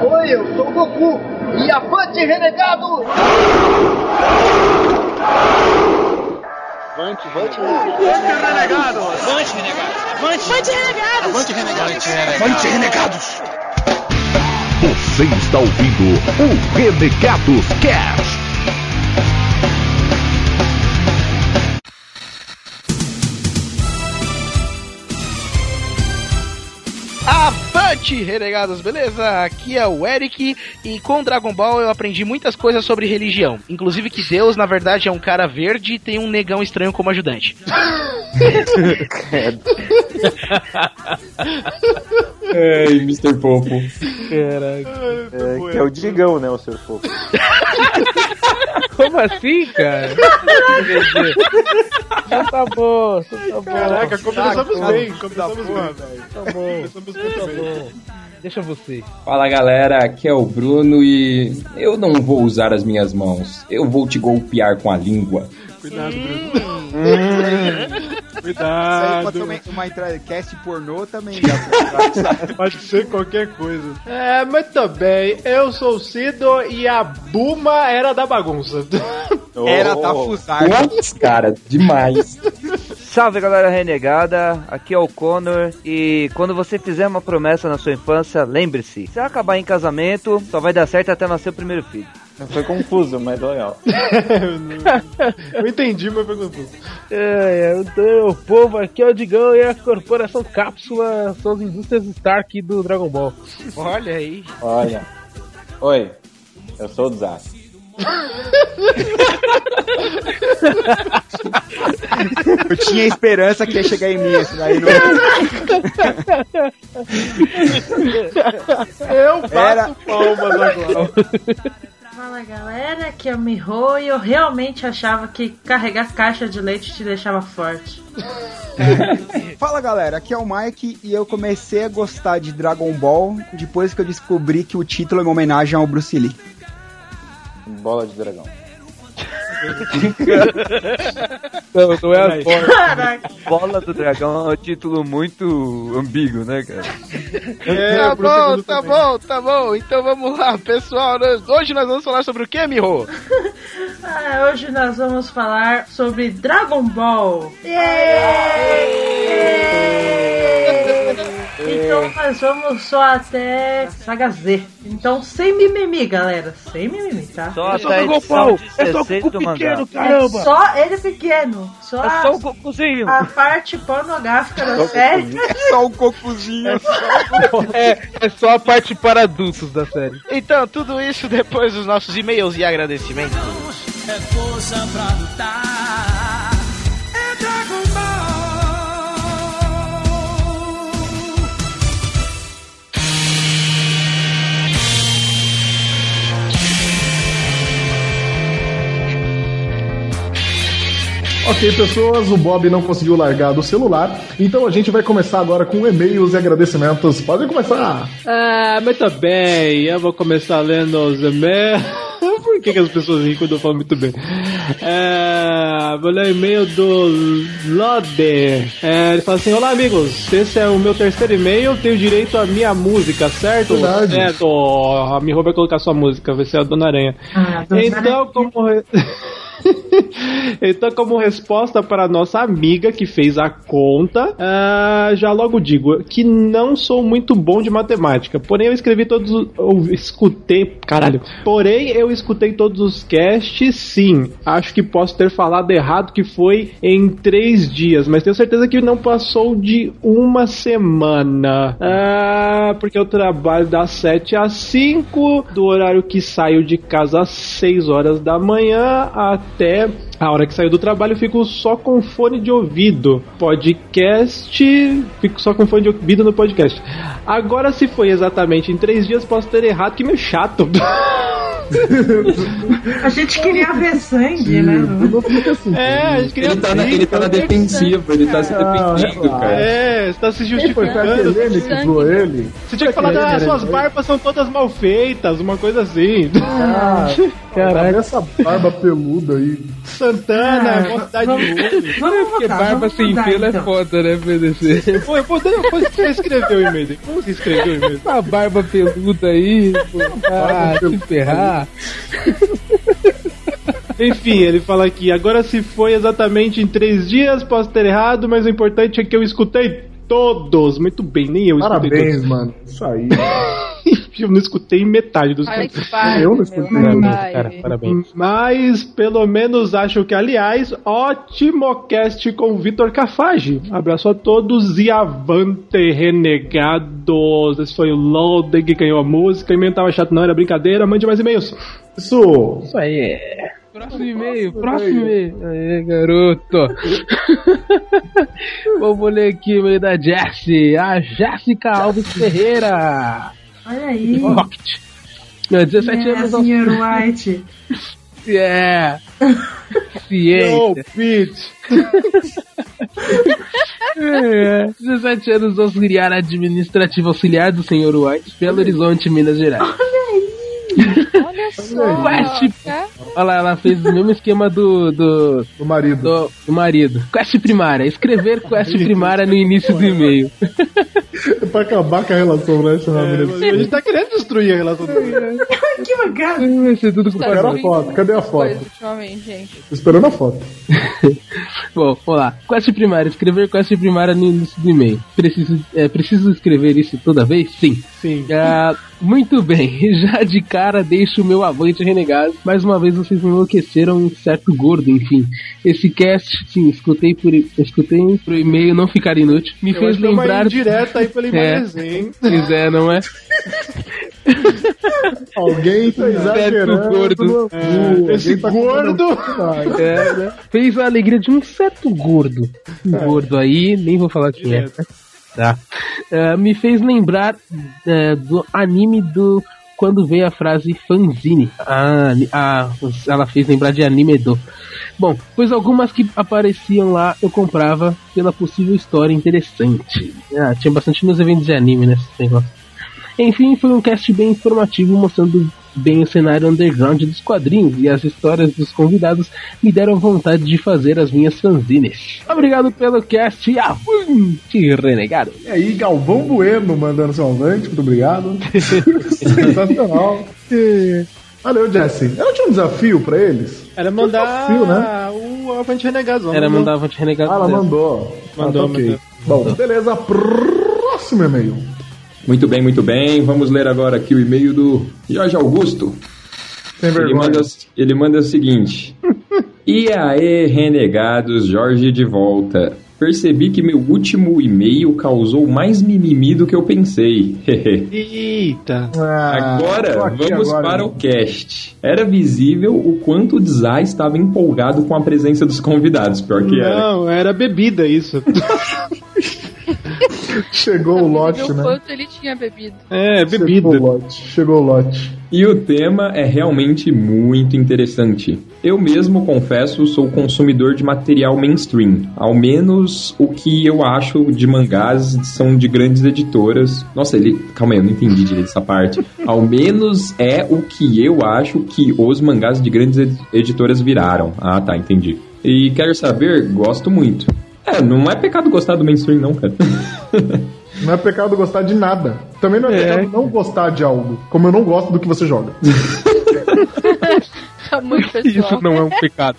Oi, eu sou o Goku e avante renegado! Avante, avante, renegado! Avante, renegado! Avante, renegado! Avante, renegado! Avante, renegados! Você está ouvindo o Renegados Cast. Avante, renegados, beleza? Aqui é o Eric e com Dragon Ball eu aprendi muitas coisas sobre religião. Inclusive que Deus, na verdade, é um cara verde e tem um negão estranho como ajudante. Ei, Mr. Popo. Caraca. É, que é o Digão, né, o seu Popo. Como assim, cara? Já tá bom, já tá bom. Caraca, começamos Tá bem, começamos bem, velho. Tá bom, Começamos muito tá bem. Deixa você. Fala galera, aqui é o Bruno e eu não vou usar as minhas mãos. Eu vou te golpear com a língua. Cuidado, Bruno. Isso aí Cuidado. pode ser uma, uma entrada cast pornô também. já. Pode ser qualquer coisa. É, muito bem. Eu sou o Cido e a Buma era da bagunça. Era da Fusar. Putz, cara, demais. Salve galera renegada, aqui é o Connor e quando você fizer uma promessa na sua infância, lembre-se, se acabar em casamento, só vai dar certo até nascer o primeiro filho. Foi confuso, mas legal. Eu entendi, mas foi confuso. É, é, então, o povo aqui é o Digão e a Corporação Cápsula são as indústrias Stark do Dragon Ball. Olha aí. Olha. Oi, eu sou o Zap. Eu tinha esperança que ia chegar em mim, isso daí não. Eu bato Era- palmas agora. Fala galera, aqui é o Miho e eu realmente achava que carregar caixa de leite te deixava forte. Fala galera, aqui é o Mike e eu comecei a gostar de Dragon Ball depois que eu descobri que o título é uma homenagem ao Bruce Lee. Bola de dragão. Não, não é as bolas. Caraca, Bola do Dragão é um título muito ambíguo, né, cara? É, tá bom, tá também. bom, tá bom. Então vamos lá, pessoal. Nós- Hoje nós vamos falar sobre o que, Miho? ah, hoje nós vamos falar sobre Dragon Ball. Então nós vamos só até Saga Z. Então sem mimimi, galera. Sem mimimi, tá? Só É só até Ball, é só 16 Goku pequeno, É caramba. só ele pequeno. Só, É só a, o Gokuzinho. a parte pornográfica da série. É só o cocuzinho. É, é só a parte para adultos da série. Então, tudo isso depois dos nossos e-mails e agradecimentos. É força pra lutar. Ok, pessoas, o Bob não conseguiu largar do celular, então a gente vai começar agora com e-mails e agradecimentos. Podem começar! Ah, muito bem. Eu vou começar lendo os e-mails. Por que, que as pessoas ricas quando eu falo muito bem? É, vou ler o e-mail do Lode. É, ele fala assim: Olá, amigos. Esse é o meu terceiro e-mail. Tenho direito à minha música, certo? Verdade. Certo. A Miho vai colocar sua música, vai ser a Dona Aranha. Ah, Dona Então, como. então, como resposta para nossa amiga que fez a conta, ah, já logo digo que não sou muito bom de matemática. Porém, eu escrevi todos. os- Eu escutei. Caralho. Porém, eu escutei todos os casts, sim. Acho que posso ter falado errado que foi em três dias, mas tenho certeza que não passou de uma semana. Ah, porque eu trabalho das 7 às 5, do horário que saio de casa às 6 horas da manhã até até a hora que saio do trabalho, eu fico só com fone de ouvido. Podcast, fico só com fone de ouvido no podcast. Agora, se foi exatamente em três dias, posso ter errado, que meio chato. A gente queria ver sangue, né? É, a gente queria Ele tá na, briga, ele tá na defensiva, ele tá se Ah, defendendo, relaxa. cara. É, você tá se Quem foi? Justificando. Helene que zoou ele? Você tinha que falar, ah, né? suas barbas são todas mal feitas, uma coisa assim. Ah, Caralho. essa barba peluda aí. Santana, Ah, vamos- de. Vamos Porque barba sem pelo é então. foda, né, PDC? Pô, pô, depois que você escreveu o e-mail? Como você escreveu o e-mail? A barba peluda aí, pô. Ah, se ferrar. Enfim, ele fala aqui, agora se foi exatamente em três dias, posso ter errado, mas o importante é que eu escutei todos. Muito bem, nem eu escutei Parabéns, mano. Isso aí. Eu não escutei metade dos Olha que Eu não escutei meu. Cara, parabéns. Mas, pelo menos, acho que, aliás, ótimo cast com o Vitor Cafage. Abraço a todos e avante, renegados. Esse foi o Loading que ganhou a música. E-mail tava chato, não era brincadeira. Mande mais e-mails. Isso. Isso aí. Próximo e-mail, próximo e-mail. Aê, garoto. Vamos ler aqui o e-mail da Jessie. A Jéssica Alves Ferreira. Olha aí. Rocket. Meu, 17 É, anos ao senhor White. É. Ciência. Pete. É. 17 anos auxiliar administrativo auxiliar do senhor White, Belo Horizonte, Minas Gerais. Olha só. Quest. tá? Olha lá, ela fez o mesmo esquema do, do, Do marido. do, do marido. Quest primária. Escrever quest primária no início do e-mail. É pra acabar com a relação, né? Essa É, a gente tá querendo destruir a relação do que bacana. Vai ser tudo com Tá Cadê a foto? Cadê a foto? Esperando a foto. Bom, vamos lá. Quest primária. Escrever quest primária no início do e-mail. Preciso, é, preciso escrever isso toda vez? Sim. Sim. Ah, muito bem, já de cara deixo o meu avante renegado. Mais uma vez vocês me enlouqueceram um certo gordo, enfim. Esse cast, sim, escutei por escutei pro e-mail não ficar inútil. Me Eu fez é uma lembrar. indireta aí pela É. imagem, hein? Pois é, não é? Alguém tá exagerando. gordo. É, esse Alguém tá gordo. comendo- É, né? Fez a alegria de um certo gordo. Um gordo aí, nem vou falar quem é. Tá. É, me fez lembrar é, do anime do. Quando veio a frase fanzine. Ah, ah, ela fez lembrar de anime do. Bom, pois algumas que apareciam lá eu comprava pela possível história interessante. Ah, tinha bastante nos eventos de anime nesse negócio. Enfim, foi um cast bem informativo, mostrando bem o cenário underground dos quadrinhos e as histórias dos convidados me deram vontade de fazer as minhas fanzines. Obrigado pelo cast e avante, renegado! E aí, Galvão Bueno mandando seu avante, muito obrigado. Sensacional. E- Valeu, Jesse. Eu tinha um desafio pra eles. Era mandar Desafio, né? o Avante Renegado. Era mandou. mandar avante renegado. Ah, ela mandou. Mandou, Ah, tá ok. mandou. Bom, beleza. Próximo e-mail. Muito bem, muito bem. Vamos ler agora aqui o e-mail do Jorge Augusto. Sem Ele vergonha. manda, ele manda o seguinte: E aí, renegados, Jorge de volta. Percebi que meu último e-mail causou mais mimimi do que eu pensei. Eita. Ah, agora, aqui vamos agora, para o cast. Era visível o quanto o Zay estava empolgado com a presença dos convidados. Pior que era. Não, era bebida isso. Chegou o lote, Viu né? quanto ele tinha bebido. É, Chegou o bebida. lote. Chegou o lote. E o tema é realmente muito interessante. Eu mesmo, confesso, sou consumidor de material mainstream. Ao menos o que eu acho de mangás são de grandes editoras. Nossa, ele. Calma aí, eu não entendi direito essa parte. Ao menos é o que eu acho que os mangás de grandes ed- editoras viraram. Ah, tá, entendi. E quero saber, gosto muito. É, não é pecado gostar do mainstream, não, cara. Não é pecado gostar de nada. Também não é, É. pecado não gostar de algo. Como eu não gosto do que você joga. Muito pessoal. Isso não é um pecado.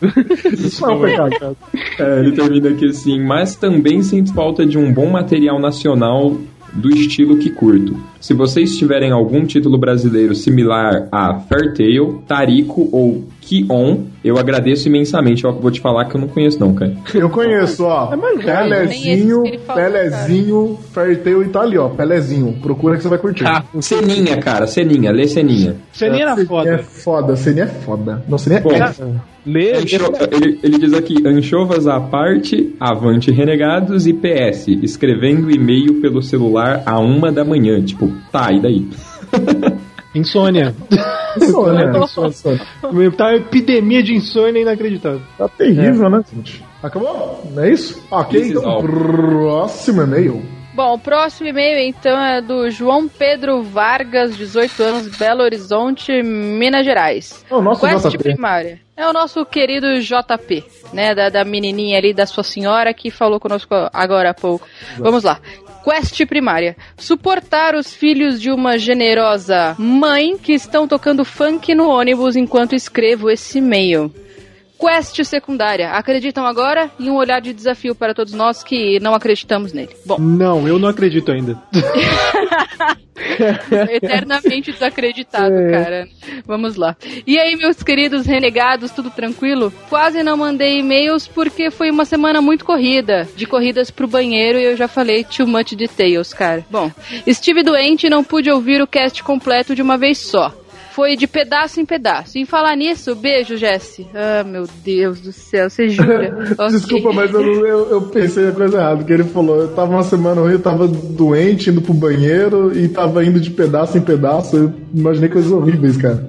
Isso não é um pecado. É, ele termina aqui assim, mas também sinto falta de um bom material nacional do estilo que curto. Se vocês tiverem algum título brasileiro similar a Fairtail, Tarico ou Kion, eu agradeço imensamente. Eu vou te falar que eu não conheço não, cara. Eu conheço, ó. mangá, Pelezinho, nem esse que ele falou, Pelezinho, Fairtail e tá ali, ó. Pelezinho. Procura que você vai curtir. Ah, Seninha, cara, Seninha, lê Seninha. Seninha era É foda. foda, Seninha é foda. Não, Seninha é lê, Ancho- ele, ele diz aqui, anchovas à parte, avante renegados e PS, escrevendo e-mail pelo celular a uma da manhã. Tipo, tá, e daí? Insônia. Insônia, insônia. Tá uma epidemia de insônia inacreditável. Tá terrível, né, gente? Acabou? Não é isso? Ok, This então próximo e-mail. Bom, o próximo e-mail então é do João Pedro Vargas, 18 anos, Belo Horizonte, Minas Gerais. É o nosso Quest JP. primária. É o nosso querido JP, né? Da, da menininha ali, da sua senhora que falou conosco agora há pouco. Vamos lá. Quest primária. Suportar os filhos de uma generosa mãe que estão tocando funk no ônibus enquanto escrevo esse e-mail. Quest secundária. Acreditam agora? E um olhar de desafio para todos nós que não acreditamos nele. Bom, Não, eu não acredito ainda. eternamente desacreditado, cara. Vamos lá. E aí, meus queridos renegados, tudo tranquilo? Quase não mandei e-mails porque foi uma semana muito corrida. De corridas pro banheiro e eu já falei too much details, cara. Bom, estive doente e não pude ouvir o cast completo de uma vez só. Foi de pedaço em pedaço. Em falar nisso, beijo, Jesse. Ah, meu Deus do céu, você jura? Desculpa, mas eu, eu, eu pensei a coisa errada, que ele falou, eu tava uma semana ruim, eu tava doente, indo pro banheiro e tava indo de pedaço em pedaço, eu imaginei coisas horríveis, cara.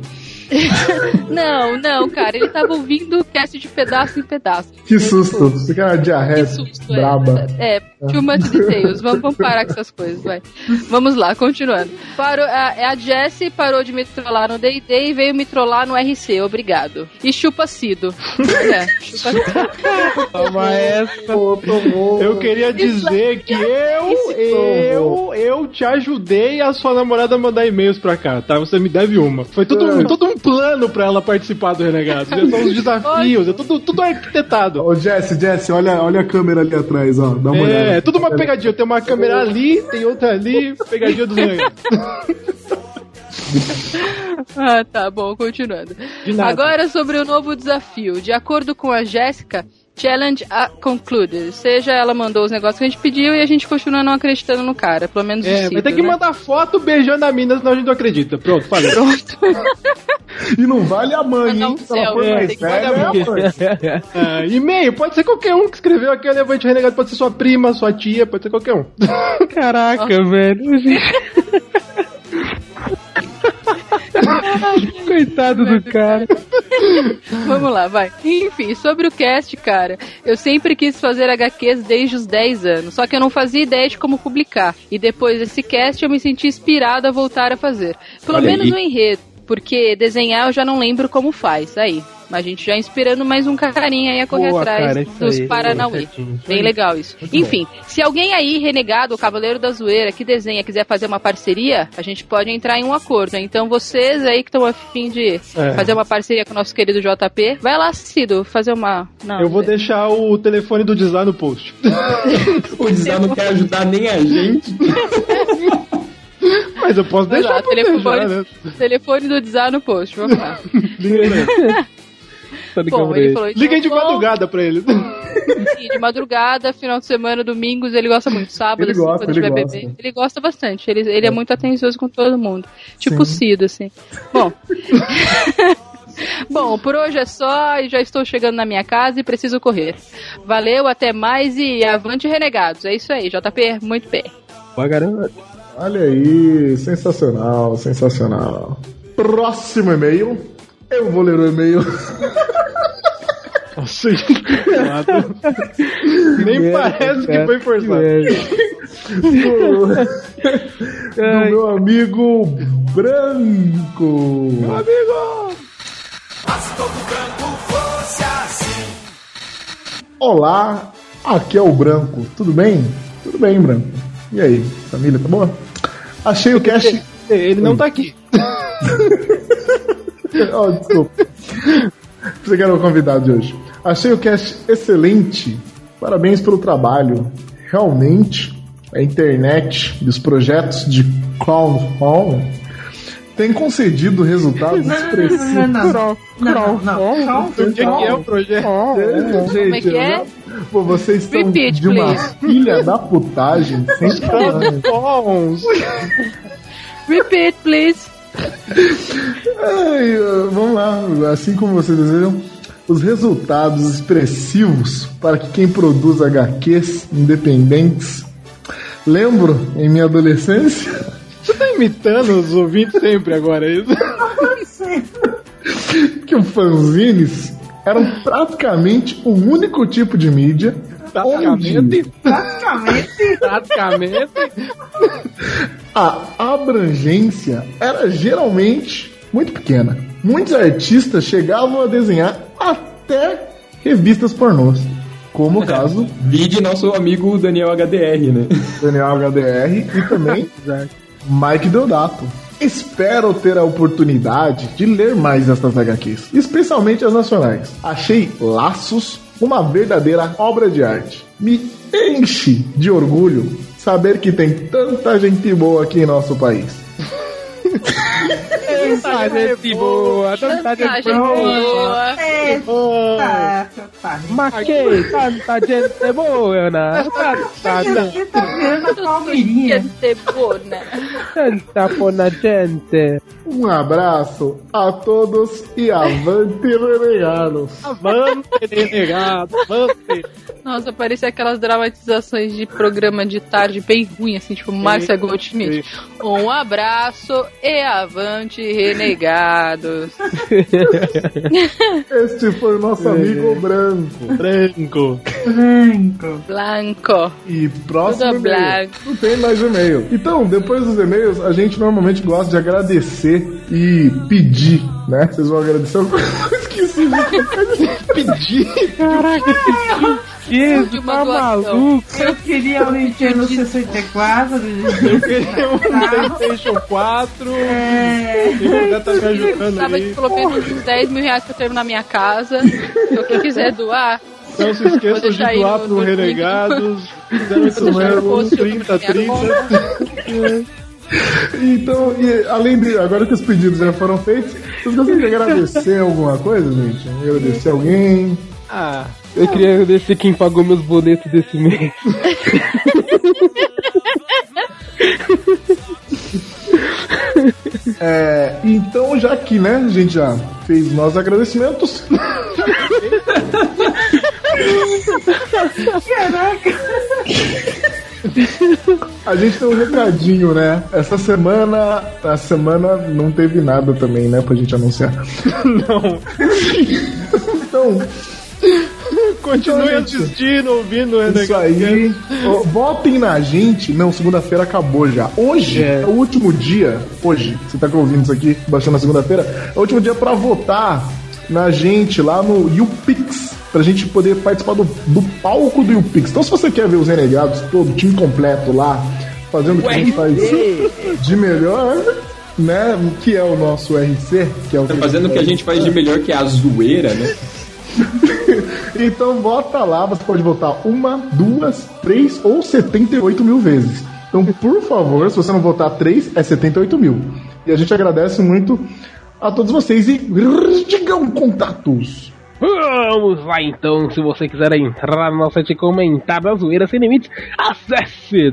Não, não, cara, ele tava ouvindo o cast de pedaço em pedaço. Que susto, fica uma diarreia susto, é. braba. É, too much details. Vamos, vamos parar com essas coisas, vai. Vamos lá, continuando. Parou, a, a Jessie parou de me trollar no D&D e veio me trollar no RC, obrigado. E chupa Cido. É, chupa Toma essa. Eu queria dizer que eu, eu, eu te ajudei a sua namorada a mandar e-mails pra cá, tá? Você me deve uma. Foi tudo, um- todo um plano pra ela participar do Renegado. São os desafios, é tudo, tudo arquitetado. Ô, Jesse, Jesse, olha, olha a câmera ali atrás, ó. Dá uma olhada. É, é tudo uma pegadinha. Tem uma câmera ali, tem outra ali, pegadinha dos renegados. Ah, tá bom, continuando. De nada. Agora sobre o novo desafio. De acordo com a Jéssica, challenge a concluded. Seja, ela mandou os negócios que a gente pediu e a gente continua não acreditando no cara. Pelo menos É, vai ter que né? mandar foto beijando a mina, senão a gente não acredita. Pronto, falei. E não vale a mãe, hein? Se ela for é, mais tem que velha, é a mãe. É, e-mail, pode ser qualquer um que escreveu aqui, o Levante Renegado, pode ser sua prima, sua tia, pode ser qualquer um. Caraca, velho. Coitado do cara. Vamos lá, vai. Enfim, sobre o cast, cara, eu sempre quis fazer HQs desde os 10 anos, só que eu não fazia ideia de como publicar. E depois desse cast eu me senti inspirado a voltar a fazer. Pelo Olha menos aí. no enredo, porque desenhar eu já não lembro como faz. Aí. Mas a gente já inspirando mais um carinha aí a correr Boa, atrás cara, dos aí, Paranauê. certinho, Bem aí. legal isso. Enfim, se alguém aí, renegado, o Cavaleiro da Zoeira, que desenha, quiser fazer uma parceria, a gente pode entrar em um acordo. Então vocês aí que estão afim de É. fazer uma parceria com o nosso querido JP, vai lá, Cido, fazer uma. Não, Eu vou deixar o telefone do design no post. O design não quer ajudar nem a gente. Mas eu posso deixar lá, telefone, deixar, né? telefone do design no post, vamos lá. Liga aí. Tá Bom, ele falou então, Liga aí de bom, madrugada pra ele. sim, de madrugada, final de semana, domingos, ele gosta muito. Sábado, Ele assim, gosta, quando ele tiver gosta. bebê. Ele gosta bastante. Ele, ele é muito atencioso com todo mundo. Tipo o Cido, assim. Bom. Bom, por hoje é só e já estou chegando na minha casa e preciso correr. Valeu, até mais e avante renegados. É isso aí, JP, muito bem. Boa, garoto. Olha aí, sensacional, sensacional. Próximo e-mail. Eu vou ler o e-mail. Nossa. Nem parece que foi forçado. do, do meu amigo Branco. Meu amigo! Olá, aqui é o Branco. Tudo bem? Tudo bem, Branco. E aí, família, tá boa? Achei o cast. Ele não tá aqui. oh, desculpa. Você que era o convidado de hoje. Achei o cast excelente. Parabéns pelo trabalho. Realmente, a internet e os projetos de crowdfunding têm concedido resultados expressivos. Não, não, não, que, é o projeto? Gente, Como é que é? Pô, vocês estão Repeat, de uma please. filha da putagem sem. Bons. Repeat, please. Ai, vamos lá, assim como vocês desejam, os resultados expressivos para que quem produz HQs independentes. Lembro, em minha adolescência, Você tá imitando os ouvintes sempre agora, é isso? que os fanzines eram praticamente o único tipo de mídia Praticamente. Praticamente. Praticamente. a abrangência era geralmente muito pequena. Muitos artistas chegavam a desenhar até revistas pornôs. Como o caso Vide nosso amigo Daniel HDR, né? Daniel HDR e também Mike Deodato. Espero ter a oportunidade de ler mais estas HQs, especialmente as nacionais. Achei Laços uma verdadeira obra de arte. Me enche de orgulho saber que tem tanta gente boa aqui em nosso país. Tanta gente boa, tanta gente boa. Tá. Que tanta gente boa, né? Tanta, tá virando palmeirinha. tanta boa gente. Um abraço a todos e avante renegados. Avante, renegado, avante. Nossa, parecia aquelas dramatizações de programa de tarde bem ruim, assim, tipo Márcia Goldschmidt. Um abraço e avante, renegados. Este foi o nosso amigo Branco. Branco. Branco. Blanco. E próximo Tudo e-mail. branco. Não tem mais e-mail. Então, depois dos e-mails, a gente normalmente gosta de agradecer e pedir, né? Vocês vão agradecer alguma coisa? Esqueci de pedir. Caraca, que De uma tá maluco? Eu queria o Nintendo 64. Eu queria um PlayStation 4. É. Eu tá me ajudando Tava aí. pelo menos uns 10 mil reais pra terminar minha casa. Então, quem quiser doar, Não se Vou esqueçam de doar pro no. Renegados. Fizeram isso Vou deixar no mesmo. post o 30, número da minha 30. Então, e além de. Agora que os pedidos já foram feitos, vocês gostariam de agradecer alguma coisa, gente? Agradecer alguém? Ah, Eu queria agradecer quem pagou meus boletos desse mês. É, então, já que, né, a gente já fez nossos agradecimentos. A gente tem um recadinho, né? Essa semana. A semana não teve nada também, né? Pra gente anunciar. não. Então, Continue Então, gente, assistindo, ouvindo o isso Renegado. aí. Ó, Votem na gente. Não, segunda-feira acabou já. Hoje é. É. o último dia. Hoje, você tá ouvindo isso aqui, baixando na segunda-feira. É o último dia pra votar na gente lá no YouPix. Pra gente poder participar do, do palco do YouPix. Então, se você quer ver os renegados, todo o time completo lá, fazendo o que a gente faz de melhor, né? Que é o nosso RC, que é o Tá fazendo o que a gente faz de melhor, que é a zoeira, né? Então vota lá, você pode votar uma, duas, três ou 78 mil vezes. Então, por favor, se você não votar três, é 78 mil. E a gente agradece muito a todos vocês e digam contatos. Vamos lá então, se você quiser entrar no nosso site e comentar da zoeira sem limites, acesse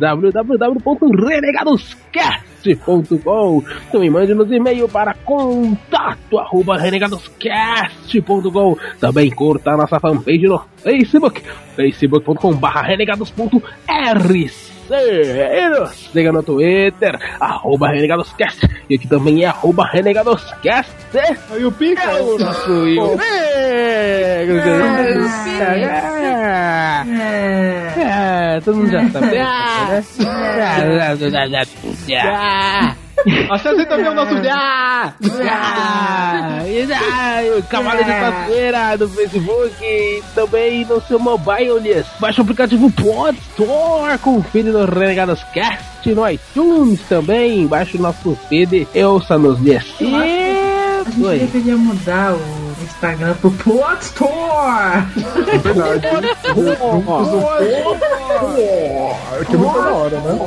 www.renegadoscast.com Também mande nos e-mail para contato arroba renegadoscast.com Também curta a nossa fanpage no Facebook, facebook.com.br renegados.rc e nos siga no Twitter, arroba renegadoscast E aqui também é arroba renegadoscast Aí o Pica. é o nosso YouTube. É, todo mundo já sabe. Acesse também o nosso. Ah! o Cavalo de Passeira no Facebook e também no seu mobile. Baixe o aplicativo Pod Store, confira no Renegados Cast, no iTunes também. Baixe o nosso feed e ouça-nos assim. A gente deveria mudar o Instagram pro Plot Store. É verdade. Juntos do Pô, Que é muito da hora, né?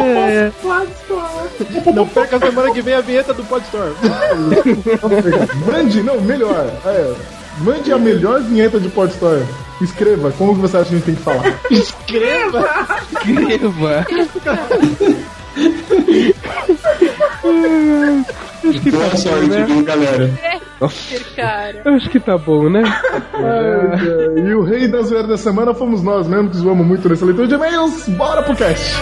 É. Não perca a semana que vem a vinheta do Pod Store. Mande, não, melhor. É, mande a melhor vinheta de Pod Store. Escreva, como você acha que a gente tem que falar? Escreva! Escreva! Boa sorte, viu, galera? cara. Acho que tá bom, né? E o rei da zoeira da semana fomos nós mesmo, que zoamos muito nessa leitura de e-mails. Bora pro cast!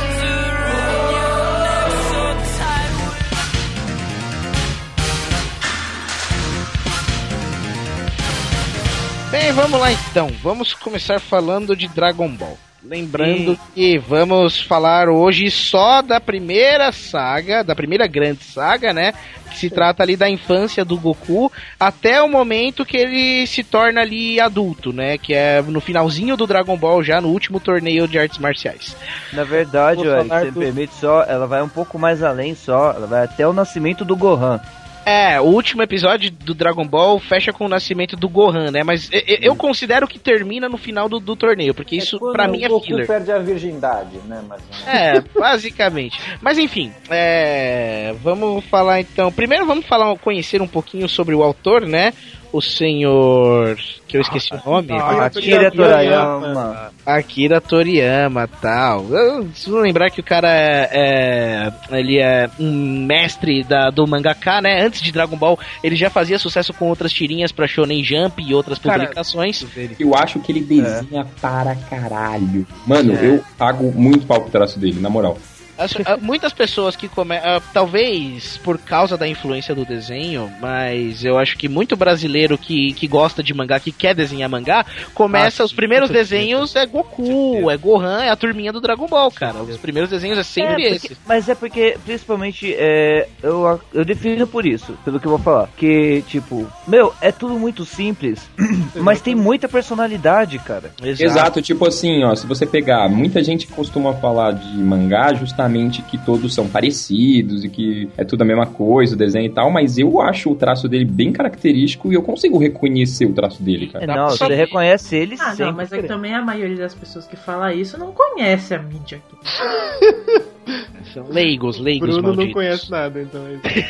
Bem, vamos lá então. Vamos começar falando de Dragon Ball. Lembrando Sim. que vamos falar hoje só da primeira saga, da primeira grande saga, né? Que se trata ali da infância do Goku até o momento que ele se torna ali adulto, né? Que é no finalzinho do Dragon Ball, já no último torneio de artes marciais. Na verdade, se você do... permite só, ela vai um pouco mais além só, ela vai até o nascimento do Gohan. É, o último episódio do Dragon Ball fecha com o nascimento do Gohan, né? Mas eu, eu considero que termina no final do, do torneio, porque é isso para mim é Goku filler. perde a virgindade, né? Mas... É, basicamente. Mas enfim, é, vamos falar então. Primeiro vamos falar, conhecer um pouquinho sobre o autor, né? O senhor que eu esqueci ah, o nome. Ah, Akira Toriyama. Akira Toriyama, tal. Eu preciso lembrar que o cara é, é, ele é um mestre da, do mangaka, né? Antes de Dragon Ball, ele já fazia sucesso com outras tirinhas para Shonen Jump e outras cara, publicações. Eu acho que ele desenha é. para caralho. Mano, é. eu pago muito pau pro traço dele, na moral. As, muitas pessoas que começam. talvez por causa da influência do desenho, mas eu acho que muito brasileiro que, que gosta de mangá, que quer desenhar mangá, começa ah, os primeiros desenhos é Goku, é Gohan, é a turminha do Dragon Ball, cara. Os primeiros desenhos é sempre é, esse. Mas é porque, principalmente, é, eu, eu defino por isso, pelo que eu vou falar. Que, tipo, meu, é tudo muito simples, mas tem muita personalidade, cara. Exato. Exato, tipo assim, ó, se você pegar, muita gente costuma falar de mangá justamente que todos são parecidos e que é tudo a mesma coisa, o desenho e tal, mas eu acho o traço dele bem característico e eu consigo reconhecer o traço dele, cara. Não, você reconhece ele ah, Não, mas é que também a maioria das pessoas que fala isso não conhece a mídia aqui. São leigos, leigos Bruno malditos. não conhece nada, então.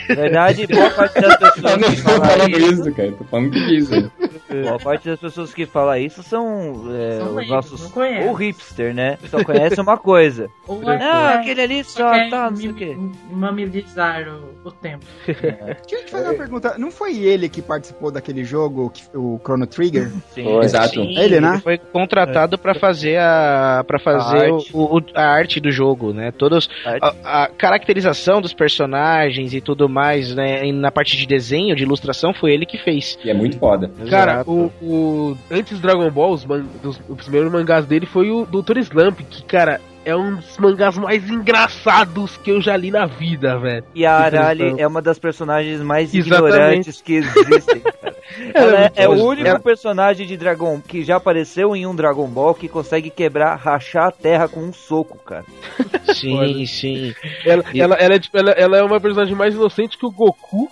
Na verdade, boa parte das pessoas eu não que falam falando isso, isso, cara. Tô falando que isso. Boa parte das pessoas que falam isso são, é, são os leigos, nossos... Ou hipster, né? Só conhece uma coisa. Ou é, não, aquele ali só, tá, não sei o quê. Mamilizar o, o tempo. É. Deixa eu te fazer uma pergunta. Não foi ele que participou daquele jogo, o Chrono Trigger? Sim. Foi. Exato. Sim, ele, né? Ele foi contratado é. para fazer a para fazer a arte. O, o, a arte do jogo, né? Todos a, a, caracterização dos personagens e tudo mais, né? Na parte de desenho, de ilustração, foi ele que fez. E é muito foda. Cara, o, o, antes do Dragon Ball, os, man, dos, os primeiros mangás dele foi o Dr. Slump, que, cara, é um dos mangás mais engraçados que eu já li na vida, velho. E a Arali é uma das personagens mais Exatamente. ignorantes que existem. Ela é, é, o único ela... personagem de Dragon que já apareceu em um Dragon Ball que consegue quebrar, rachar a terra com um soco, cara. Sim, sim. Ela, e... ela, ela, é, tipo, ela, ela, é uma personagem mais inocente que o Goku.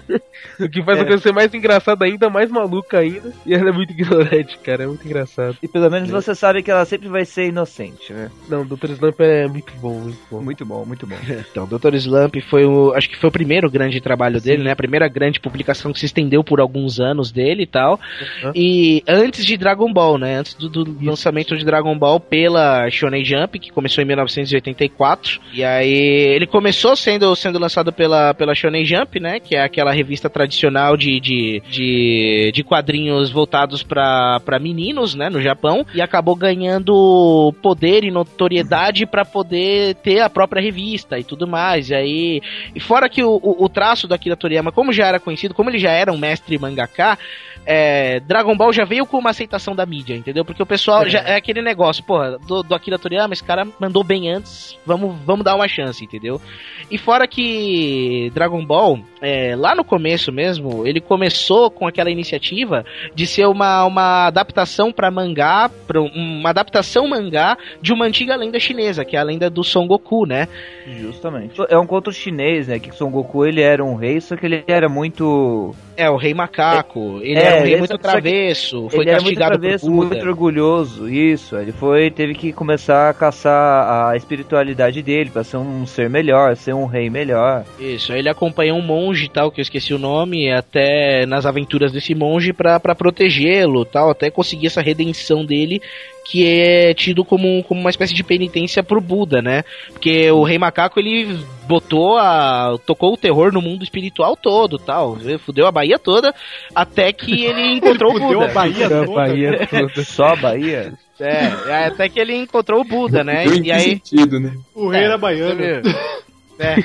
o que faz é. a coisa ser mais engraçada ainda, mais maluca ainda. E ela é muito ignorante, cara. É muito engraçado. E pelo menos é. você sabe que ela sempre vai ser inocente, né? Não, Dr. Slump é muito bom, muito bom. Muito bom, muito bom. então, Dr. Slump foi o. Acho que foi o primeiro grande trabalho sim. dele, né? A primeira grande publicação que se estendeu por alguns anos dele e tal. Uhum. E antes de Dragon Ball, né? Antes do, do lançamento de Dragon Ball pela Shonen Jump, que começou em 1984. E aí ele começou sendo, sendo lançado pela, pela Shonen Jump, né? Que é aquela revista tradicional de, de, de, de quadrinhos voltados para meninos, né? No Japão. E acabou ganhando poder e notoriedade para poder ter a própria revista e tudo mais. E aí. E fora que o, o, o traço do Akira Toriyama, como já era conhecido, como ele já era um mestre mangaka, é, Dragon Ball já veio com uma aceitação da mídia, entendeu? Porque o pessoal é. já é aquele negócio, porra, do, do Akira Toriyama, esse cara mandou bem antes, vamos, vamos dar uma chance, entendeu? E fora que Dragon Ball, é, lá no começo mesmo, ele começou com aquela iniciativa de ser uma, uma adaptação para mangá, pra uma adaptação mangá de uma antiga lenda chinesa, que é a lenda do Son Goku, né? Justamente. É um conto chinês, né? Que Son Goku ele era um rei, só que ele era muito é, o rei macaco. Ele é, era um rei muito travesso, foi ele castigado muito travesso, muito orgulhoso, isso. Ele foi, teve que começar a caçar a espiritualidade dele para ser um ser melhor, ser um rei melhor. Isso, ele acompanhou um monge tal, que eu esqueci o nome, até nas aventuras desse monge para protegê-lo, tal, até conseguir essa redenção dele que é tido como, como uma espécie de penitência pro Buda, né? Porque o Rei Macaco ele botou a. tocou o terror no mundo espiritual todo, tal. Fudeu a Bahia toda, até que ele encontrou ele o Buda. a Bahia toda. A Bahia toda. Só a Bahia? É, até que ele encontrou o Buda, né? e aí. Sentido, né? O rei é, era baiano. É,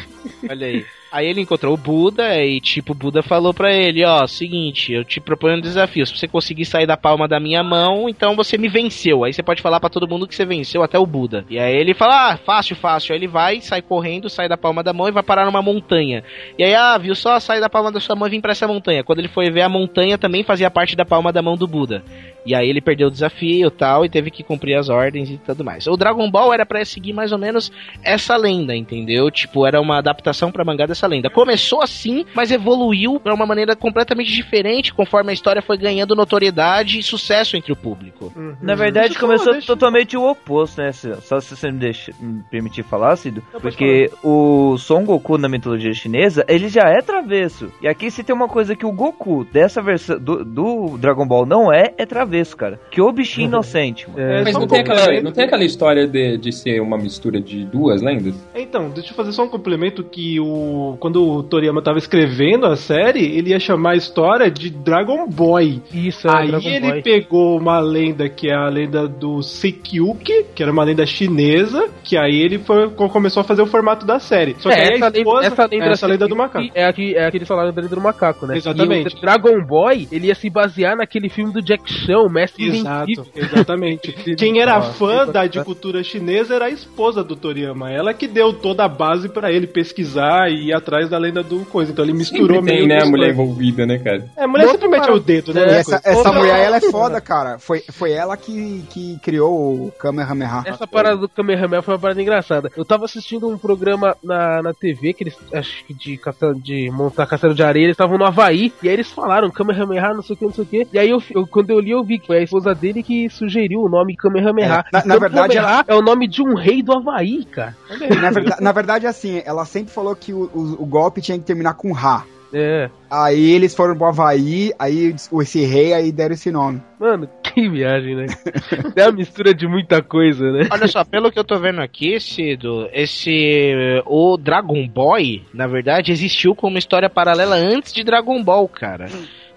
olha aí. Aí ele encontrou o Buda e, tipo, o Buda falou pra ele, ó, seguinte, eu te proponho um desafio. Se você conseguir sair da palma da minha mão, então você me venceu. Aí você pode falar para todo mundo que você venceu, até o Buda. E aí ele fala, ah, fácil, fácil. Aí ele vai, sai correndo, sai da palma da mão e vai parar numa montanha. E aí, ah, viu só, sai da palma da sua mão e vim pra essa montanha. Quando ele foi ver a montanha, também fazia parte da palma da mão do Buda. E aí ele perdeu o desafio tal, e teve que cumprir as ordens e tudo mais. O Dragon Ball era para seguir mais ou menos essa lenda, entendeu? Tipo, era uma adaptação para mangá dessa lenda. Começou assim, mas evoluiu para uma maneira completamente diferente conforme a história foi ganhando notoriedade e sucesso entre o público. Uhum. Na verdade, Deixa começou deixa... totalmente o oposto, né? Só se você me, deixa, me permitir falar, Cido. Porque falar. o Son Goku na mitologia chinesa, ele já é travesso. E aqui se tem uma coisa que o Goku dessa versão do, do Dragon Ball não é, é travesso avesso, cara. Que o bichinho uhum. inocente, mano. É, mas não tem, aquela, não tem aquela história de, de ser uma mistura de duas lendas? Então, deixa eu fazer só um complemento que o quando o Toriyama tava escrevendo a série, ele ia chamar a história de Dragon Boy. Isso, é Aí Dragon ele Boy. pegou uma lenda que é a lenda do Sekyuki, que era uma lenda chinesa, que aí ele foi, começou a fazer o formato da série. Só que é, essa, esposa, lenda, essa lenda, é essa lenda do macaco. É, aqui, é aquele salário da lenda do macaco, né? Exatamente. E o Dragon Boy, ele ia se basear naquele filme do Jack Chan, o Mestre Exato, Invencível. exatamente. Quem era fã da de cultura chinesa era a esposa do Toriyama. Ela que deu toda a base para ele pesquisar e atrás da lenda do coisa. Então ele misturou Sempre tem, né, a mulher envolvida, né, cara? É, a mulher Muito sempre mete o dedo, né? Essa, essa mulher, ela é foda, cara. Foi, foi ela que, que criou o Kamehameha. Essa parada do Kamehameha foi uma parada engraçada. Eu tava assistindo um programa na, na TV, que eles, acho que de, de montar castelo de areia, eles estavam no Havaí, e aí eles falaram Kamehameha, não sei o que, não sei o que. E aí eu, eu, quando eu li, eu vi que foi a esposa dele que sugeriu o nome Kamehameha. É, na, na verdade, ela... é o nome de um rei do Havaí, cara. Na verdade, na verdade, assim, ela sempre falou que o, o, o golpe tinha que terminar com Ra. É. Aí eles foram pro Havaí, aí esse rei aí deram esse nome. Mano, que viagem, né? é uma mistura de muita coisa, né? Olha só, pelo que eu tô vendo aqui, Cido, esse. O Dragon Boy, na verdade, existiu como história paralela antes de Dragon Ball, cara.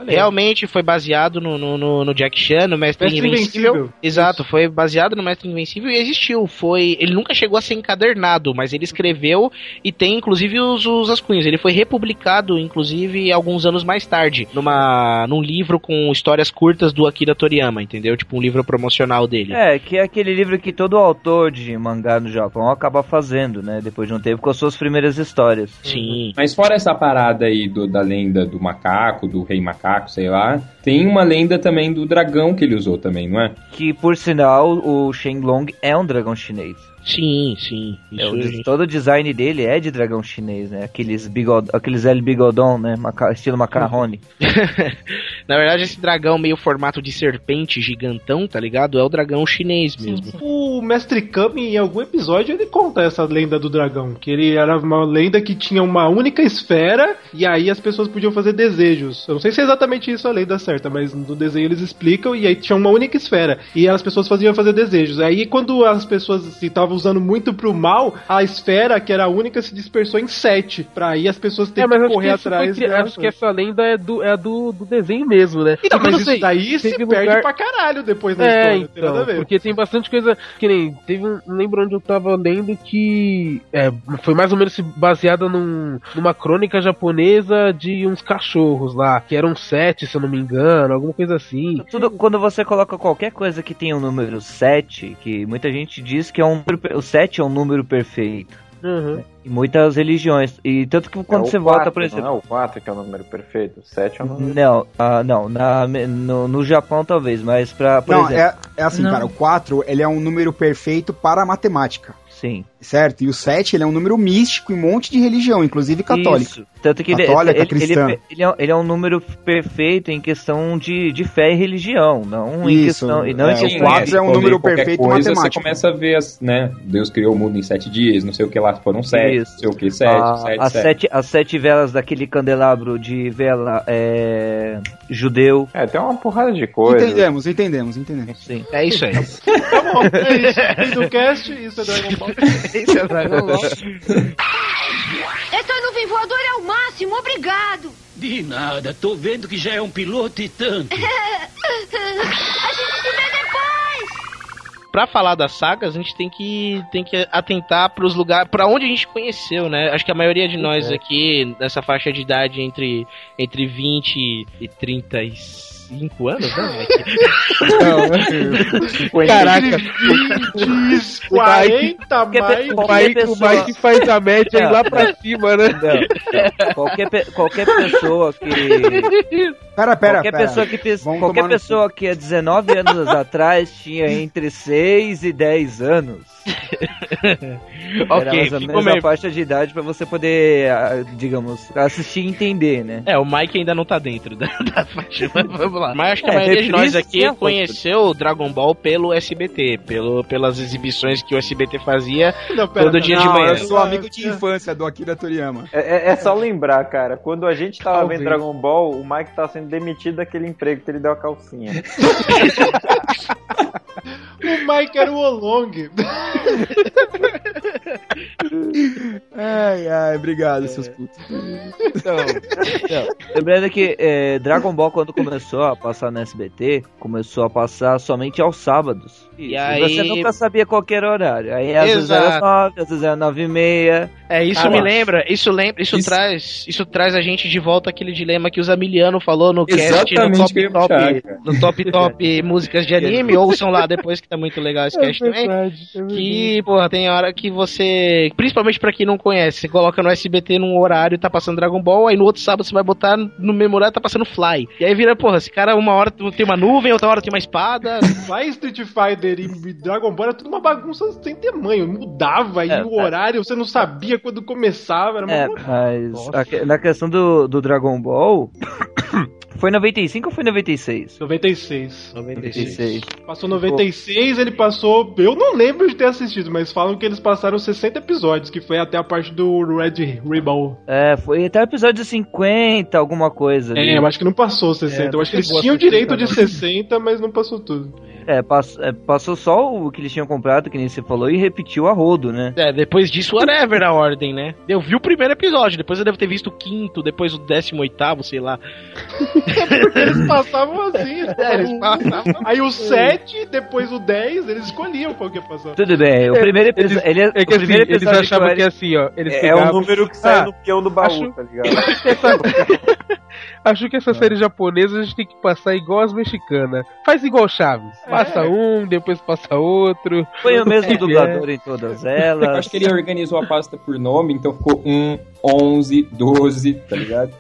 Realmente foi baseado no, no, no, Jack Chan, no Mestre, Mestre Invencível. Invencível. Exato, foi baseado no Mestre Invencível e existiu. Foi, ele nunca chegou a ser encadernado, mas ele escreveu e tem inclusive os, os ascunhos. Ele foi republicado, inclusive, alguns anos mais tarde, numa, num livro com histórias curtas do Akira Toriyama, entendeu? Tipo um livro promocional dele. É, que é aquele livro que todo autor de mangá no Japão acaba fazendo, né? Depois de um tempo, com as suas primeiras histórias. Sim. Mas fora essa parada aí do, da lenda do macaco, do rei macaco, macaco, sei lá. Tem uma lenda também do dragão que ele usou também, não é? Que, por sinal, o Shenlong é um dragão chinês. Sim, sim. É, o, todo o design dele é de dragão chinês, né? Aqueles, bigod, aqueles L bigodon, né? Maca, estilo macarrone. Na verdade, esse dragão meio formato de serpente gigantão, tá ligado? É o dragão chinês mesmo. Sim, sim. O Mestre Kami, em algum episódio, ele conta essa lenda do dragão. Que ele era uma lenda que tinha uma única esfera e aí as pessoas podiam fazer desejos. Eu não sei se é exatamente isso a lenda certa, mas no desenho eles explicam e aí tinha uma única esfera. E as pessoas faziam fazer desejos. Aí quando as pessoas estavam tava usando muito pro mal, a esfera, que era a única, se dispersou em sete. Pra aí as pessoas terem é, que correr que atrás. Foi, acho que essa lenda é do, é do, do desenho mesmo, né? Então, mas isso daí se perde lugar... pra caralho depois da é, história. Então, tem porque tem bastante coisa. Que nem. Teve um. Não lembro onde eu tava lendo que. É, foi mais ou menos baseada num, numa crônica japonesa de uns cachorros lá. Que eram sete, se eu não me engano, alguma coisa assim. Tudo, quando você coloca qualquer coisa que tenha o um número 7, que muita gente diz que é um número o 7 é um número perfeito. Uhum. Em muitas religiões. E tanto que quando é você 4, volta, por exemplo. Não é o 4 que é o número perfeito, o 7 é o número. Não, uh, não na, no, no Japão talvez, mas pra. Por não, exemplo, é, é assim, não. cara, o 4 ele é um número perfeito para a matemática. Sim. Certo? E o 7 ele é um número místico em um monte de religião, inclusive católica. Isso. Tanto que católica, ele, cristã. Ele, ele, é, ele, é, um número perfeito em questão de, de fé e religião, não em Isso, questão. E não é, em questão 4 é um número perfeito coisa, matemático. Você começa a ver, as, né? Deus criou o mundo em 7 dias, não sei o que lá, foram 7, não sei o que, 7, a, 7, as 7. sete. As 7 velas daquele candelabro de vela é, judeu. É, tem uma porrada de coisa. Entendemos, entendemos, entendemos. Sim. É isso aí. tá bom, é isso. Fim do cast, isso é Dragon Ball. é Dragon Ball. Essa nuvem voadora é o máximo, obrigado. De nada, tô vendo que já é um piloto e tanto. A gente se vê depois. pra falar das sagas, a gente tem que, tem que atentar pros lugares, pra onde a gente conheceu, né? Acho que a maioria de nós É. aqui, nessa faixa de idade entre, entre 20 e 35 anos, né, Mike? Caraca. 20, 40 mais. O Mike, o Mike faz a média aí lá pra cima, né? Qualquer, pe- qualquer pessoa que. Pera, pera, qualquer pera. pessoa que pes- qualquer tomar no pessoa que há 19 anos atrás tinha entre 6 e 10 anos. Era Ok, mais ou ficou menos a meio- faixa de idade pra você poder, ah, digamos, assistir e entender, né? É, o Mike ainda não tá dentro da, da faixa, lá. Mas acho que a É, maioria de nós aqui a conheceu o Dragon Ball pelo SBT, pelo, pelas exibições que o SBT fazia Não, pera, todo dia de Não, manhã. eu sou amigo de infância do Akira Toriyama. É, é- é só lembrar, cara, quando a gente tava Talvez. vendo Dragon Ball, o Mike tava sendo demitido daquele emprego que ele deu a calcinha. O Mike era o Olong. Ai, ai, obrigado, seus putos. Então, lembrando que é, Dragon Ball, quando começou a passar no SBT, começou a passar somente aos sábados. E E aí- você nunca sabia qual era o horário. Aí às vezes era. 9, às vezes era 9 e meia. É, isso me lembra, isso lembra, isso, traz, isso traz a gente de volta aquele dilema que o Zamiliano falou no cast no top top, no top top músicas de anime, ouçam lá depois que tá muito legal esse cast também. Que, porra, tem hora que você, principalmente pra quem não conhece, você coloca no SBT num horário e tá passando Dragon Ball, aí no outro sábado você vai botar no mesmo horário tá passando Fly. E aí vira, porra, esse cara uma hora tem uma nuvem, outra hora tem uma espada. Lá em Street Fighter e Dragon Ball era tudo uma bagunça sem tamanho. Mudava e É, o horário você não sabia quando começava. Era uma É, mas a na questão do, do Dragon Ball, foi 95 ou foi 96? 96. 96. Passou 96, ele passou. Eu não lembro de ter assistido, mas falam que eles passaram 60 episódios, que foi até a parte do Red Ribbon. É, foi até o episódio 50, alguma coisa. ali. É, eu acho que não passou 60. É, eu acho que eles tinham 60, direito de não. 60, mas não passou tudo. É, pass- é, passou só o que eles tinham comprado, que nem você falou, e repetiu a rodo, né? É, depois disso, whatever a ordem, né? Eu vi o primeiro episódio, depois eu devo ter visto o quinto, depois o décimo oitavo, sei lá. Eles passavam assim. É, eles passavam. Aí o 7, depois o 10, eles escolhiam qual que ia passar. Tudo bem, o primeiro episódio. Ele, É que o assim, eles achavam o que assim, ó. Eles É, é o número que sai Ah, no peão do baú, acho- tá ligado? Acho que essa série japonesa a gente tem que passar igual as mexicanas. Faz igual Chaves. Passa um, depois passa outro. Foi o mesmo É. dublador em todas Eu elas. acho que ele organizou a pasta por nome, então ficou 1, 11, 12, tá ligado?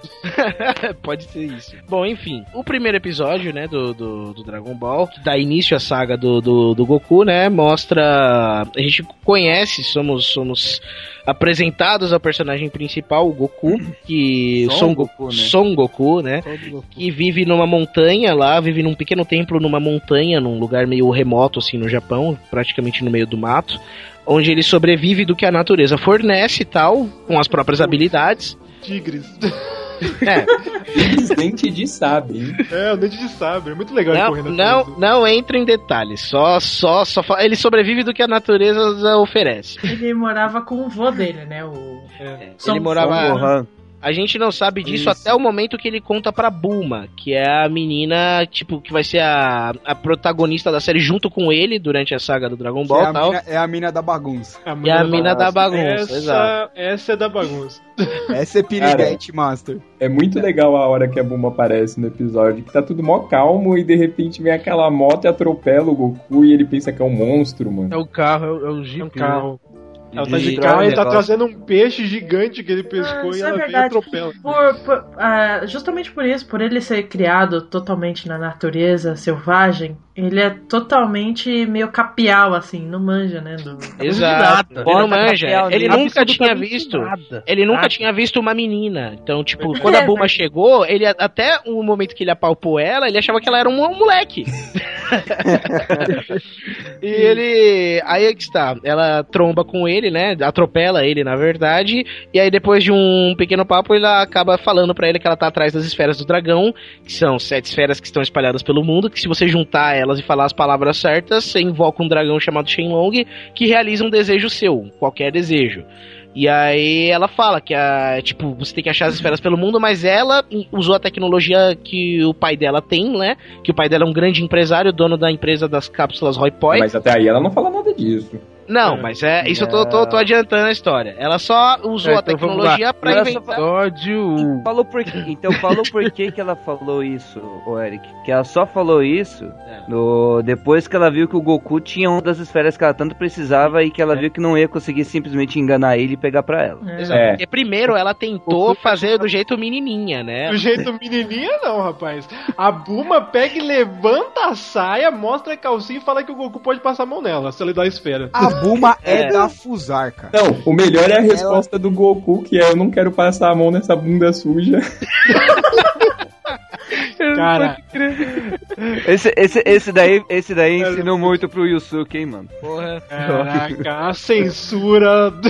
Pode ser isso. Bom, enfim, o primeiro episódio, né, do, do, do Dragon Ball, que dá início à saga do, do, do Goku, né, mostra... A gente conhece, somos, somos apresentados ao personagem principal, o Goku, que... Son Son Goku, né? Son Goku, né, que vive numa montanha lá, vive num pequeno templo numa montanha, num lugar meio remoto, assim, no Japão, praticamente no meio do mato, onde ele sobrevive do que a natureza fornece e tal, com as próprias habilidades. Tigres. É, Dente de sabre? É, o dente de sabre. É muito legal ele Não, correndo não, atrás. não entra em detalhes. Só, só, só fa- ele sobrevive do que a natureza oferece. Ele morava com o vô dele, né? O... Son- ele morava. Gohan. A gente não sabe disso Isso. até o momento que ele conta pra Bulma, que é a menina, tipo, que vai ser a, a protagonista da série junto com ele durante a saga do Dragon Que Ball é, e a tal. mina, é a mina da bagunça. E a mina da bagunça, essa, exato. Essa é da bagunça. Essa é Piriguete Master. É muito legal a hora que a Buma aparece no episódio, que tá tudo mó calmo e de repente vem aquela moto e atropela o Goku e ele pensa que é um monstro, mano. É o carro, é o, é o Jeep. É um carro. Ela tá de carro e tá trazendo um peixe gigante que ele pescou Ah, e é ela vem e verdade. atropela. Por, por- ah, justamente por isso, por ele ser criado totalmente na natureza selvagem, ele é totalmente meio capial, assim, não manja, né? Do, Exato. Ele não manja. Capial, Ele nunca tinha visto. nada. Ele nunca Nada. tinha visto uma menina. Então, tipo, quando a Bulma chegou, ele até o momento que ele apalpou ela, ele achava que ela era um, um moleque. e ele. Aí é que está. Ela tromba com ele, né? Atropela ele, na verdade. E aí, depois de um pequeno papo, ela acaba falando pra ele que ela tá atrás das esferas do dragão, que são sete esferas que estão espalhadas pelo mundo, que se você juntar elas e falar as palavras certas, você invoca um dragão chamado Shenlong, que realiza um desejo seu, qualquer desejo. E aí ela fala que a, tipo, você tem que achar as esferas pelo mundo, mas ela usou a tecnologia que o pai dela tem, né? Que o pai dela é um grande empresário, dono da empresa das cápsulas Roy Poi. Mas até aí ela não fala nada disso. Não, mas é isso eu tô, tô, tô adiantando a história. Ela só usou É, a então vamos tecnologia pra inventar. Episódio Falou por quê? Então falou por que que ela falou isso, o Eric? Que ela só falou isso no, depois que ela viu que o Goku tinha uma das esferas que ela tanto precisava e que ela viu que não ia conseguir simplesmente enganar ele e pegar pra ela. Exato. É. Porque primeiro ela tentou fazer do jeito menininha, né? Do jeito menininha, não, rapaz. A Buma pega e levanta a saia, mostra a calcinha e fala que o Goku pode passar a mão nela, se ele dá a esfera. A Buma é, É. da Fusar, cara. Não, o melhor é a resposta do Goku, que é eu não quero passar a mão nessa bunda suja. Cara, Esse, esse, esse daí, esse daí ensinou muito pro Yusuke, hein, mano. Porra. caraca, a censura. do-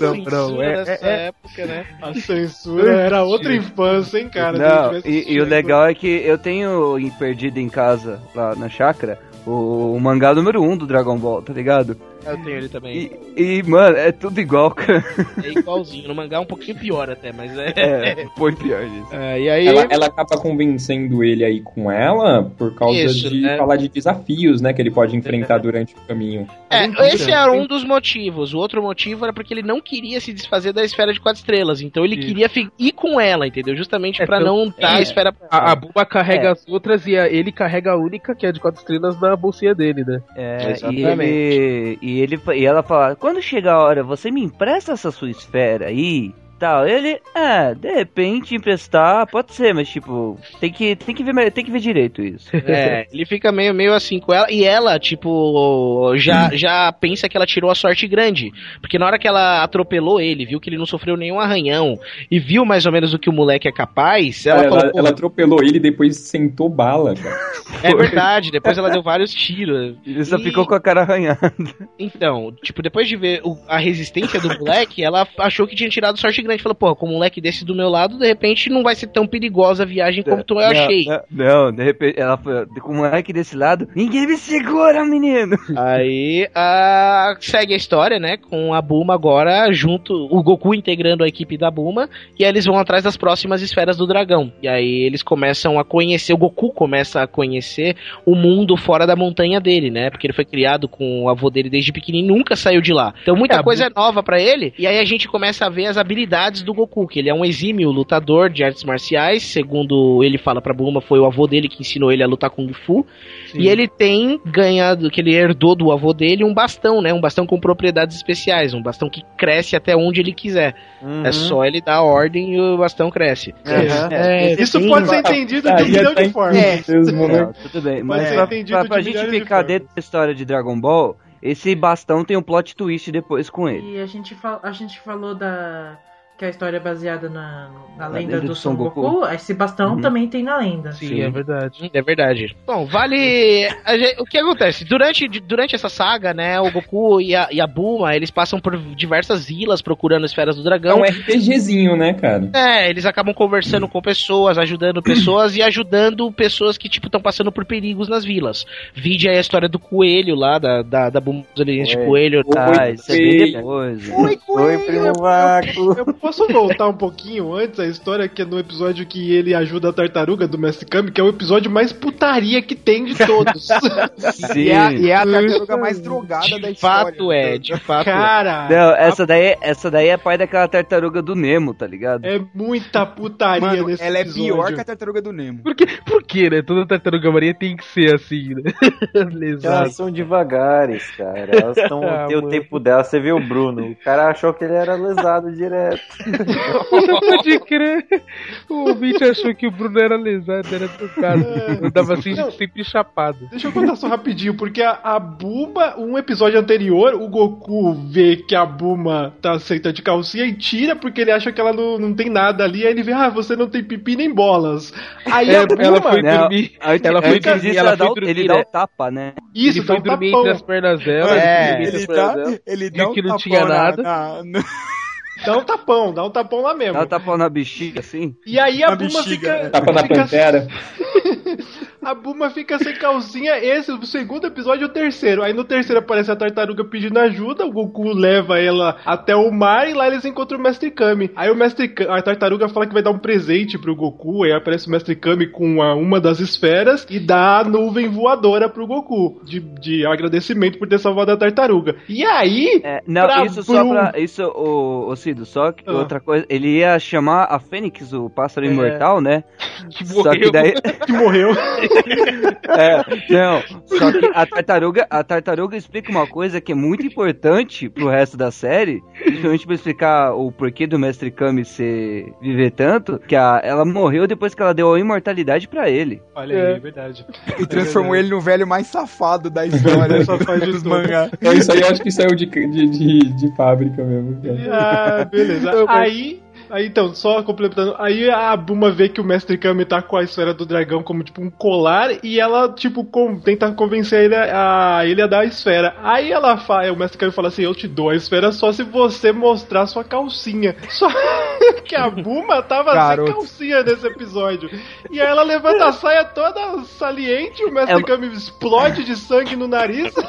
Não, não, é, dessa é- é- época, né? A censura era outra infância, hein, cara. Não, e, e o legal é que eu tenho perdido em casa, lá na chácara, o, o mangá número 1 um do Dragon Ball, tá ligado? Eu tenho ele também. E, e, mano, é tudo igual, cara. É igualzinho. No mangá é um pouquinho pior até, mas é. É, foi pior disso. É, e aí. Ela, ela acaba convencendo ele aí com ela por causa Isso, de né? falar de desafios, né, que ele pode enfrentar durante o caminho. É, esse era um dos motivos. O outro motivo era porque ele não queria se desfazer da esfera de quatro estrelas. Então ele queria fi- ir com ela, entendeu? Justamente É, pra tanto- não dar a é. esfera pra A, a Buba carrega É. as outras e a- ele carrega a única, que é de quatro estrelas, na bolsinha dele, né? É, e, Exatamente. ele, e ele fa- e ela fala, quando chegar a hora, você me empresta essa sua esfera aí? Tal, ele, é, de repente emprestar, pode ser, mas tipo, tem que, tem que, ver, tem que ver direito isso. É, ele fica meio, meio assim com ela. E ela, tipo, já, já pensa que ela tirou a sorte grande. Porque na hora que ela atropelou ele, viu que ele não sofreu nenhum arranhão e viu mais ou menos o que o moleque é capaz, ela, Ela, falou. ela, "Pô, atropelou ele e depois sentou bala, cara. É verdade, depois ela deu vários tiros. Ele só E- ficou com a cara arranhada. Então, tipo, depois de ver o- a resistência do moleque, ela achou que tinha tirado sorte grande. Falou, pô, com um moleque desse do meu lado, de repente não vai ser tão perigosa a viagem como tu eu Não, achei. Não, não, de repente, ela foi, com o moleque desse lado, ninguém me segura, menino! Aí a, segue a história, né? Com a Buma agora junto, o Goku integrando a equipe da Buma, e aí eles vão atrás das próximas esferas do dragão. E aí eles começam a conhecer, o Goku começa a conhecer o mundo fora da montanha dele, né? Porque ele foi criado com o avô dele desde pequenininho, nunca saiu de lá. Então muita É, coisa é nova pra ele, e aí a gente começa a ver as habilidades do Goku, que ele é um exímio lutador de artes marciais, segundo ele fala pra Buma, foi o avô dele que ensinou ele a lutar Kung Fu. E ele tem ganhado, que ele herdou do avô dele, um bastão, né? Um bastão com propriedades especiais, um bastão que cresce até onde ele quiser. É só ele dar a ordem e o bastão cresce. Uhum. É, Isso sim, pode ser entendido de um milhão de formas. Não, tudo bem, mas pra, pra- de pra milhares de justificar formas. dentro da história de Dragon Ball, esse bastão tem um plot twist depois com ele. E a gente, fal- a gente falou da. Que a história é baseada na, na lenda lenda do do Son Goku. Goku. Esse bastão Uhum. também tem na lenda. Sim, é verdade. É verdade. Bom, vale. gente- o que acontece? Durante, durante essa saga, né, o Goku e a, e a Buma, eles passam por diversas vilas procurando esferas do É dragão. um RPGzinho, né, cara? É, eles acabam conversando com pessoas, ajudando pessoas e ajudando pessoas que, tipo, estão passando por perigos nas vilas. Vide aí a história do coelho lá, da, da, da Buma dos aliens de Oi. coelho. Ah, isso é bem Oi. depois. Oi, primo Vaco. Eu posso voltar um pouquinho antes a história que é no episódio que ele ajuda a tartaruga do Mestre Kami, que é o episódio mais putaria que tem de todos. Sim. E é, a- e é a tartaruga mais drogada da De história. fato é, de fato é. Cara, Não, essa daí, essa daí é pai daquela tartaruga do Nemo, tá ligado? é muita putaria Mano, nesse ela é episódio. pior que a tartaruga do Nemo. Por quê? Por quê, né? Toda tartaruga marinha tem que ser assim, né? Lesado. Elas são devagares, cara. Elas estão Ah, tem o tempo dela. Você viu o Bruno? O cara achou que ele era lesado direto. Pode crer. O ouvinte achou que o Bruno era lesado, era tocado. Eu tava assim, Não. sempre chapado. Deixa eu contar só rapidinho, porque a, a Buma, um episódio anterior, o Goku vê que a Buma tá aceita de calcinha e tira porque ele acha que ela não, não tem nada ali. Aí ele vê, ah, você não tem pipi nem bolas. Aí É, a Buma, ela foi dormir. antes- Ela foi dormir. disso, Ela ela dá foi dormir, ele dá né? o tapa, né? isso, ele dá foi um dormir tapão. entre as pernas dela. É, entre ele as pernas dá, dela. ele dá um que não tinha na- nada. na- na- Dá um tapão, dá um tapão lá mesmo. Dá o tapão na bexiga, assim. E aí a Na Buma bexiga, fica. né? Tapa na fica- pantera. A Buma fica sem calcinha, esse, o segundo episódio e o terceiro. Aí no terceiro aparece a tartaruga pedindo ajuda, o Goku leva ela até o mar e lá eles encontram o Mestre Kami. Aí o Mestre Kami, a tartaruga fala que vai dar um presente pro Goku, aí aparece o Mestre Kami com a, uma das esferas e dá a nuvem voadora pro Goku, de, de agradecimento por ter salvado a tartaruga. E aí... É, não, isso Brum... só pra... Isso, o, o Cido, só que ah. outra coisa, ele ia chamar a Fênix, o pássaro é. imortal, né? Que morreu. Só que daí... que morreu. é, não, só que a tartaruga, a tartaruga explica uma coisa que é muito importante pro resto da série, principalmente pra explicar o porquê do Mestre Kami ser, viver tanto, que a, ela morreu depois que ela deu a imortalidade pra ele. Olha é. aí, é verdade. E transformou é verdade. ele no velho mais safado da história dos mangá. Então isso aí eu acho que saiu de, de, de, de fábrica mesmo. Cara. Ah, beleza. Aí Aí então, só completando, aí a Buma vê que o Mestre Kami tá com a esfera do dragão como tipo um colar e ela, tipo, com, tenta convencer ele a, a ele a dar a esfera. Aí ela fala, o Mestre Kami fala assim: Eu te dou a esfera só se você mostrar sua calcinha. Só que a Buma tava Garoto. sem calcinha nesse episódio. E aí ela levanta a saia toda saliente, o Mestre é... Kami explode de sangue no nariz.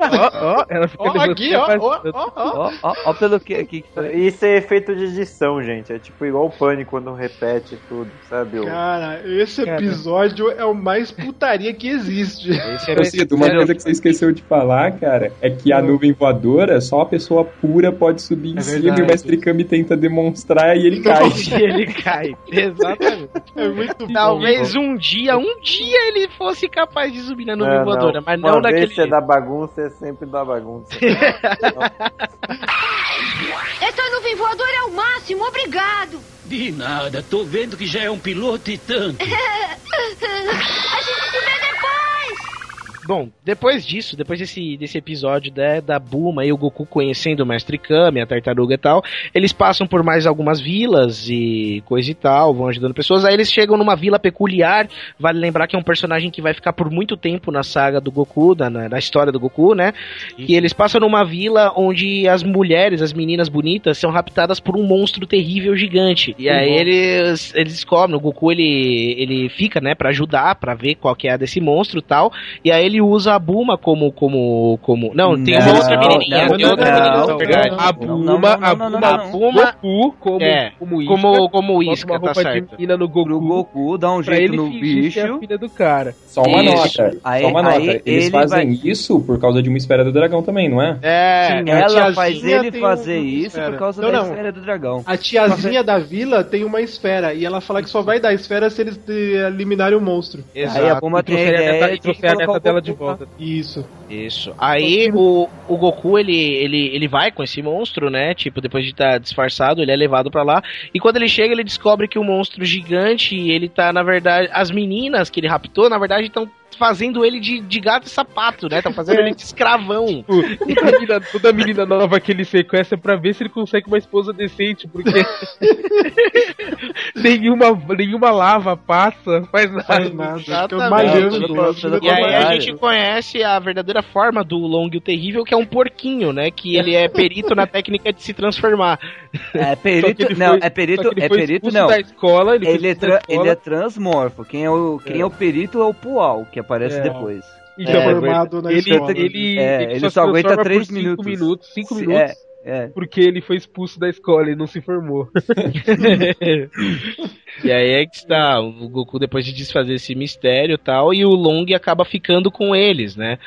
Ó, ó, ela fica ó, aqui, ó, ó, ó, ó, ó, pelo que aqui. Isso é efeito de edição, gente. É tipo igual o Pânico quando repete tudo, sabe? Cara, esse episódio cara. é o mais putaria que existe. Esse é Cito, uma coisa que você esqueceu de falar, cara, é que a nuvem voadora, só a pessoa pura pode subir em é cima verdade. e o Mestre Kami tenta demonstrar e ele cai. e ele cai, exatamente. É muito Talvez bom. um dia, um dia ele fosse capaz de subir na nuvem não, voadora, não. mas não Uma naquele. Vez é da bagunça, é sempre da bagunça. Essa nuvem voadora é o máximo, obrigado! De nada, tô vendo que já é um piloto e tanto. A gente se depois! Bom, depois disso, depois desse, desse episódio né, da Buma e o Goku conhecendo o Mestre Kami, a tartaruga e tal, eles passam por mais algumas vilas e coisa e tal, vão ajudando pessoas. Aí eles chegam numa vila peculiar. Vale lembrar que é um personagem que vai ficar por muito tempo na saga do Goku, na, na história do Goku, né? E eles passam numa vila onde as mulheres, as meninas bonitas, são raptadas por um monstro terrível gigante. E aí uhum. eles, eles descobrem, o Goku ele, ele fica, né, pra ajudar, pra ver qual que é a desse monstro e tal. E aí ele ele usa a Buma como. como, como... Não, tem uma outra menininha. Tem outra menininha, verdade. A Buma, a Buma, a Buma. Goku como, é, como isca. Como, como isca, tá certo. De no Goku, Goku dá um jeito no bicho. a filha do cara. Só uma isso. nota. Aí, só uma nota. Eles fazem vai... isso por causa de uma esfera do dragão também, não é? É. Sim, ela faz ele fazer isso por causa da esfera do dragão. A tiazinha da vila tem uma esfera e ela fala que só vai dar esfera se eles eliminarem o monstro. Exato. Aí a Buma tem a ideia a neta dela de volta. Isso. Isso. Aí o, o Goku, ele, ele, ele vai com esse monstro, né? Tipo, depois de estar tá disfarçado, ele é levado para lá. E quando ele chega, ele descobre que o monstro gigante, ele tá, na verdade. As meninas que ele raptou, na verdade, estão fazendo ele de, de gato e sapato, né? Tá fazendo ele de escravão. toda, menina, toda menina nova que ele sequestra pra ver se ele consegue uma esposa decente, porque nenhuma, nenhuma lava passa, faz nada. Faz nada. E aí a gente conhece a verdadeira forma do Long o Terrível, que é um porquinho, né? Que ele é perito na técnica de se transformar. É perito, não, foi, é perito, é perito não. Da escola, ele, ele, é, tra, ele é transmorfo. Quem é o, quem é. é o perito é o Pual, que aparece é. depois. E é, formado na ele, escola. Ele, é, ele, ele só, só aguenta 3 minutos. 5 minutos, 5 minutos. É. É. Porque ele foi expulso da escola e não se formou. e aí é que está. O Goku, depois de desfazer esse mistério e tal, e o Long acaba ficando com eles, né?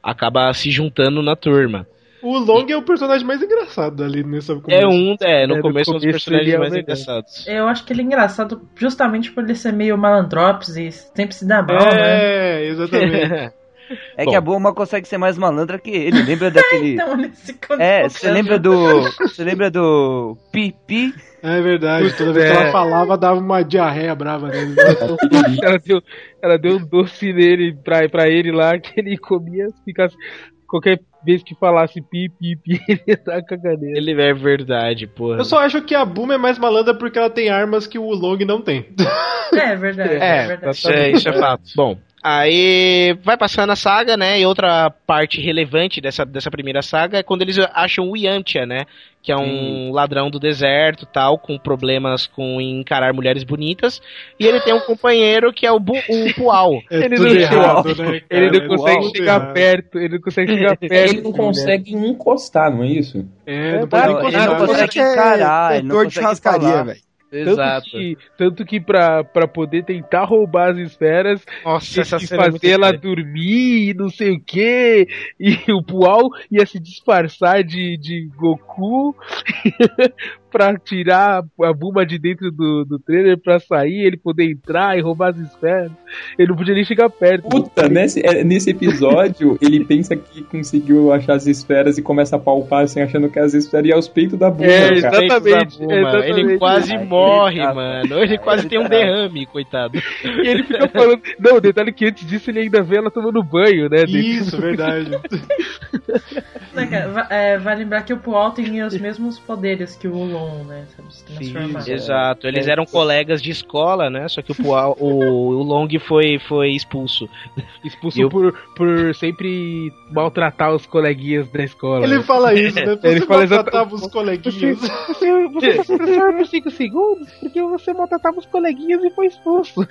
Acaba se juntando na turma. O Long e... é o personagem mais engraçado ali nessa começo. É um, é, no, é, começo, é um dos personagens é mais engraçados. Eu acho que ele é engraçado justamente por ele ser meio malandrops e sempre se dá mal, é, né? É, exatamente. É Bom. que a Bulma consegue ser mais malandra que ele. Lembra daquele. então, é, você lembra do. Você lembra do Pipi? É verdade, toda vez é. que ela falava, dava uma diarreia brava nele. ela, deu, ela deu um doce nele pra, pra ele lá, que ele comia, ficasse. Qualquer vez que falasse pi, pi, pi, ele ia dar caganeira. Ele é verdade, porra. Eu só acho que a Bulma é mais malandra porque ela tem armas que o Long não tem. É, é verdade. É, é verdade. É, isso é fato. Bom, Aí vai passando a saga, né? E outra parte relevante dessa, dessa primeira saga é quando eles acham o Yantia, né? Que é um ladrão do deserto tal, com problemas com encarar mulheres bonitas. E ele tem um companheiro que é o, Bu, o Pual. É ele não, errado, né, cara? ele não É consegue tudo chegar errado. perto, ele não consegue chegar perto. Ele não consegue encostar, não é isso? É, não pode Ele não encostar. consegue encarar, ele não Dor de consegue rascaria, falar. Velho. Tanto Exato. que, tanto que pra, pra poder tentar roubar as esferas, Nossa, essa é muito fazer ela estranha. dormir e não sei o que. E o Pual ia se disfarçar de, de Goku pra tirar a Buma de dentro do, do trailer pra sair, ele poder entrar e roubar as esferas. Ele não podia nem chegar perto. Puta, nesse, é, nesse episódio, ele pensa que conseguiu achar as esferas e começa a palpar assim, achando que as esferas iam aos peitos da bunda. É, cara. exatamente. Buma, exatamente. Ele quase Ai, morre, ele tá- mano. Ele quase tem um derrame, coitado. E ele fica falando. Não, o detalhe é que antes disso ele ainda vê ela tomando banho, né? Isso, verdade. Cara, é, vai lembrar que o Pual tem os mesmos poderes que o Né? Sabe, se transformar. Exato, eles eram colegas de escola, né? Só que o, o, o Long foi, foi expulso. Expulso eu- por, por sempre maltratar os coleguinhas da escola. Ele né? fala isso, né? Você Ele fala maltratava os coleguinhas. Você, você foi professor por 5 segundos porque você maltratava os coleguinhas e foi expulso.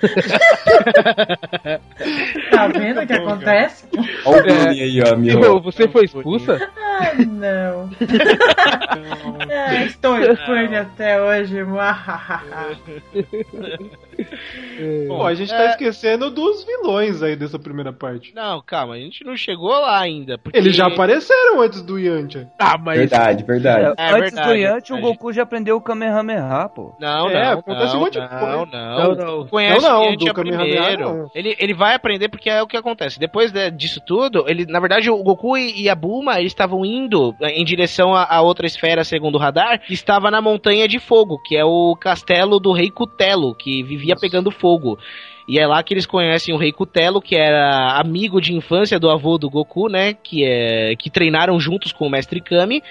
Tá vendo o que acontece? Olha o bullying aí, ó, meu. Você foi expulsa? Ai, não. é, estou impune até hoje. muahaha. Pô, a gente tá esquecendo dos vilões aí dessa primeira parte. Não, calma, a gente não chegou lá ainda. porque- Eles já apareceram antes do Yantia. Ah, mas. Verdade, verdade. É Antes verdade, do Yanti, o. Goku já aprendeu o Kamehameha, pô. Não, É, não, acontece não, um monte de não, coisa. não, Não, não. Conhece Não, não, o Yantia primeiro. não. Ele, ele vai aprender porque é o que acontece. Depois de- disso tudo, ele, na verdade, o Goku e, e a Bulma eles estavam indo em direção a, a outra esfera, segundo o radar, que estava na Montanha de Fogo, que é o castelo do Rei Cutelo, que vivia pegando fogo. E é lá que eles conhecem o Rei Cutelo, que era amigo de infância do avô do Goku, né? Que, é, que treinaram juntos com o Mestre Kami.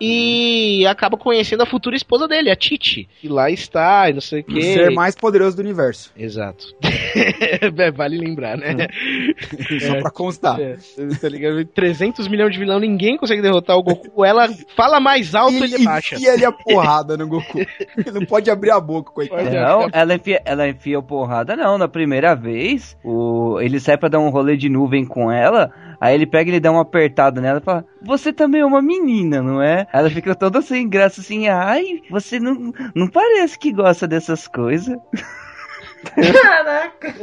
E acaba conhecendo a futura esposa dele, a Titi. E lá está, e não sei o O quê. ser mais poderoso do universo. Exato. É, vale lembrar, né? Só pra constar. É, tá ligado? 300 milhões de vilão, ninguém consegue derrotar o Goku. Ela fala mais alto, E ele baixa. enfia ele a porrada no Goku. Ele não pode abrir a boca, coitado. Não, ela enfia, ela enfia porrada, não. Na primeira vez, o, ele sai pra dar um rolê de nuvem com ela. Aí ele pega e ele dá uma apertada nela e fala: Você também é uma menina, não é? Ela fica toda sem graça assim: Ai, você não, não parece que gosta dessas coisas. Caraca.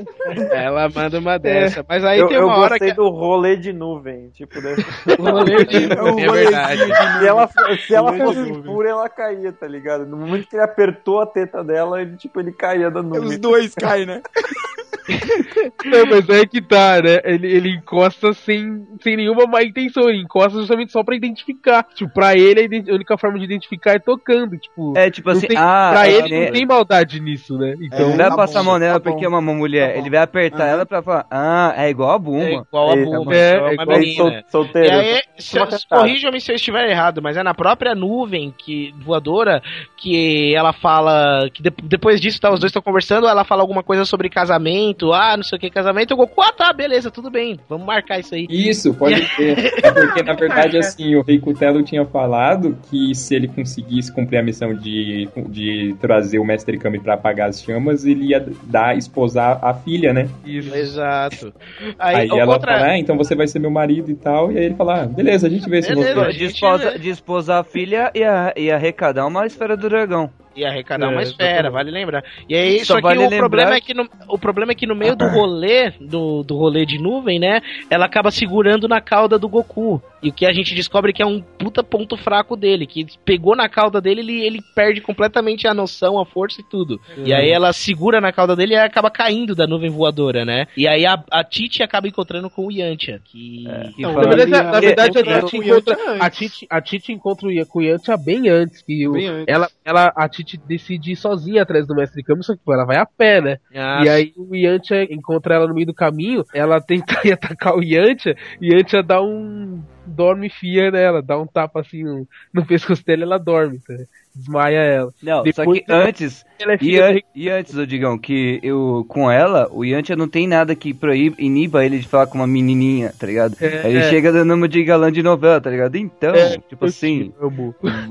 Ela manda uma dessa. Mas aí eu, tem eu uma hora gostei que. do rolê de nuvem, tipo, desse... O rolê de- É um é verdade. Se ela, se ela fosse nuvem. pura, ela caía, tá ligado? No momento que ele apertou a teta dela, ele, tipo, ele caía da Os nuvem. dois caem, né? Não, mas é que tá, né? Ele, ele encosta sem, sem nenhuma má intenção, ele encosta justamente só pra identificar. Tipo, pra ele a a única forma de identificar é tocando. Tipo, É tipo não assim: tem- Ah, pra é, ele né? não tem maldade nisso, né? Então, Ele vai tá passar a mão nela tá porque bom. é uma mulher. Tá. Ele vai apertar Aham. ela pra falar: Ah, é igual a É Buma. igual a mano. É, é, é uma igual- menina. Sol- E solteiro. aí, se, Uma cantada. corrija-me se eu estiver errado, mas é na própria nuvem que voadora que ela fala que de- depois disso tá, os dois estão conversando, ela fala alguma coisa sobre casamento, ah, não sei o que casamento, o Goku, ah, tá, beleza, tudo bem, vamos marcar isso aí. Isso, pode ser. É porque, na verdade, assim, o Rei Cutelo tinha falado que se ele conseguisse cumprir a missão de, de trazer o Mestre Kami pra apagar as chamas, ele ia dar, esposar a filha, né? isso. Exato. Aí, Aí, ela outra... fala, ah, então você vai ser meu marido e tal. E aí ele fala, ah, beleza, a gente vê se você... gente- esposa, de esposar a filha e, a, e arrecadar uma esfera do dragão. E arrecadar É, uma esfera, vale lembrar. E aí, Só só, que vale o lembrar problema é que no, o problema é que no meio do rolê, do, do rolê de nuvem, né, ela acaba segurando na cauda do Goku. E o que a gente descobre que é um puta ponto fraco dele, que pegou na cauda dele, ele, ele perde completamente a noção, a força e tudo. E aí ela segura na cauda dele e acaba caindo da nuvem voadora, né? E aí a, a Titi acaba encontrando com o Yantia, que... Que Não, Na verdade, ele- na verdade, a Titi encontra, a Titi, a Titi encontra o Yan- com o Yantia bem antes. Que o, Bem antes. Ela, ela, a Titi decide ir sozinha atrás do Mestre Kami, só que pô, ela vai a pé, né? Ah, E aí o Yantia encontra ela no meio do caminho, ela tenta ir atacar o Yantia, e Yantia dá um dorme fia nela, dá um tapa assim no, no pescoço dela ela dorme, tá? desmaia ela. Não, Depois, só que antes. ela é E, an- e antes, ô Digão, que eu com ela, o Yantia não tem nada que proíbe, iniba ele de falar com uma menininha, tá ligado? É, Aí ele é. chega dando uma de galã de novela, tá ligado? Então, É, tipo assim,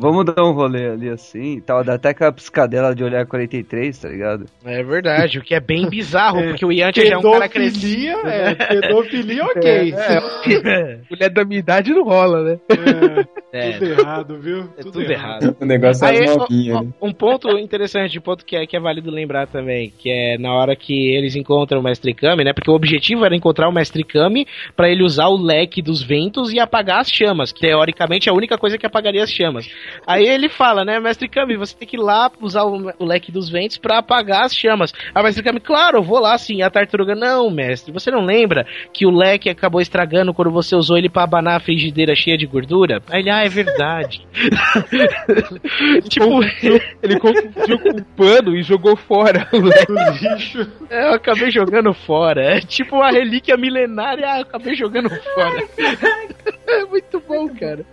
vamos dar um rolê ali assim e tal, dá até aquela piscadela de olhar 43, tá ligado? É verdade, o que é bem bizarro, porque o Yantia já é um cara Pedofilia, crescido. é, pedofilia, ok. É, mulher da minha idade não rola, né? É. Tudo errado, viu? É tudo errado. O negócio é Aí, as ó, novinhas, ó, né? Um ponto interessante, um ponto que é, que é válido lembrar também, que é na hora que eles encontram o Mestre Kami, né? Porque o objetivo era encontrar o Mestre Kami pra ele usar o leque dos ventos e apagar as chamas, que teoricamente é a única coisa que apagaria as chamas. Aí ele fala, né, Mestre Kami, você tem que ir lá usar o, o leque dos ventos pra apagar as chamas. A Mestre Kami, claro, eu vou lá sim. E a tartaruga, não, mestre, você não lembra que o leque acabou estragando quando você usou ele pra abanar a frigideira cheia de gordura? Aí ele, ah, é verdade. tipo, Ele confundiu com um pano e jogou fora o lixo. É, eu acabei jogando fora. É tipo uma relíquia milenária, eu acabei jogando fora. É muito bom, cara.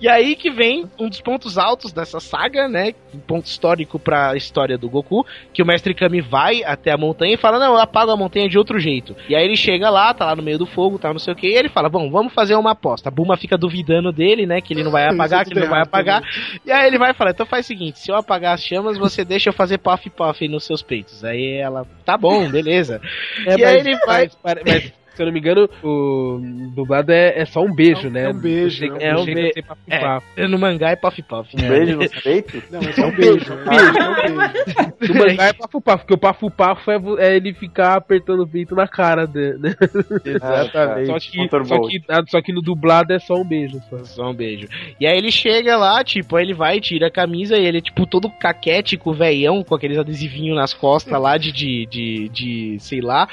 E aí que vem um dos pontos altos dessa saga, né? Um ponto histórico pra história do Goku, que o Mestre Kami vai até a montanha e fala: Não, eu apago a montanha de outro jeito. E aí ele chega lá, tá lá no meio do fogo, tá não sei o que, e ele fala: Bom, vamos fazer uma aposta. A Buma fica duvidando dele, né? Que ele não vai apagar, é que ele não vai apagar. E aí ele vai falar: Então faz o seguinte: se eu apagar as chamas, você deixa eu fazer puff puff nos seus peitos. Aí ela, tá bom, beleza. É, e aí ele vai. Mas, mas, se eu não me engano, o dublado é, é só um beijo, né? é um beijo, é um chega be- a ser papo É, papo. no mangá é puff puff. Um beijo nos peitos? Não, mas é um beijo. É um beijo. É um beijo. No mangá é pafo pafo, porque o pafo pafo é, é ele ficar apertando o peito na cara dele, né? Exatamente. Só que, só, que, ah, só que no dublado é só um beijo. Só. Só um beijo. E aí ele chega lá, tipo, aí ele vai, tira a camisa e ele é, tipo, todo caquético, veião, com aqueles adesivinhos nas costas lá de, de, de, de, sei lá.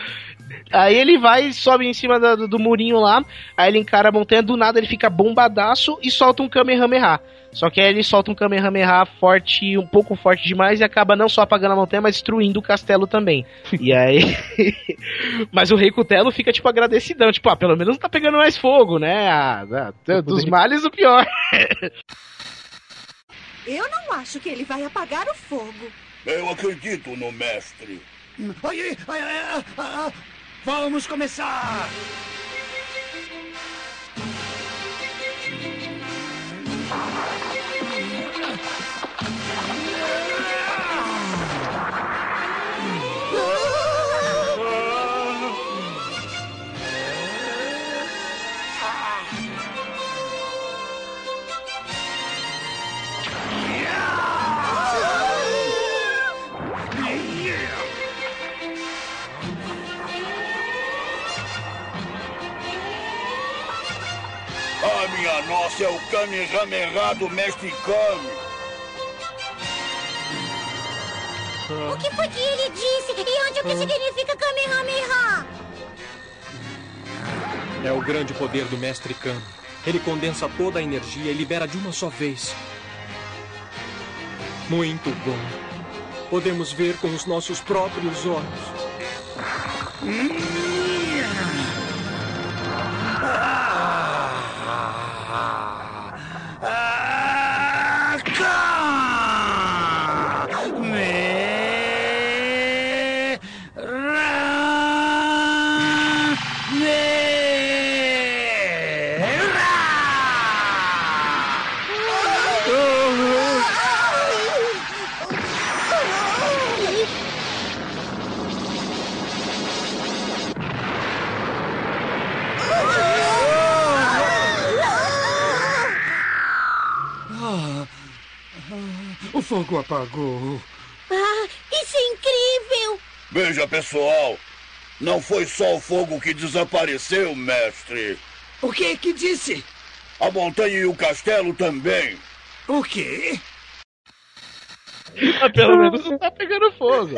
Aí ele vai, sobe em cima do, do murinho lá, aí ele encara a montanha, do nada ele fica bombadaço e solta um Kamehameha. Só que aí ele solta um Kamehameha forte, um pouco forte demais e acaba não só apagando a montanha, mas destruindo o castelo também. E aí. mas o Rei Cutelo fica, tipo, agradecidão. Tipo, ah, pelo menos não tá pegando mais fogo, né? Ah, ah, dos males o pior. Eu não acho que ele vai apagar o fogo. Eu acredito no mestre. Ai, ai, ai, ai, ai, Vamos começar! Nossa, é o Kamehameha do mestre Kami. O que foi que ele disse? E onde o que significa Kamehameha? É o grande poder do Mestre Kami. Ele condensa toda a energia e libera de uma só vez. Muito bom. Podemos ver com os nossos próprios olhos. Ah, fogo apagou. Ah, isso é incrível! Veja, pessoal. Não foi só o fogo que desapareceu, mestre. O que que disse? A montanha e o castelo também. O quê? Mas pelo menos não tá pegando fogo.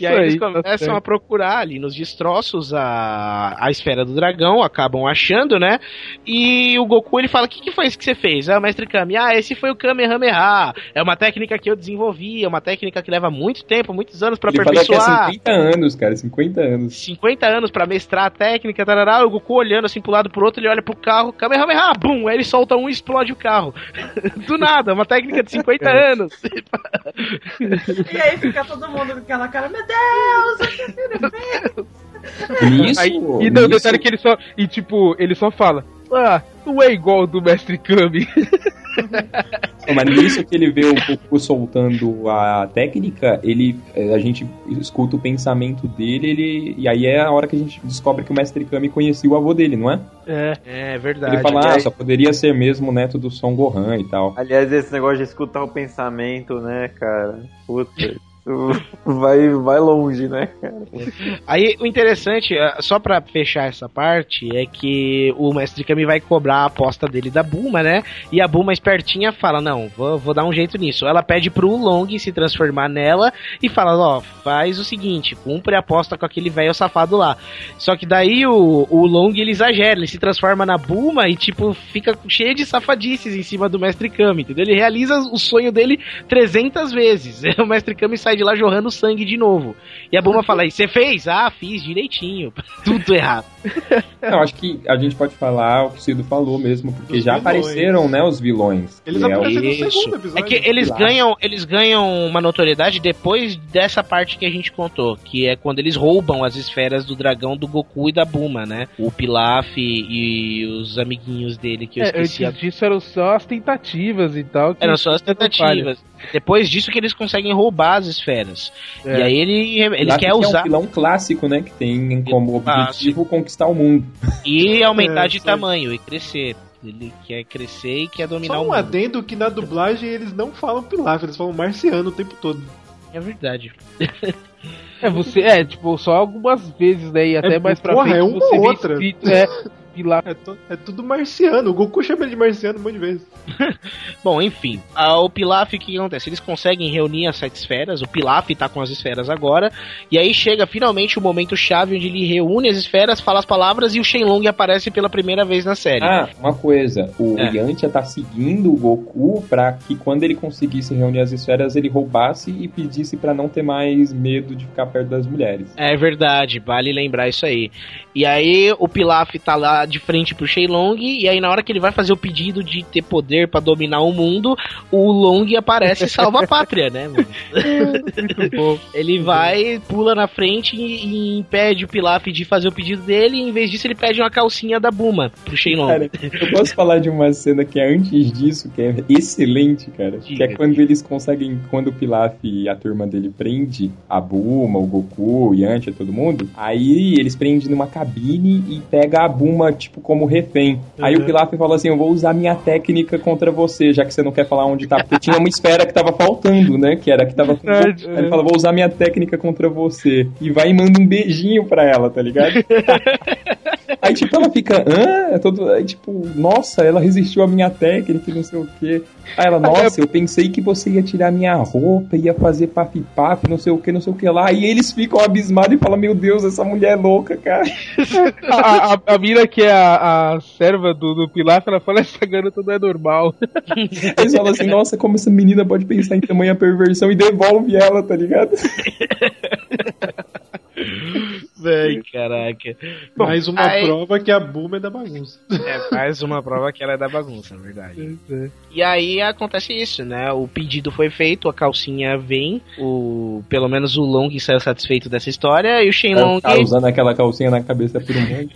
E aí, eles começam a procurar ali nos destroços a, a esfera do dragão, acabam achando, né? E o Goku ele fala: O que, que foi isso que você fez? Ah, mestre Kami, ah, esse foi o Kamehameha. É uma técnica que eu desenvolvi, é uma técnica que leva muito tempo, muitos anos pra Ele aperfeiçoar. fala que é 50 anos, cara, 50 anos. 50 anos pra mestrar a técnica, tarará, o Goku olhando assim pro lado pro outro, ele olha pro carro, Kamehameha, bum, aí ele solta um e explode o carro. Do nada, uma técnica de 50 anos. E aí fica todo mundo com aquela cara, meu Deus, Isso, Aí, e não, detalhe que ele só. E tipo, ele só fala. Ah, não é igual do Mestre Kami. Mas nisso que ele vê o Goku soltando a técnica, ele, a gente escuta o pensamento dele, ele, e aí é a hora que a gente descobre que o Mestre Kami conhecia o avô dele, não é? É, é verdade. Ele fala, ah, só poderia ser mesmo o neto do Son Gohan e tal. Aliás, esse negócio de escutar o pensamento, né, cara? Puta, isso vai, vai longe, né, cara? Aí o interessante, eh, só pra fechar essa parte, é que o Mestre Kami vai cobrar a aposta dele da Bulma, né? E a Bulma espertinha fala: Não, vou, vou dar um jeito nisso. Ela pede pro Long se transformar nela e fala: Ó, faz o seguinte, cumpre a aposta com aquele velho safado lá. Só que daí o, o Long ele exagera, ele se transforma na Bulma e, tipo, fica cheio de safadices em cima do Mestre Kami, entendeu? Ele realiza o sonho dele 300 vezes. O Mestre Kami sai de lá jorrando sangue de novo. E a Bulma fala: E você fez? Ah, fiz direitinho. Tudo errado. Não, acho que a gente pode falar o que o Cido falou mesmo, porque Os já vilões. apareceram, né, os vilões. Eles Que é o- apareceram no segundo episódio. É que eles Claro. ganham, eles ganham uma notoriedade depois dessa parte que a gente contou, que é quando eles roubam as esferas do dragão do Goku e da Bulma, né? O Pilaf e os amiguinhos dele que eu É, esqueci. antes disso eram só as tentativas e tal. que- Eram só as tentativas. Depois disso que eles conseguem roubar as esferas. É. E aí ele, ele quer que usar É um vilão clássico, né, que tem como objetivo conquistar o mundo. e aumentar É, de tamanho e crescer. Ele quer crescer e quer dominar Só o um mundo. adendo que na dublagem eles não falam Pilaf, eles falam marciano o tempo todo. É verdade. É, você, é, tipo, só algumas vezes, né? E até É, mais pra porra, frente é uma você outra. escrito, é, Pilaf. É, to- é tudo marciano. O Goku chama ele de marciano um monte de vezes. Bom, enfim, a- o Pilaf, o que acontece? Eles conseguem reunir as sete esferas, o Pilaf tá com as esferas agora, e aí chega finalmente o momento chave onde ele reúne as esferas, fala as palavras e o Shenlong aparece pela primeira vez na série. Ah, uma coisa, o É. Yantia tá seguindo o Goku pra que quando ele conseguisse reunir as esferas, ele roubasse e pedisse pra não ter mais medo de ficar perto das mulheres. É verdade, vale lembrar isso aí. E aí o Pilaf tá lá de frente pro Shenlong, e aí na hora que ele vai fazer o pedido de ter poder pra dominar o mundo, o Long aparece e salva a pátria, né, mano? Muito bom. Ele vai, pula na frente e, e impede o Pilaf de fazer o pedido dele, e em vez disso ele pede uma calcinha da Buma pro Shenlong. Cara, eu posso falar de uma cena que é antes disso, que é excelente, cara. Que é quando eles conseguem, quando o Pilaf e a turma dele prende a Buma, o Goku, o Yantia, todo mundo, aí eles prendem numa cabine e pega a Buma, tipo, como refém. Aí o Uhum. Pilaf fala assim, eu vou usar minha técnica contra você, já que você não quer falar onde tá, porque tinha uma esfera que tava faltando, né, que era que tava com... Verdade, Aí ele é. fala, vou usar minha técnica contra você. E vai e manda um beijinho pra ela, tá ligado? Aí, tipo, ela fica, hã? É todo, aí, tipo, nossa, ela resistiu à minha técnica e não sei o quê. Aí ela, nossa, eu pensei que você ia tirar minha roupa, ia fazer paf-paf, não sei o que, não sei o que lá. E eles ficam abismados e falam, meu Deus, essa mulher é louca, cara. A, a, a mina que é a, a serva do, do Pilaf, ela fala, essa garota não é normal. Eles falam assim, nossa, como essa menina pode pensar em tamanha perversão e devolve ela, tá ligado? Véi, caraca. Bom, mais uma aí- prova que a Bulma é da bagunça. É, mais uma prova que ela é da bagunça, na verdade. E aí acontece isso, né? O pedido foi feito, a calcinha vem, o pelo menos o Long saiu satisfeito dessa história e o Shenlong Tá usando aquela calcinha na cabeça por um.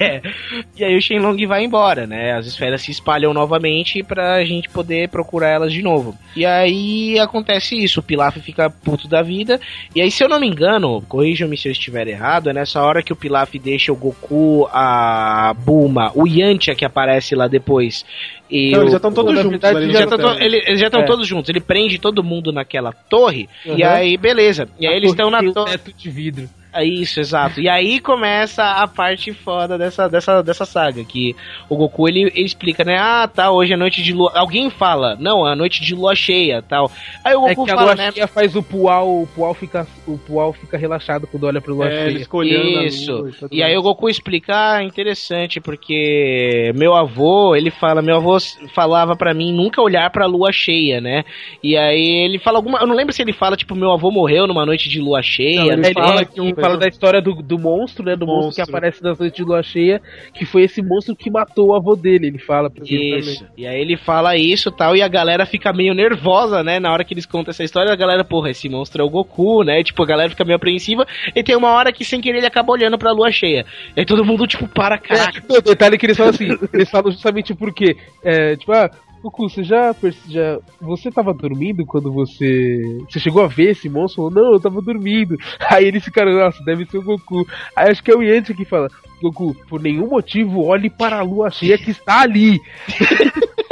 É. E aí o Shenlong vai embora, né? As esferas se espalham novamente pra gente poder procurar elas de novo. E aí acontece isso, o Pilaf fica puto da vida. E aí, se eu não me engano, corrijam-me se eu estiver errado, é nessa hora que o Pilaf deixa o Goku, a Bulma, o Yantia que aparece lá depois. E Não, o- eles já estão todos juntos verdade, no já tão ele- eles já estão É. todos juntos. Ele prende todo mundo naquela torre. E Uhum. aí, beleza. E aí eles estão na torre. teto de vidro. É Isso, exato. E aí começa a parte foda dessa, dessa, dessa saga, que o Goku ele, ele explica, né? Ah, tá, hoje é noite de lua. Alguém fala, não, é noite de lua cheia tal. Aí o É Goku que a fala, lua né? cheia faz o Pual, o Pual fica, o Pual fica relaxado quando olha pro lua É, cheia. escolhendo a Isso. lua e E aí o Goku explica, ah, interessante, porque meu avô, ele fala, meu avô falava pra mim nunca olhar pra lua cheia, né? E aí ele fala alguma, eu não lembro se ele fala tipo meu avô morreu numa noite de lua cheia. Não, ele né? fala, que um- fala da história do, do monstro, né? Do monstro. que Monstro. aparece nas noites de lua cheia, que foi esse monstro que matou o avô dele. Ele fala Isso. E aí ele fala isso e tal, e a galera fica meio nervosa, né? Na hora que eles contam essa história, a galera, porra, esse monstro é o Goku, né? Tipo, a galera fica meio apreensiva. E tem uma hora que sem querer ele acaba olhando pra lua cheia. E aí todo mundo, tipo, para, caraca. O detalhe é que eles falam assim, eles falam justamente porque, é, tipo, ah, Goku, você já, já. Você tava dormindo quando você. Você chegou a ver esse monstro? Não, eu tava dormindo. Aí eles ficaram, nossa, deve ser o Goku. Aí acho que é o Yanti que fala, Goku, por nenhum motivo, olhe para a lua cheia que está ali.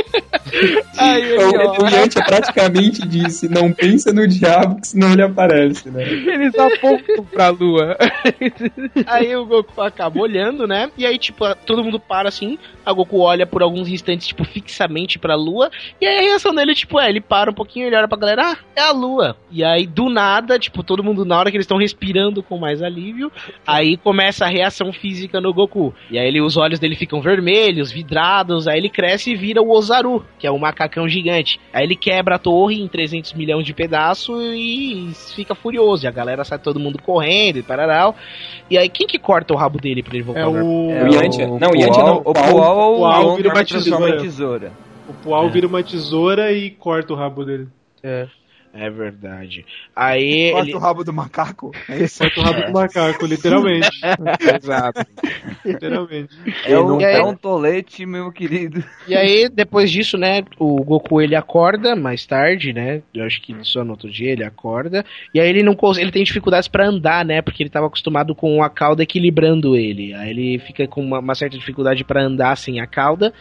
Aí O, o Yantia praticamente disse: não pensa no diabo, que senão ele aparece, né? Eles apontam pra lua. Aí o Goku acaba olhando, né? E aí, tipo, todo mundo para assim. A Goku olha por alguns instantes, tipo, fixamente pra lua. E aí a reação dele, tipo, é, ele para um pouquinho, ele olha pra galera, ah, é a lua. E aí, do nada, tipo, todo mundo, na hora que eles estão respirando com mais alívio, aí começa a reação física no Goku. E aí ele, os olhos dele ficam vermelhos, vidrados, aí ele cresce e vira o Ozaru, que é o macacão gigante. Aí ele quebra a torre em 300 milhões de pedaços e fica furioso. E a galera sai todo mundo correndo e pararau. E aí, quem que corta o rabo dele pra ele voltar É o-? É o Yantia. Não, o Yantia não, O Paul- Pual, o Pual vira uma tesoura. tesoura. O Pual vira uma tesoura e corta o rabo dele. É. É verdade. Aí Corta ele... o rabo do macaco. É isso? Corta o rabo do macaco, literalmente. Exato. literalmente. É um, aí- é um tolete, meu querido. E aí, depois disso, né, o Goku ele acorda mais tarde, né? Eu acho que só no outro dia ele acorda. E aí ele não ele tem dificuldades pra andar, né? Porque ele tava acostumado com a cauda equilibrando ele. Aí ele fica com uma, uma certa dificuldade pra andar sem a cauda.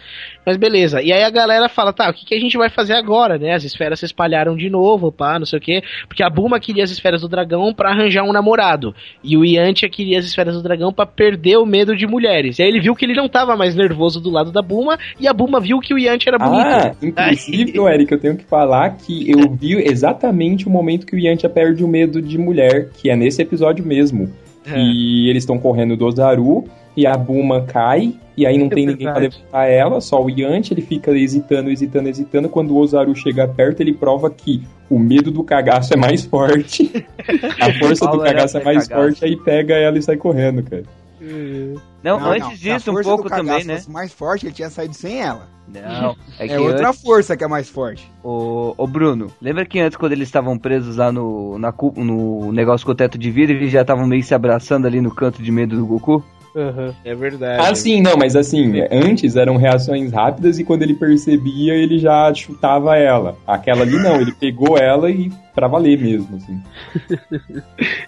Mas beleza. E aí a galera fala, tá, o que, que a gente vai fazer agora, né? As esferas se espalharam de novo, pá, não sei o quê. Porque a Buma queria as esferas do dragão pra arranjar um namorado. E o Yantia queria as esferas do dragão pra perder o medo de mulheres. E aí ele viu que ele não tava mais nervoso do lado da Buma. E a Buma viu que o Yantia era bonito. Ah, inclusive, ô, Eric, eu tenho que falar que eu vi exatamente o momento que o Yantia perde o medo de mulher, que é nesse episódio mesmo. É. E eles estão correndo do Ozaru, e a Buma cai, e aí não tem ninguém pra verdade. levantar ela, só o Yantia, ele fica hesitando, hesitando, hesitando. Quando o Ozaru chega perto, ele prova que o medo do cagaço é mais forte, a força do Power cagaço é mais cagaço. forte, aí pega ela e sai correndo, cara. Não, Não, antes não, se disso, um pouco também, né? fosse mais forte, ele tinha saído sem ela. Não, é É, outra antes- força que é mais forte. Ô, ô Bruno, lembra que antes, quando eles estavam presos lá no, na no negócio com o teto de vidro, eles já estavam meio se abraçando ali no canto de medo do Goku? É verdade. Ah, sim, não, mas assim, antes eram reações rápidas e quando ele percebia, ele já chutava ela. Aquela ali não, ele pegou ela e pra valer mesmo, assim.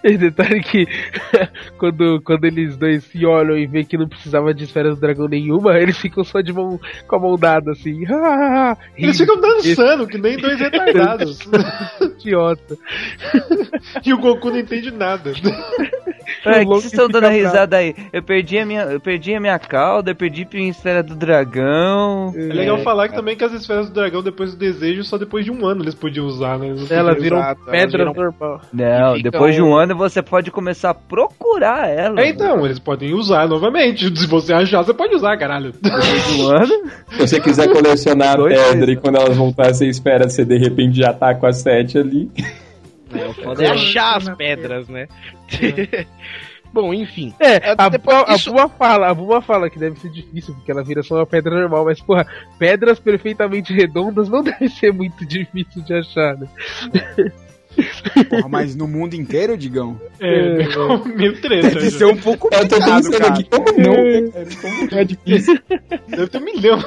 E detalhe que quando, quando eles dois se olham e veem que não precisava de esferas do dragão nenhuma, eles ficam só de mão com a mão dada assim. Eles ficam dançando, que nem dois retardados. Idiota. e o Goku não entende nada. Peraí, que vocês estão dando a bravo. risada aí? Eu perdi a minha, eu perdi a minha cauda, eu perdi a minha esfera do dragão. É legal falar que também que as esferas do dragão, depois do desejo, só depois de um ano eles podiam usar, né? Eles não Elas viram usar. pedra normal. Não, E fica depois de um- ano você pode começar a procurar ela. É, então, eles podem usar novamente. Se você achar, você pode usar, caralho. Depois de um ano? Se você quiser colecionar a pedra e quando elas voltarem, você espera, você de repente já tá com a sete ali. É, o foda é achar as pedras, né? Bom, enfim. É, a, depois Buma, isso- a Buma fala, a Buma fala que deve ser difícil, porque ela vira só uma pedra normal, mas porra, pedras perfeitamente redondas não deve ser muito difícil de achar, né? Porra, mas no mundo inteiro, Digão? É, meio treta. Deve ser um pouco Eu tô pensando cara. aqui, como não? Como não é difícil? Deve ter um milhão.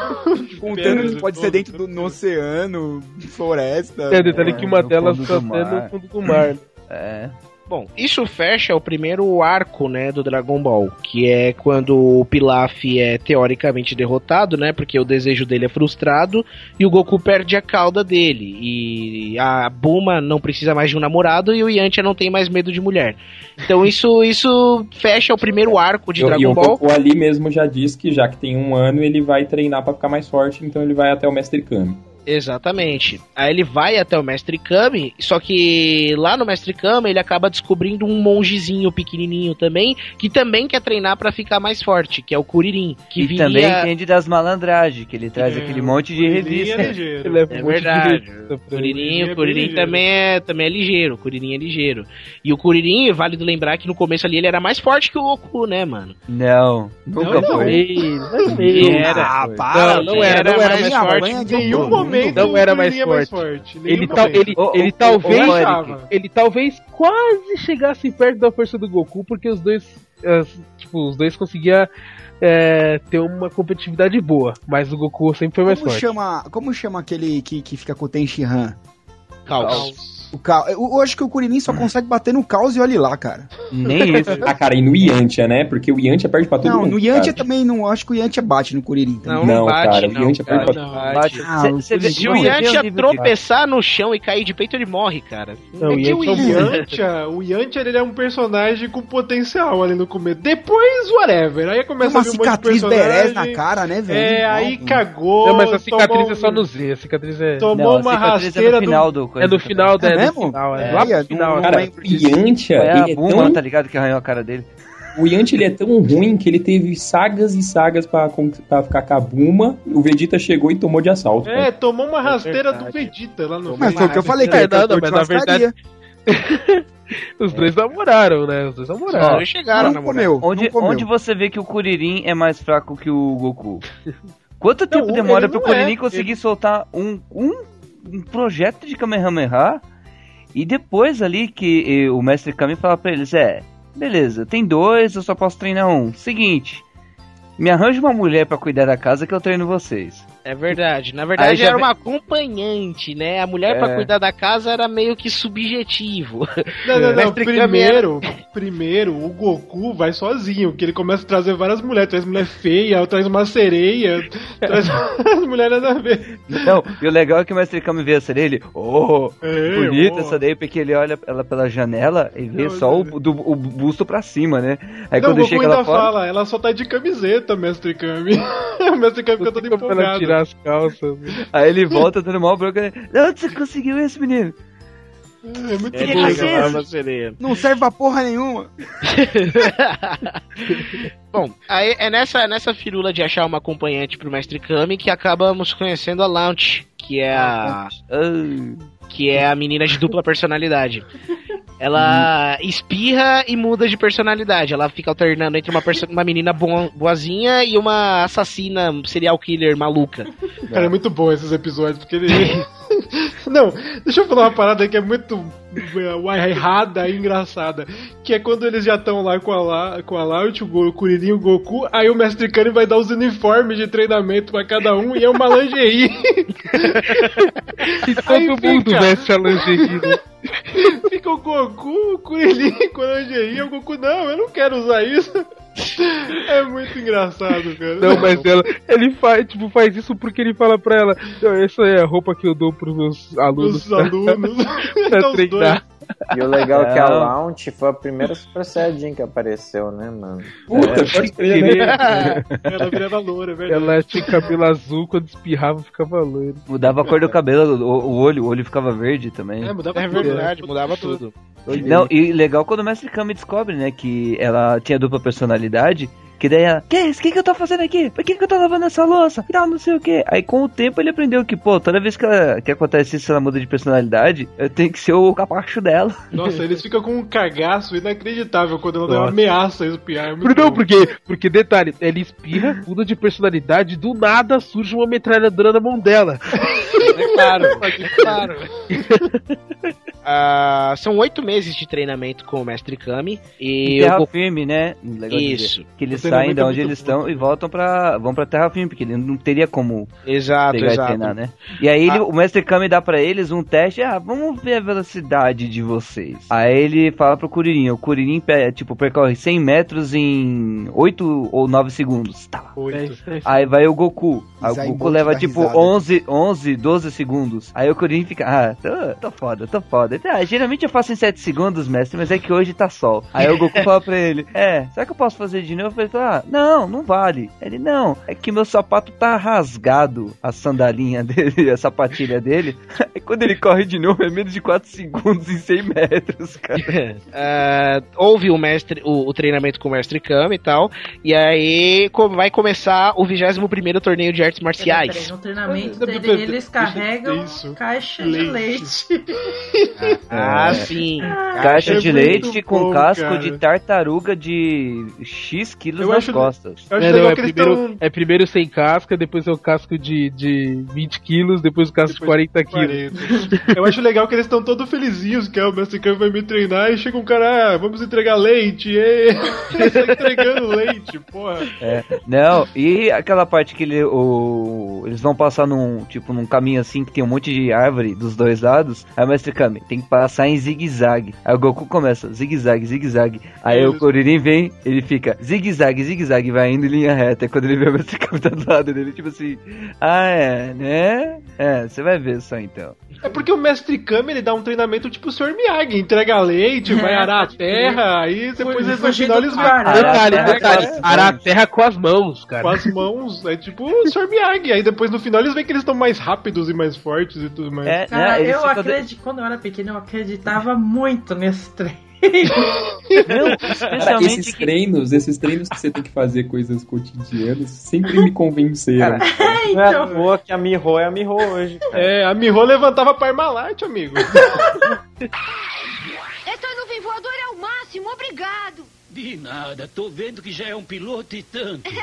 Contando que pode ser dentro do no oceano, floresta. É, detalhe que uma delas fundo só do é mar. no fundo do mar. É. Bom, isso fecha o primeiro arco, né, do Dragon Ball, que é quando o Pilaf é teoricamente derrotado, né, porque o desejo dele é frustrado e o Goku perde a cauda dele e a Buma não precisa mais de um namorado e o Yantia não tem mais medo de mulher. Então isso isso fecha o primeiro arco de E o- Dragon e o Ball. Goku ali mesmo já diz que já que tem um ano ele vai treinar pra ficar mais forte, então ele vai até o Mestre Kami. Exatamente. Aí ele vai até o Mestre Kami, só que lá no Mestre Kami ele acaba descobrindo um mongezinho pequenininho também, que também quer treinar pra ficar mais forte, que é o Kuririn. Que E viria... também entende das malandragens, que ele traz aquele monte de revista. ligeiro. É verdade. O Kuririn, o Kuririn também é, também é ligeiro. O Kuririn é ligeiro. E o Kuririn, válido lembrar que no começo ali ele era mais forte que o Goku, né, mano? Não, nunca Não, foi. não. Ele era. Para, não, não era, não era mais forte. de Nenhum Goku. Momento não era mais é mais forte. forte. Nenhum Ele, tal, ele, ele talvez, ele talvez quase chegasse perto da força do Goku, porque os dois, as- tipo, os dois conseguiam é, ter uma competitividade boa, mas o Goku sempre foi mais Como forte. chama, como chama aquele que, que fica com o Tenshinhan? Caos. O caos. Eu, eu acho que o Kuririn só consegue bater no caos e olhe lá, cara. Nem isso. Ah, cara, e no Yantia, né? Porque o Yantia perde pra todo não, mundo. no Yantia cara. também não acho que o Yantia bate no Kuririn. também. Não, cara, o Yantia perde pra todo mundo. Bate. Ah, Se o Yantia tropeçar no chão e cair de peito, ele morre, cara. Não, É o que o Yantia- Yantia, o Yantia ele é um personagem com potencial ali no começo. Depois, whatever. Aí Tem começa uma a vir um monte de cicatriz personagem. na cara, né, velho? É, aí cagou. Não, mas a cicatriz é só no Z, a cicatriz é... Tomou Não, a uma cicatriz é rasteira no final do... É no final, É é, mesmo? final, é, É, lá é, final. é. Cara, o. Yantia, a ele é Buma, tão... tá ligado? Que arranhou a cara dele. O Yantia ele é tão ruim que ele teve sagas e sagas pra, pra ficar com a Buma. O Vegeta chegou e tomou de assalto. É, cara. tomou uma rasteira do. Vegeta lá no Mas foi o que eu falei, que É, ele não, não, cantor mas na verdade- churrascaria. Os dois namoraram, né? Os dois namoraram. Os dois chegaram não comeu, Onde, não comeu. onde você vê que o Kuririn é mais fraco que o Goku? Quanto tempo Não, demora ele pro Kuririn é. conseguir soltar um, um, um projeto de Kamehameha? E depois ali que o Mestre Kami fala pra eles, é, beleza, tem dois, eu só posso treinar um. Seguinte, me arranja uma mulher pra cuidar da casa que eu treino vocês. É verdade. Na verdade era vem- uma acompanhante, né? A mulher pra É. cuidar da casa era meio que subjetivo. Não, não, não. Primeiro, primeiro, o Goku vai sozinho, que ele começa a trazer várias mulheres. Traz mulher feia, traz uma sereia, traz as mulheres a ver. Não, e o legal é que o Mestre Kami vê a sereia, ele, oh, É, bonita oh. essa daí, porque ele olha ela pela janela e vê Não, só o, do- o busto pra cima, né? Aí não, o quando Goku chega ainda fora... fala, ela só tá de camiseta, Mestre Kami. o Mestre Kami fica todo empolgado. Tirar as calças. né? Aí ele volta dando mal bronca. né? De onde você conseguiu isso, menino? É muito Ele bom. Não serve pra porra nenhuma. Bom, aí é nessa, nessa firula de achar uma acompanhante pro Mestre Kami que acabamos conhecendo a Launch, que é a. que é a menina de dupla personalidade. Ela espirra e muda de personalidade. Ela fica alternando entre uma, uma menina bo- boazinha e uma assassina serial killer maluca. Cara, é muito bom esses episódios, porque ele. Não, deixa eu falar uma parada que é muito é, errada e engraçada. Que é quando eles já estão lá com a, La, com a Laut, o Go- o Kuririn e o Goku, aí o Mestre Kami vai dar os uniformes de treinamento pra cada um e é uma lingerie. E todo mundo veste a lingerie. né? Fica o Goku, o Kuririn com a lingerie, o Goku, não, eu não quero usar isso. É muito engraçado, cara. Não, mas ela, ele faz, tipo, faz isso porque ele fala pra ela, "Não, essa é a roupa que eu dou pros meus alunos. Os alunos. pra Então, treinar. E o legal é que a Não. Launch foi a primeira Super Saiyajin que apareceu, né, mano? Puta, É. pode crer, né? Ela virava loura, é verdade. Ela tinha cabelo azul, quando espirrava ficava loiro. Mudava a cor do cabelo, o, o olho, o olho ficava verde também. É, mudava É tudo, verdade, né? mudava tudo. Não, e legal quando o Mestre Kami descobre, né, que ela tinha dupla personalidade, que daí ela, que isso? O que, que eu tô fazendo aqui? Por que, que eu tô lavando essa louça? E tal, não sei o que. Aí com o tempo ele aprendeu que, pô, toda vez que, ela, que acontece isso, ela muda de personalidade, eu tenho que ser o capacho dela. Nossa, eles ficam com um cagaço inacreditável quando ela Nossa. ameaça espiar. É Não, porque, porque detalhe, ela espirra, muda de personalidade, do nada surge uma metralhadora na mão dela. É claro, é claro. uh, são oito meses de treinamento com o Mestre Kami. E terra o- firme, né? Legal Isso. dizer. Que eles saem de é onde eles estão e voltam pra. vão pra terra firme, porque ele não teria como Exato, pegar exato. e treinar, né? E aí ele- Ah. o Mestre Kami dá pra eles um teste, ah, vamos ver a velocidade de vocês. Aí ele fala pro Kuririn, o Kuririn, tipo, percorre 100 metros em 8 ou 9 segundos. Tá. Aí vai o Goku. Aí o Goku leva tipo risada. 11, 11, 12 segundos. Aí o Kuririn fica, ah, tô, tô foda, tô foda. Ah, geralmente eu faço em 7 segundos, mestre, mas é que hoje tá sol. Aí o Goku fala pra ele, é, será que eu posso fazer de novo? Ele fala, ah, não, não vale. Ele, não, é que meu sapato tá rasgado, a sandalinha dele, a sapatilha dele. Aí quando ele corre de novo é menos de 4 segundos em 100 metros, cara. É, houve o, mestre, o, o treinamento com o Mestre Kami e tal. E aí vai começar o 21 torneio de artes marciais. Peraí, no treinamento Peraí, dele, peraí, eles carregam caixa de leite. Ah, É. sim. Caixa É de leite com bom, casco cara. de tartaruga de X quilos Eu nas acho- costas. eu acho É, legal não, é, que eles primeiro, tão- é primeiro sem casca, depois é o casco de, de 20 quilos, depois o casco de 40 quilos. Eu acho legal que eles estão todos felizinhos, que é, o Mestre Kami vai me treinar e chega um cara, ah, vamos entregar leite, e ele tá entregando leite, porra. É, não, e aquela parte que ele, o, eles vão passar num, tipo, num caminho assim que tem um monte de árvore dos dois lados. Aí o Mestre Kami tem que passar em zigue-zague. Aí o Goku começa, zigue-zague, zigue-zague. Aí o Kuririn vem, ele fica zigue-zague, zigue-zague, vai indo em linha reta. E quando ele vê o Mestre tá do lado dele, tipo assim, ah, é, né? É, você vai ver só então. É porque o Mestre Kami ele dá um treinamento tipo o Sr. Miyagi, entrega leite, vai É, arar a terra, aí depois eles no final do eles cara. Detalhe, É, detalhe, com as arar a mãos. terra com as mãos, cara. Com as mãos, é tipo o Sr. Miyagi. Aí depois no final eles veem que eles estão mais rápidos e mais fortes e tudo mais. É, Cara, né, eles eu acredito, quando eu era pequeno, eu acreditava muito nesse treino. Cara, esses treinos, esses treinos que você tem que fazer coisas cotidianas, sempre me convenceram. Não é à toa que a Miho é a Miho hoje. cara. É, a Miho levantava Parmalat, amigo. Essa nuvem voadora é o máximo, obrigado. De nada, tô vendo que já é um piloto e tanto. A gente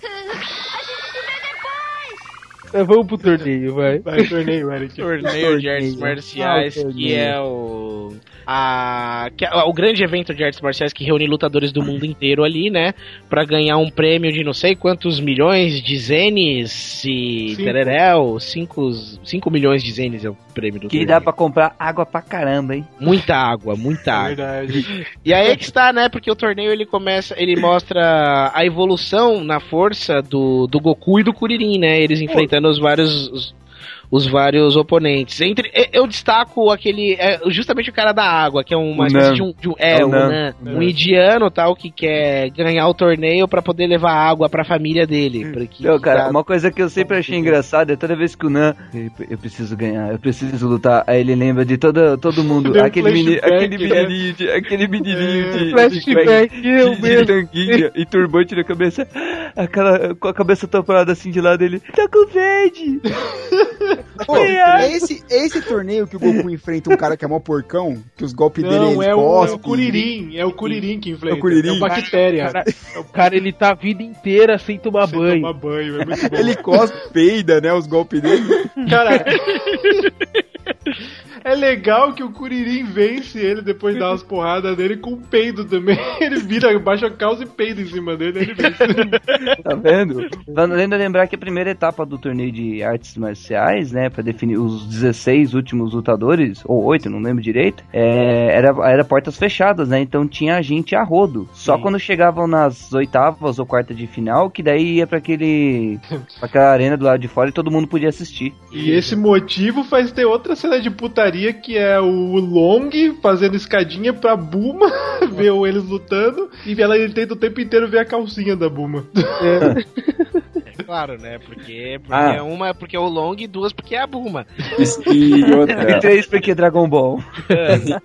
se vê depois. É, vamos pro torneio, vai. Vai, torneio, Eric. Torneio de artes marciais, Ah, que é o. A, que é o grande evento de artes marciais que reúne lutadores do mundo inteiro ali, né? Pra ganhar um prêmio de não sei quantos milhões de zenes e. Cinco. Tereréu, 5 milhões de zenes é o prêmio do Que torneio. dá pra comprar água pra caramba, hein? Muita água, muita água. Verdade. E aí é que está, né? Porque o torneio ele começa, ele mostra a evolução na força do, do Goku e do Kuririn, né? Eles enfrentando os vários os, os vários oponentes. Entre eu destaco aquele é, justamente o cara da água, que é uma espécie de um, de um- é, É o Nan. Nan, É. um indiano tal que quer ganhar o torneio pra poder levar água pra família dele, porque Não, cara, tá- uma coisa que eu sempre achei engraçada é toda vez que o Nan. "Eu- preciso ganhar, eu preciso lutar. Aí ele lembra de todo, todo mundo. Um aquele, meni, aquele né? menininho, de, aquele menininho de. Flashback, de, de, tanguinha e turbante na cabeça. Aquela, com a cabeça tampada assim de lado ele. Tá com verde! Pô, esse, esse torneio que o Goku enfrenta um cara que é mó porcão, que os golpes dele Não, é o, é o Kuririn. É o Kuririn que enfrenta. É o Kuririn? É o bactéria. Cara, o cara, ele tá a vida inteira sem tomar Sem banho. tomar banho, é muito bom. Ele cospe, peida, né, os golpes dele. Cara, é legal que o Kuririn vence ele depois dá umas porradas nele com peido também. Ele vira, baixa a calça e peida em cima dele, ele vence. Tá vendo? Valendo lembrar que a primeira etapa do torneio de artes marciais, né, pra definir os 16 últimos lutadores, ou 8, não lembro direito, é, era, era portas fechadas, né? Então tinha gente a rodo. Só quando chegavam nas oitavas ou quarta de final, que daí ia pra aquele. pra aquela arena do lado de fora e todo mundo podia assistir. E esse motivo faz ter outra cena de putaria que é o Long fazendo escadinha pra Buma ver eles lutando e ela ele tenta o tempo inteiro ver a calcinha da Buma. É claro, né? Porque, porque Ah. uma é porque é o Long e duas porque é a Buma. E outra. E três porque Dragon Ball.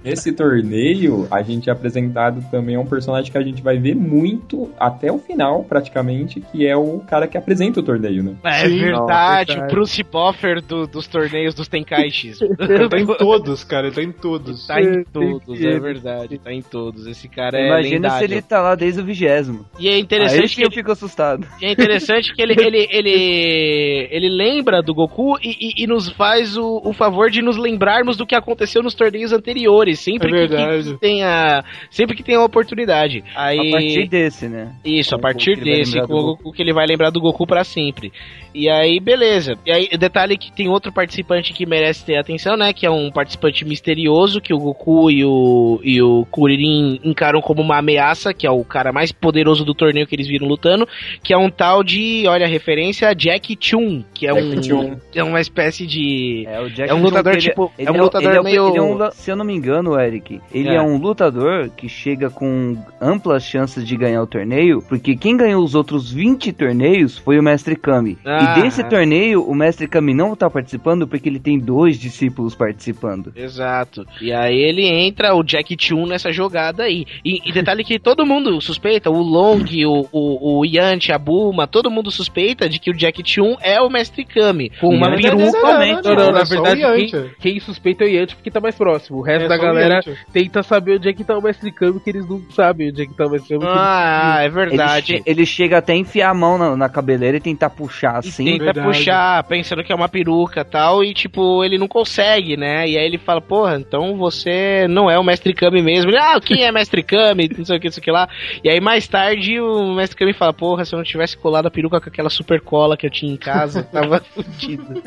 Nesse torneio, a gente é apresentado também a um personagem que a gente vai ver muito até o final, praticamente, que é o cara que apresenta o torneio, né? É Sim, verdade, não, o Bruce Buffer do- dos torneios dos Tenkaichis. Ele tá em todos, cara, ele tá em todos. Tá em todos, é verdade, tá em todos. Esse cara é Imagina se ele tá lá desde o vigésimo. E é Aí interessante sim que eu ele, fico assustado. e é interessante que ele, ele, ele, ele lembra do Goku e, e, e nos faz o, o, favor de nos lembrarmos do que aconteceu nos torneios anteriores. Sempre é que, que tenha. Sempre que tenha a oportunidade. Aí, a partir desse, né? Isso, a partir desse, o, o que ele vai lembrar do Goku para sempre. E aí, beleza. E aí, detalhe que tem outro participante que merece ter atenção, né? Que é um participante misterioso que o Goku e o, e o Kuririn encaram como uma ameaça, que é o cara mais poderoso do torneio que eles viram lutando, que é um tal de, olha, referência a Jack Chun, que é Jack um Chun. é uma espécie de é, o Jack é um lutador Chun, tipo, ele, é um ele lutador ele é, meio ele é um, se eu não me engano, Eric, ele é. é um lutador que chega com amplas chances de ganhar o torneio, porque quem ganhou os outros 20 torneios foi o Mestre Kami. Ah, e desse torneio, o Mestre Kami não tá participando porque ele tem dois discípulos participando. Exato. E aí ele entra, o Jack Chun, nessa jogada aí. E, e detalhe que todo mundo suspeita, o Long, o, o, o Yanti, a Bulma, todo mundo suspeita de que o Jack Chun é o Mestre Kami. Com uma peruca. Não, não, não, na verdade, quem, quem, suspeita é o Yanti porque tá mais próximo. O resto é da galera tenta saber onde é que tá o Mestre Kami, que eles não sabem onde é que tá o Mestre Kami. Ah, é verdade. Ele, che ele, chega até a enfiar a mão na, na cabeleira e tentar puxar assim. E tenta verdade. puxar, pensando que é uma peruca tal, e tipo, ele não consegue, né? E aí ele fala, porra, então você não é o Mestre Kami mesmo. Ele, ah, quem é Mestre Kami? Não sei o que, não sei o que lá. E aí mais tarde o Mestre Kami fala, porra, se eu não tivesse colado a peruca com aquela super cola que eu tinha em casa, tava fudido.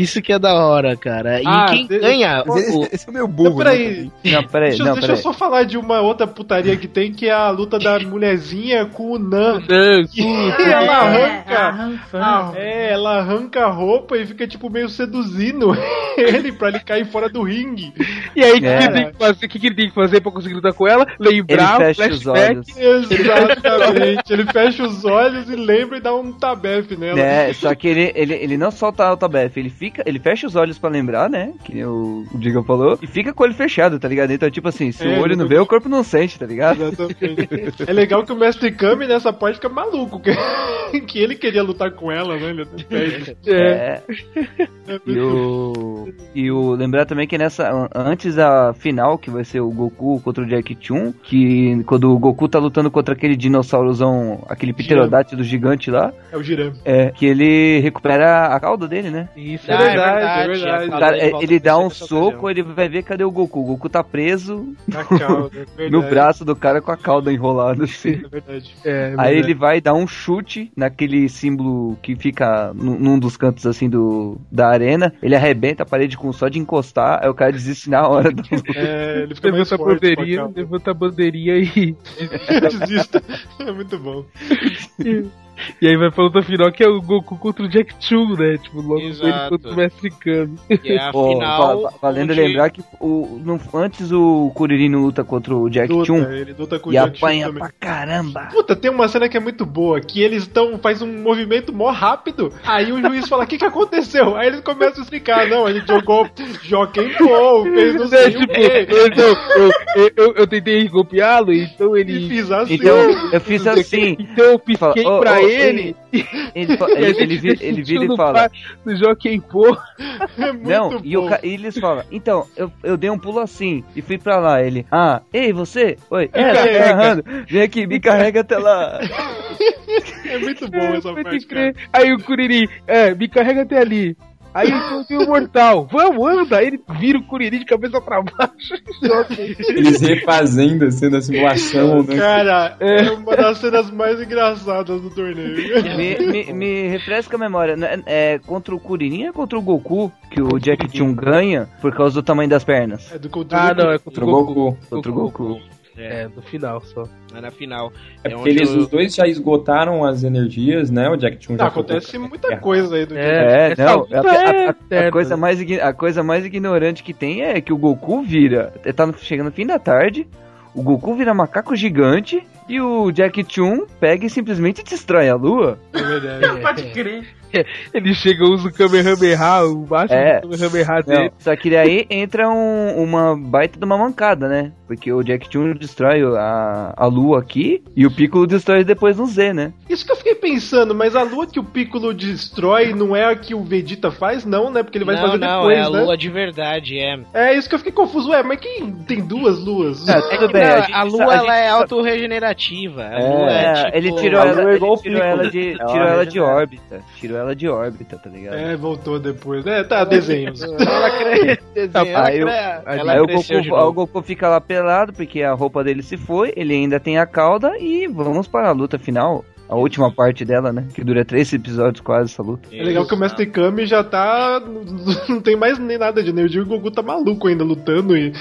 Isso que é da hora, cara. E ah, quem de... ganha. O... Esse, esse, é meu burro. Não, peraí. Né? Não, peraí. Deixa, não, deixa peraí. eu só falar de uma outra putaria que tem, que é a luta da mulherzinha com o Nan. e ela arranca. Ah, é, ela arranca a roupa e fica, tipo, meio seduzindo ele pra ele cair fora do ringue. E aí, o é. que, ele tem que que, ele tem que fazer pra conseguir lutar com ela? Lembrar ele fecha flashback. Os olhos. Exatamente. ele fecha os olhos e lembra e dá um tabefe nela. É, só que ele, ele, ele não solta o tabefe, ele fica, ele fecha os olhos pra lembrar, né? Que o, o Diga falou, e fica com o olho fechado, tá ligado? Então, tipo assim, se é, o olho não vê, o corpo não sente, tá ligado? Exatamente. é legal que o Mestre Kami nessa parte fica maluco, que, que ele queria lutar com ela, né? Ele. É. é. E o. E o. Lembrar também que nessa. Antes da final, que vai ser o Goku contra o Jack Chun, que quando o Goku tá lutando contra aquele dinossauros, aquele pterodátilo gigante lá. É o Jiram. É, que ele recupera a cauda dele, né? Isso, ah, verdade, é verdade, é verdade. Cara, ele, ele dá um soco, ele vai ver cadê o Goku. O Goku tá preso cauda, é no braço do cara com a cauda enrolada assim. É verdade. É, Aí ele vai dar um chute naquele símbolo que fica num dos cantos assim do, da arena. Ele arrebenta a parede com só de encostar. Aí o cara desiste na hora do. É, ele fica levanta a bandeirinha, levanta a bandeirinha e. Desista. É muito bom. E aí vai pra luta final que é o Goku contra o Jack Chun, né? Tipo, logo Exato. ele contra o Mestre Kami. E é a Pô, final. Valendo onde... lembrar que o, no, antes o Kuririn luta contra o Jack luta, Chun. Ele luta com e o Jack apanha Chun pra caramba. Puta, tem uma cena que é muito boa, que eles estão. faz um movimento mó rápido. Aí o juiz fala: o que, que aconteceu? Aí eles começam a explicar: não, a gente jogou Jockey Ball, fez não sei tipo, eu, eu, eu, eu, tentei copiá-lo, então ele. E fiz assim. Então, eu fiz assim. Então eu pisquei fala, pra oh, oh, ele. Ele, ele, ele, vira, ele vira e fala. No Joaquim Pô. É não, e, o, e, eles falam, então, eu, eu dei um pulo assim e fui pra lá. Ele, ah, ei, você? Oi, é, tá. Vem aqui, me carrega até lá. É muito bom essa parte. Aí o Curiri, é, me carrega até ali. Aí tem o mortal. Vamos, anda! Aí ele vira o Curiri de cabeça pra baixo. Eles refazendo assim na simulação, né? Cara, é. é uma das cenas mais engraçadas do torneio. Me, me, me refresca a memória. Né? É contra o Kuririn ou contra o Goku que o Jack Chun ganha por causa do tamanho das pernas? É do, contra ah, não, é contra, o Goku. Goku. Contra o Goku. É, é, no final só. É na final. É, é porque eles, eu... os dois já esgotaram as energias, né? O Jack Chun já Acontece muita coisa aí do É, é não. A, a, a, a, coisa mais, a coisa mais ignorante que tem é que o Goku vira. Tá chegando no fim da tarde. O Goku vira macaco gigante e o Jack Chun pega e simplesmente destrói a lua. É verdade. Pode crer. Ele chega, usa o Kamehameha, o máximo é, do Kamehameha dele. Não, só que daí entra um, uma baita de uma mancada, né? Porque o Jack Chun destrói a, a lua aqui e o Piccolo destrói depois no Z, né? Isso que eu fiquei pensando, mas a lua que o Piccolo destrói não é a que o Vegeta faz? Não, né? Porque ele vai não, fazer não, depois, é a né? lua de verdade, é. É isso que eu fiquei confuso. Ué, mas quem tem duas luas? É, É que, não, a, lua ela é autorregenerativa. A lua é, É, tipo, ele tirou a ela, é ele tirou ela de, Ela tirou ela de órbita. Tirou ela de órbita, tá ligado? É, voltou depois. É, tá, desenhos. Ela cre... desenho, ela Aí, cre... ela aí o, Goku, o fica lá pelado porque a roupa dele se foi, ele ainda tem a cauda e vamos para a luta final. A última parte dela, né? Que dura três episódios quase essa luta. É legal que o Mestre Kami já tá. Não tem mais nem nada de energia. O Goku tá maluco ainda lutando e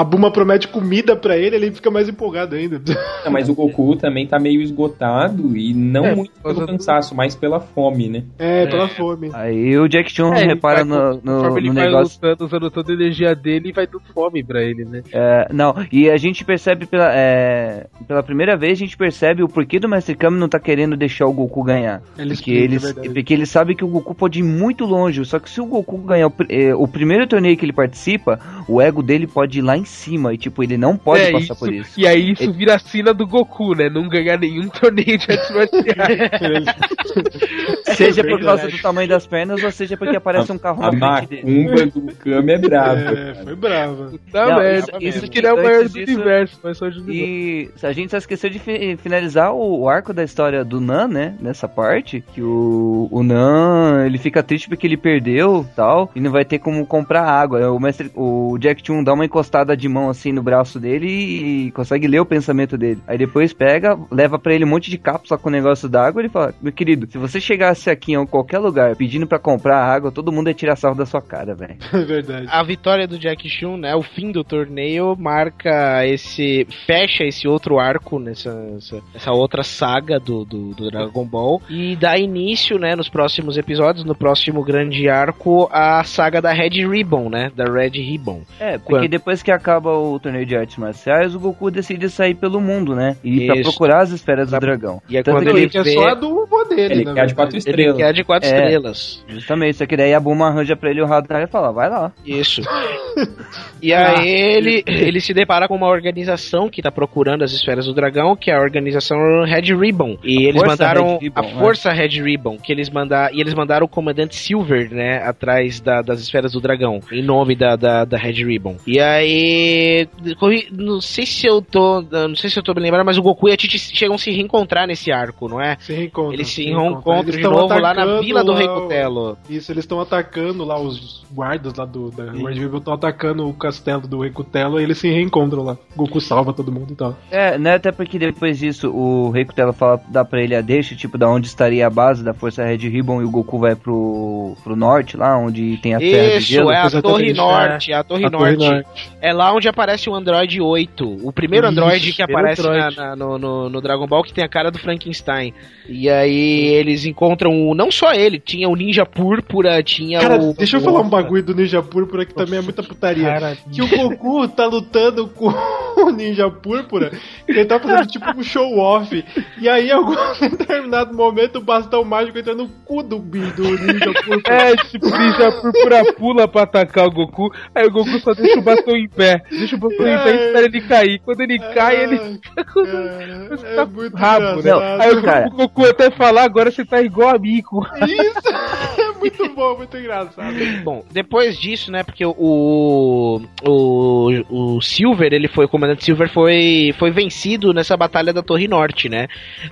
a Buma promete comida pra ele, ele fica mais empolgado ainda. Não, mas o Goku também tá meio esgotado e não É, muito pelo cansaço, mas pela fome, né? É, pela fome. Aí o Jack Chan É, ele repara vai- no, no, conforme ele no vai negócio. lutando, usando toda a energia dele, vai dando fome pra ele, né? É, não, e a gente percebe pela, é, pela primeira vez, a gente percebe o porquê do Mestre Kami não tá querendo deixar o Goku ganhar. Ele porque, explica, ele, é verdade. porque ele sabe que o Goku pode ir muito longe. Só que se o Goku ganhar o, é, o primeiro torneio que ele participa, o ego dele pode ir lá em cima. E tipo, ele não pode É, passar por isso. E aí isso Ele- vira a sina do Goku, né? Não ganhar nenhum torneio de artes marciais. Seja É por causa do tamanho das pernas, ou seja porque aparece um carro A na frente dele. macumba do Kami é brava. É, foi brava. Tá Não, merda. isso- Isso, isso que ele é o maior do disso- universo, mas só de E a gente só esqueceu de fi- finalizar o, o arco da história do Nan, né? Nessa parte. Que o, o Nan, ele fica triste porque ele perdeu tal. E não vai ter como comprar água. O, mestre, o Jack Chun dá uma encostada de mão assim no braço dele e consegue ler o pensamento dele. Aí depois pega, leva pra ele um monte de cápsula com o negócio d'água e ele fala: Meu querido, se você chegasse aqui em qualquer lugar pedindo pra comprar água, todo mundo ia tirar sarro da sua cara, velho. É verdade. A vitória do Jack Chun, né? O fim do torneio marca esse. fecha esse outro arco nessa, nessa, nessa outra saga do, do, do Dragon Ball. E dá início, né, nos próximos episódios, no próximo grande arco, a saga da Red Ribbon, né? Da Red Ribbon. É, porque Quando- depois que acaba o torneio de artes marciais, o Goku decide sair pelo mundo, né? E ir pra procurar as esferas do dragão. E é Tanto quando ele vê- só a do vô dele, Ele quer a de quatro Ele estrelas. quer de quatro É. estrelas. Justamente, só que daí a Buma arranja pra ele o radar e fala, vai lá. Isso. E aí ele, ele se depara com uma organização que tá procurando as esferas do dragão, que é a organização Red Ribbon. E eles Força mandaram Ribbon, a né? Força Red Ribbon, que eles mandaram e eles mandaram o comandante Silver, né, atrás da- das esferas do dragão, em nome da, da, da Red Ribbon. E aí, não sei se eu tô, não sei se eu tô me lembrando, mas o Goku e a Titi chegam a se reencontrar nesse arco, não é? Se reencontram. Eles se se reencontram Eles de novo lá na vila do Rei Cutelo. Isso, eles estão atacando lá, os guardas lá do da Red Ribbon estão atacando o castelo do Rei Cutelo e eles se reencontram lá. Goku salva todo mundo e tal. É, né, até porque depois disso o Rei Cutelo fala, dá pra ele a deixa, tipo, da onde estaria a base da Força Red Ribbon e o Goku vai pro, pro norte, lá onde tem a Terra de Isso, Gelo. é a Torre. Norte, é a Torre A Torre Norte. Norte. É lá onde aparece o Android 8. O primeiro Isso, Android que aparece na- Android. na- no, no- no Dragon Ball que tem a cara do Frankenstein. E aí eles encontram o. Não só ele, tinha o Ninja Púrpura, tinha Cara, o. deixa eu falar um bagulho do Ninja Púrpura que também é muita putaria. cara. Que o Goku tá lutando com o Ninja Púrpura, ele tá fazendo tipo um show-off. E aí, em algum determinado momento, o bastão mágico entra no cu do, do Ninja Púrpura. É, tipo, o Ninja Púrpura pula pra atacar o Goku, aí o Goku só deixa o bastão em pé. Deixa o bastão em pé e espera ele cair. Quando ele cai, ele fica com É muito rabo, né? engraçado. Aí o, cara. o Goku até falar, agora você tá igual a Mico. Isso! É muito bom, muito engraçado. Bom, depois disso, né, porque o, o, o Silver, ele foi, o comandante Silver foi, foi vencido nessa batalha da Torre Norte, né.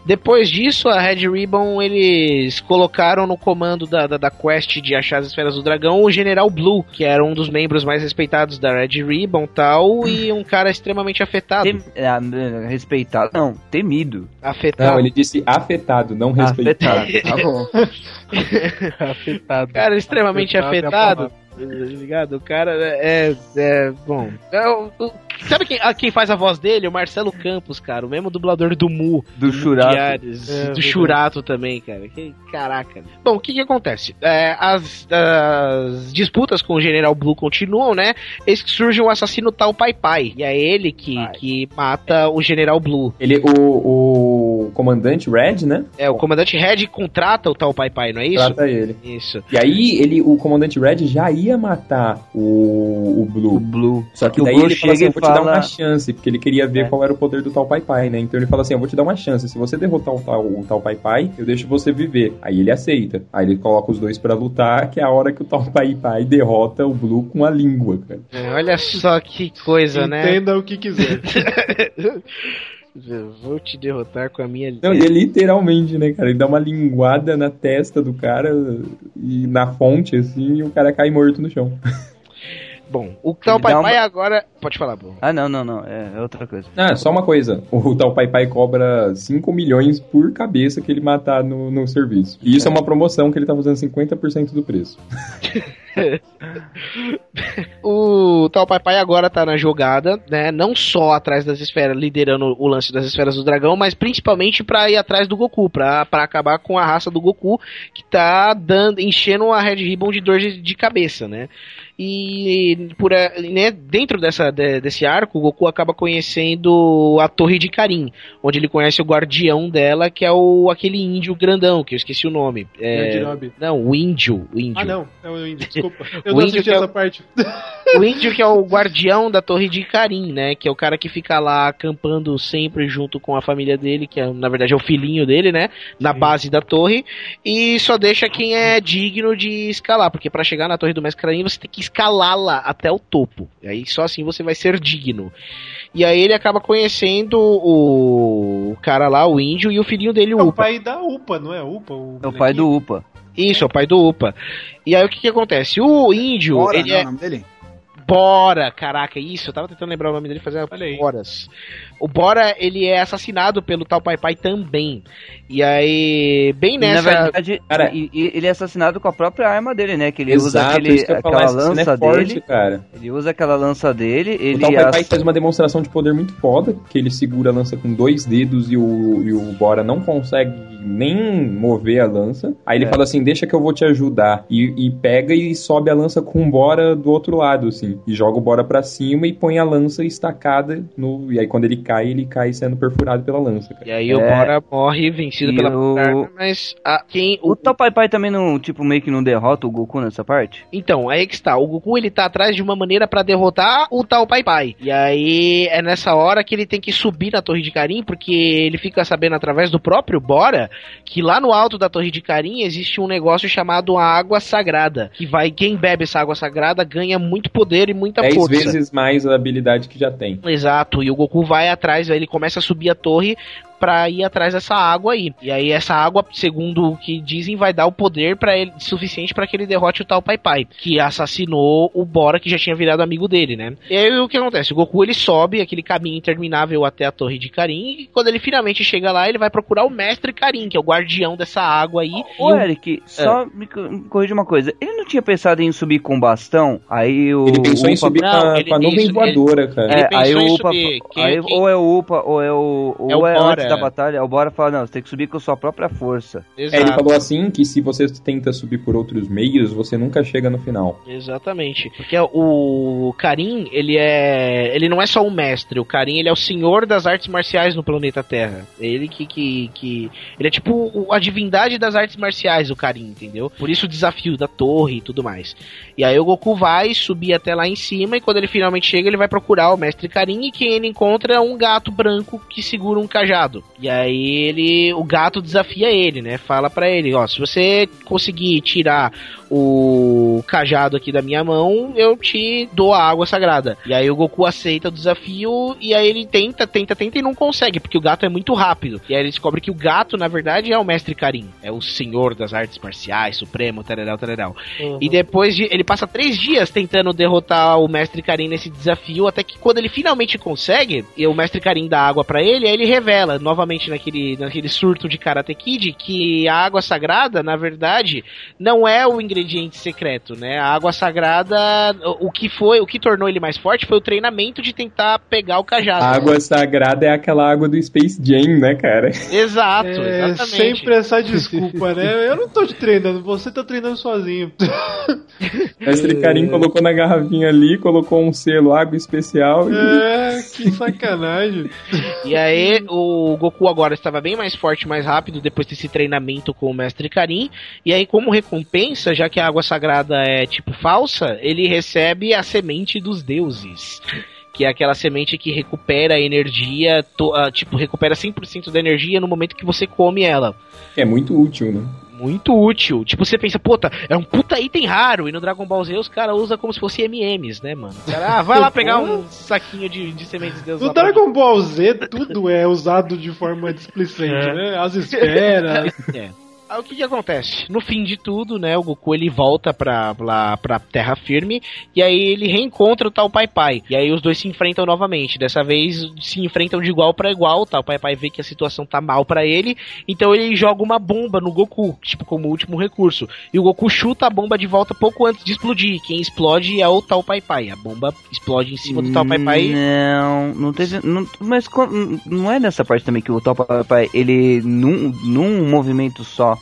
Depois disso, a Red Ribbon, eles colocaram no comando da, da, da quest de achar as esferas do dragão o General Blue, que era um dos membros mais respeitados da Red Ribbon tal, e um cara extremamente afetado. Tem, ah, respeitado, não, temido. Afetado. Não, ele disse afetado, não respeitado. Afetado, tá bom. Afetado. cara extremamente Afetado é afetado. Tá ligado? O cara é. é bom. É o- sabe quem, a- quem faz a voz dele? O Marcelo Campos, cara. O mesmo dublador do Mu. Do Churato. É, do. Churato também, cara. Que, caraca. Bom, o que que acontece? É, as, as disputas com o General Blue continuam, né? Eis que surge um assassino tal Pai Pai. E é ele que, que mata o General Blue. Ele, o, o comandante Red, né? É, o comandante Red contrata o tal Pai Pai, não é isso? Trata ele. Isso. E aí, ele, o comandante Red já ia matar o, o Blue. O Blue. Só que o daí Blue ele fala assim, chega eu vou te dar fala- uma chance, porque ele queria ver qual era o poder do tal Pai Pai, né? Então ele fala assim, eu vou te dar uma chance, se você derrotar o tal, o tal Pai Pai, eu deixo você viver. Aí ele aceita. Aí ele coloca os dois pra lutar, que é a hora que o tal Pai Pai derrota o Blue com a língua, cara. É, olha só que coisa, né? Entenda o que quiser. Eu Vou te derrotar com a minha Não, e é literalmente, né, cara? Ele dá uma linguada na testa do cara e na fonte, assim, e o cara cai morto no chão. Bom, o tal Ele Pai Pai uma- agora. Pode falar, Bruno. Ah, não, não, não. É, é outra coisa. Ah, só uma coisa. O tal Pai Pai cobra 5 milhões por cabeça que ele matar no, no serviço. E isso é uma promoção que ele tá fazendo 50% do preço. O tal Pai Pai agora tá na jogada, né? Não só atrás das esferas, liderando o lance das esferas do dragão, mas principalmente pra ir atrás do Goku, pra, pra acabar com a raça do Goku, que tá dando, enchendo a Red Ribbon de dor de, de cabeça, né? E por, a- né, dentro dessa, de- desse arco, o Goku acaba conhecendo a Torre de Karin, onde ele conhece o guardião dela, que é o aquele índio grandão, que eu esqueci o nome. É, Yajirobe. não, o índio, o índio. Ah, não. É o índio, desculpa. Eu O não índio assisti é o- essa parte. O índio que é o guardião da Torre de Karim, né? Que é o cara que fica lá acampando sempre junto com a família dele, que é, na verdade é o filhinho dele, né? Na base da torre. E só deixa quem é digno de escalar, porque pra chegar na Torre do Mestre Karim você tem que escalá-la até o topo. E aí só assim você vai ser digno. E aí ele acaba conhecendo o cara lá, o índio, e o filhinho dele, o É o Upa. pai da UPA, não é UPA? O É o pai do Upa. Isso, é o pai do Upa. E aí o que que acontece? O índio, Bora, ele não, é... o nome dele? Bora, caraca, isso, eu tava tentando lembrar o nome dele fazia horas. O Bora, ele é assassinado pelo tal Pai Pai também. E aí, bem E, nessa... Na verdade, e- e- ele é assassinado com a própria arma dele, né? Que ele usa Exato, aquele, isso que eu ia falar, aquela cena é lança forte, dele. cara. Ele usa aquela lança dele. Ele o tal Pai Pai ass- faz uma demonstração de poder muito foda, que ele segura a lança com dois dedos e o, e o Bora não consegue nem mover a lança. Aí ele É. fala assim, deixa que eu vou te ajudar. E, e pega e sobe a lança com o Bora do outro lado, assim. E joga o Bora pra cima e põe a lança estacada no... E aí quando ele cai, ele cai sendo perfurado pela lança, cara. E aí o É. Bora morre vencido E pela o- arma, mas a, quem... O tal Pai Pai também não, tipo, meio que não derrota o Goku nessa parte? Então, aí que está. O Goku ele tá atrás de uma maneira pra derrotar o tal Pai Pai. E aí é nessa hora que ele tem que subir na Torre de Karim, porque ele fica sabendo através do próprio Bora que lá no alto da Torre de Karim existe um negócio chamado água sagrada. Que vai, quem bebe essa água sagrada ganha muito poder e muita Dez força. vezes mais a habilidade que já tem. Exato, e o Goku vai atrás, aí ele começa a subir a torre pra ir atrás dessa água aí. E aí essa água, segundo o que dizem, vai dar o poder para ele suficiente pra que ele derrote o tal Pai Pai, que assassinou o Bora que já tinha virado amigo dele, né? E aí o que acontece? O Goku ele sobe aquele caminho interminável até a torre de Karin e quando ele finalmente chega lá, ele vai procurar o mestre Karin, que é o guardião dessa água aí. Ô, E o- Eric, só me, co- me corrija uma coisa. Ele não tinha pensado em subir com bastão? Aí o. Ele pensou em subir com a, com a nuvem voadora, cara. É, aí o Upa. aí quem- Ou é o Upa, ou é o. Ou É o é, Antes da batalha. O Bora fala: não, você tem que subir com a sua própria força. É, ele Exato. falou assim que se você tenta subir por outros meios, você nunca chega no final. Exatamente. Porque o Karim, ele é. Ele não é só um mestre. O Karim, ele é o senhor das artes marciais no planeta Terra. Ele que. que, que ele é tipo o- a divindade das artes marciais, o Karim, entendeu? Por isso o desafio da torre e tudo mais. E aí o Goku vai subir até lá em cima. E quando ele finalmente chega, ele vai procurar o mestre Karim. E quem ele encontra é um gato branco que segura um cajado. E aí ele. O gato desafia ele, né? Fala pra ele: Ó, se você conseguir tirar o cajado aqui da minha mão, eu te dou a água sagrada. E aí o Goku aceita o desafio e aí ele tenta, tenta, tenta e não consegue, porque o gato é muito rápido. E aí ele descobre que o gato, na verdade, é o Mestre Karim. É o senhor das artes marciais, supremo, tareral, tareral. E depois de. Ele passa três dias tentando derrotar o Mestre Karim nesse desafio, até que quando ele finalmente consegue, e o Mestre Karim dá água pra ele, aí ele revela, novamente naquele, naquele surto de Karate Kid, que a água sagrada, na verdade, não é o ingrediente secreto, né? A água sagrada, o o que foi, o que tornou ele mais forte foi o treinamento de tentar pegar o cajado. A água sagrada é aquela água do Space Jam, né, cara? Exato, É exatamente. sempre essa desculpa, né? Eu não tô te treinando, você tá treinando sozinho. Mestre Karim colocou na garrafinha ali, colocou um selo água especial e... É, que sacanagem. E aí o o Goku agora estava bem mais forte, mais rápido depois desse treinamento com o Mestre Karin. E aí, como recompensa, já que a água sagrada é tipo falsa, ele recebe a semente dos deuses que é aquela semente que recupera a energia, to, uh, tipo, recupera 100% da energia no momento que você come ela. É muito útil, né? Muito útil. Tipo, você pensa, puta, é um puta item raro. E no Dragon Ball Z os caras usam como se fosse MMs, né, mano? O cara, ah, vai lá pegar um saquinho de, de sementes de Deus. No Dragon Ball Z, tudo é usado de forma displicente, é. né? As esferas. é. Aí o que que acontece? No fim de tudo, né, o Goku ele volta pra, pra, pra terra firme e aí ele reencontra o tal Pai Pai. E aí os dois se enfrentam novamente. Dessa vez se enfrentam de igual para igual, o tal Pai Pai vê que a situação tá mal para ele, então ele joga uma bomba no Goku, tipo como último recurso. E o Goku chuta a bomba de volta pouco antes de explodir. Quem explode é o tal Pai Pai. A bomba explode em cima do tal Pai Pai. Não, não teve. Não, mas não é nessa parte também que o tal Pai Pai, ele num, num movimento só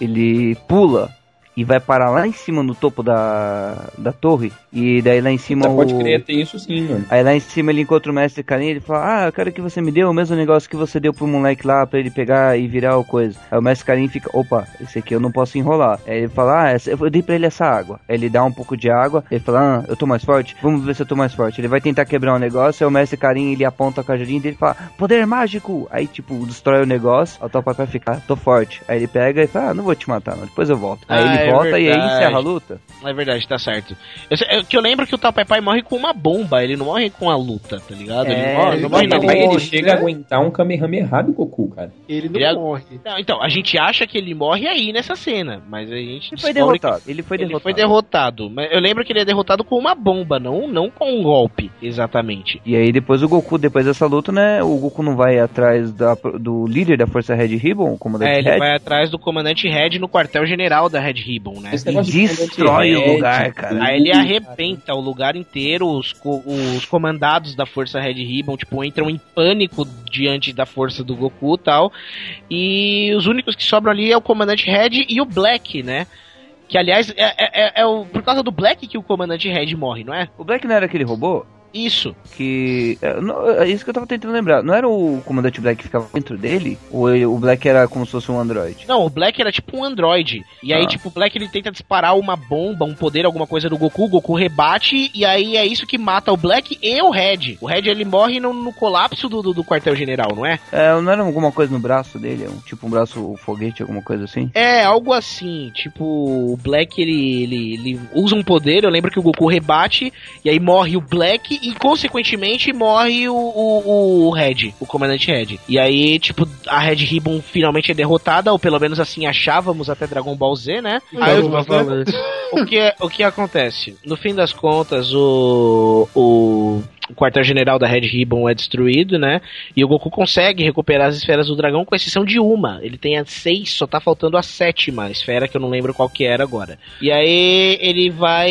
ele pula e vai parar lá em cima no topo da, da torre. E daí lá em cima você o... pode crer, tem isso sim, mano. Aí lá em cima ele encontra o mestre Karin ele fala: Ah, eu quero que você me dê o mesmo negócio que você deu pro moleque lá pra ele pegar e virar o coisa. Aí o mestre Karin fica: Opa, esse aqui eu não posso enrolar. Aí ele fala: Ah, essa, eu dei pra ele essa água. Aí ele dá um pouco de água. Ele fala: Ah, eu tô mais forte. Vamos ver se eu tô mais forte. Ele vai tentar quebrar um negócio. Aí o mestre Karin ele aponta a cajadinha dele e fala: Poder mágico. Aí tipo, destrói o negócio. Aí o papai fica: Tô forte. Aí ele pega e fala: Ah, não vou te matar, não. depois eu volto. Aí ah, ele é volta verdade. e aí encerra a luta. É verdade, tá certo. Eu, eu, que eu lembro que o tal Pai morre com uma bomba, ele não morre com a luta, tá ligado? É, ele morre, não morre não. Aí ele chega a aguentar um Kamehameha do Goku, cara. Ele não ele morre. Não, então, a gente acha que ele morre aí nessa cena, mas a gente. Ele foi derrotado. Ele foi derrotado. Ele foi derrotado. Mas eu lembro que ele é derrotado com uma bomba, não, não com um golpe, exatamente. E aí depois o Goku, depois dessa luta, né? O Goku não vai atrás da, do líder da Força Red Ribbon, o comandante É, ele Red. vai atrás do comandante Red no quartel-general da Red Ribbon, né? E destrói o lugar, cara. Aí ele arrebenta o lugar inteiro, os, os comandados da Força Red Ribbon, tipo, entram em pânico diante da força do Goku e tal. E os únicos que sobram ali é o comandante Red e o Black, né? Que aliás é, é, é, é o, por causa do Black que o comandante Red morre, não é? O Black não era aquele robô? Isso. Que. É, é isso que eu tava tentando lembrar. Não era o comandante Black que ficava dentro dele? Ou o Black era como se fosse um android? Não, o Black era tipo um android. E aí, ah. tipo, o Black ele tenta disparar uma bomba, um poder, alguma coisa do Goku. O Goku rebate. E aí é isso que mata o Black e o Red. O Red ele morre no, no colapso do, do, do quartel-general, não é? É, não era alguma coisa no braço dele? Um, tipo um braço foguete, alguma coisa assim? É, algo assim. Tipo, o Black ele, ele, ele usa um poder. Eu lembro que o Goku rebate. E aí morre o Black e, consequentemente, morre o, o, o Red, o comandante Red. E aí, tipo, a Red Ribbon finalmente é derrotada, ou pelo menos assim achávamos até Dragon Ball Z, né? Aí, o, que, o que acontece? No fim das contas, o, o o quartel-general da Red Ribbon é destruído, né? E o Goku consegue recuperar as esferas do dragão, com exceção de uma. Ele tem as seis, só tá faltando a sétima esfera, que eu não lembro qual que era agora. E aí ele vai.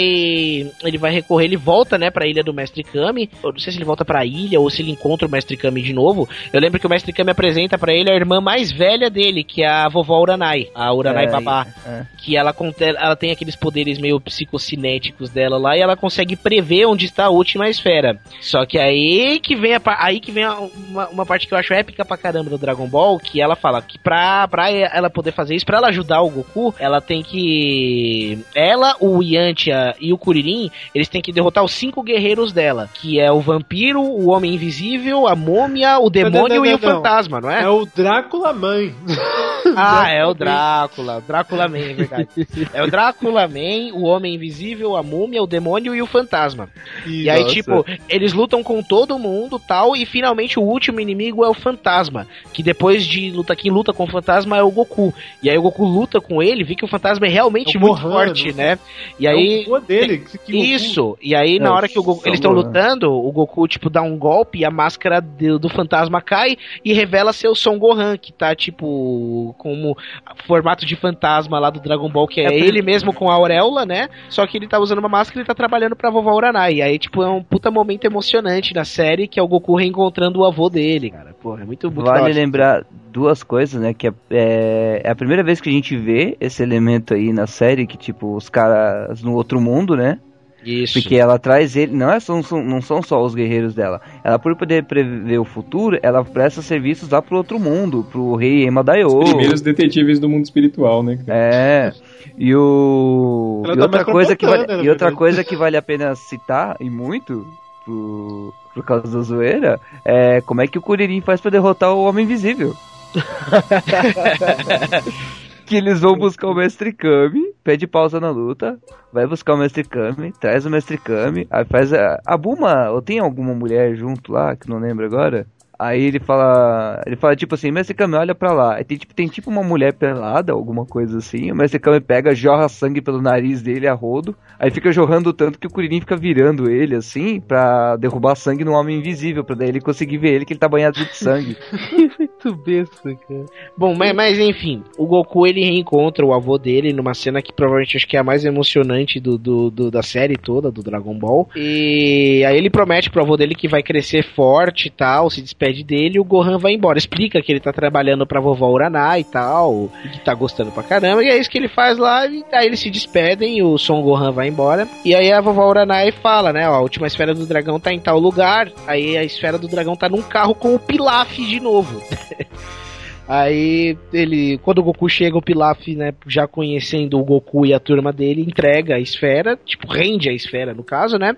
Ele vai recorrer, ele volta, né, pra ilha do Mestre Kami. Eu não sei se ele volta pra ilha ou se ele encontra o Mestre Kami de novo. Eu lembro que o Mestre Kami apresenta para ele a irmã mais velha dele, que é a vovó Uranai, a Uranai é, Babá. É. Que ela, ela tem aqueles poderes meio psicocinéticos dela lá e ela consegue prever onde está a última esfera. Só que aí que vem a, aí que vem a, uma, uma, parte que eu acho épica pra caramba do Dragon Ball, que ela fala que pra, pra ela poder fazer isso, pra ela ajudar o Goku, ela tem que. Ela, o Yantia e o Kuririn, eles têm que derrotar os cinco guerreiros dela, que é o vampiro, o homem invisível, a múmia, o demônio não, não, não, e o fantasma, não é? É o Drácula Mãe. Ah, é o Drácula. Drácula Man, é verdade. É o Drácula Man, o Homem Invisível, a Múmia, o Demônio e o Fantasma. E, e aí, tipo, eles lutam com todo mundo tal, e finalmente o último inimigo é o Fantasma. Que depois de luta, quem luta com o Fantasma é o Goku. E aí o Goku luta com ele, vê que o Fantasma é realmente é muito Gohan, forte, né? E aí. É o dele, que Isso. E aí, na é, hora que Goku, eles estão lutando, o Goku, tipo, dá um golpe e a máscara do, do fantasma cai e revela ser o Son Gohan, que tá, tipo, como formato de fantasma lá do Dragon Ball, que é, é ele mesmo com a auréola, né? Só que ele tá usando uma máscara e tá trabalhando pra vovó Uranai. E aí, tipo, é um puta momento emocionante na série, que é o Goku reencontrando o avô dele, cara. Porra, é muito, muito Vale lembrar duas coisas, né? Que é, é, é, a primeira vez que a gente vê esse elemento aí na série, que, tipo, os caras no outro mundo, né? Isso. Porque ela traz ele, não, é, são, são- não são só os guerreiros dela. Ela, por poder prever o futuro, ela presta serviços lá pro outro mundo, pro rei Emadaio. Os primeiros detetives do mundo espiritual, né? cara? É. E o. Ela E tá outra, coisa que vale, e outra verdade. coisa que vale a pena citar, e muito, pro, por causa da zoeira, é como é que o Kuririn faz pra derrotar o Homem Invisível. que eles vão buscar o Mestre Kami, pede pausa na luta, vai buscar o Mestre Kami, traz o Mestre Kami, aí faz a, a Buma, ou tem alguma mulher junto lá, que não lembro agora? Aí ele fala, ele fala tipo assim, Mestre Kami, olha pra lá. Tem tipo, tem tipo uma mulher pelada, alguma coisa assim. O Mestre Kami pega, jorra sangue pelo nariz dele a rodo. Aí fica jorrando tanto que o Kuririn fica virando ele assim, pra derrubar sangue no homem invisível, pra daí ele conseguir ver ele que ele tá banhado de sangue. Muito besta, cara. Bom, mas, mas enfim, o Goku ele reencontra o avô dele numa cena que provavelmente acho que é a mais emocionante do, do- do- da série toda, do Dragon Ball. E aí ele promete pro avô dele que vai crescer forte e tal, se despede dele o Gohan vai embora. Explica que ele tá trabalhando pra vovó Uraná e tal, e que tá gostando pra caramba. E é isso que ele faz lá, e aí eles se despedem, o Son Gohan vai embora. E aí a vovó Uranai fala, né, ó, a última esfera do dragão tá em tal lugar. Aí a esfera do dragão tá num carro com o Pilaf de novo. Aí ele, quando o Goku chega, o Pilaf, né, já conhecendo o Goku e a turma dele, entrega a esfera, tipo, rende a esfera no caso, né?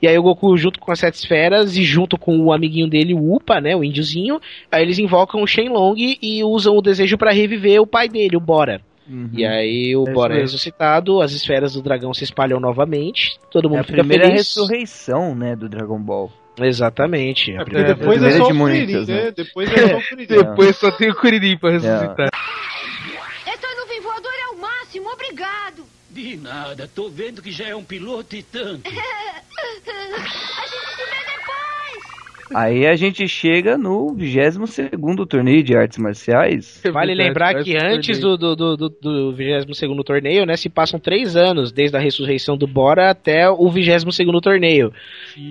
E aí o Goku, junto com as sete esferas e junto com o amiguinho dele, o Upa, né, o índiozinho, aí eles invocam o Shenlong e usam o desejo pra reviver o pai dele, o Bora. E aí o É Bora é ressuscitado, as esferas do dragão se espalham novamente, todo mundo É a fica primeira feliz. ressurreição, né, do Dragon Ball. Exatamente. É, porque depois é só o Kuririn, né? Depois é só o Kuririn. Depois só tem o Kuririn pra ressuscitar. Essa nuvem voadora é o máximo, obrigado. De nada, tô vendo que já é um piloto e tanto. A gente se depois. Aí a gente chega no 22 torneio de artes marciais. Vale lembrar que antes do, do, do, do, do 22 torneio, né, se passam três anos, desde a ressurreição do Bora até o 22 torneio.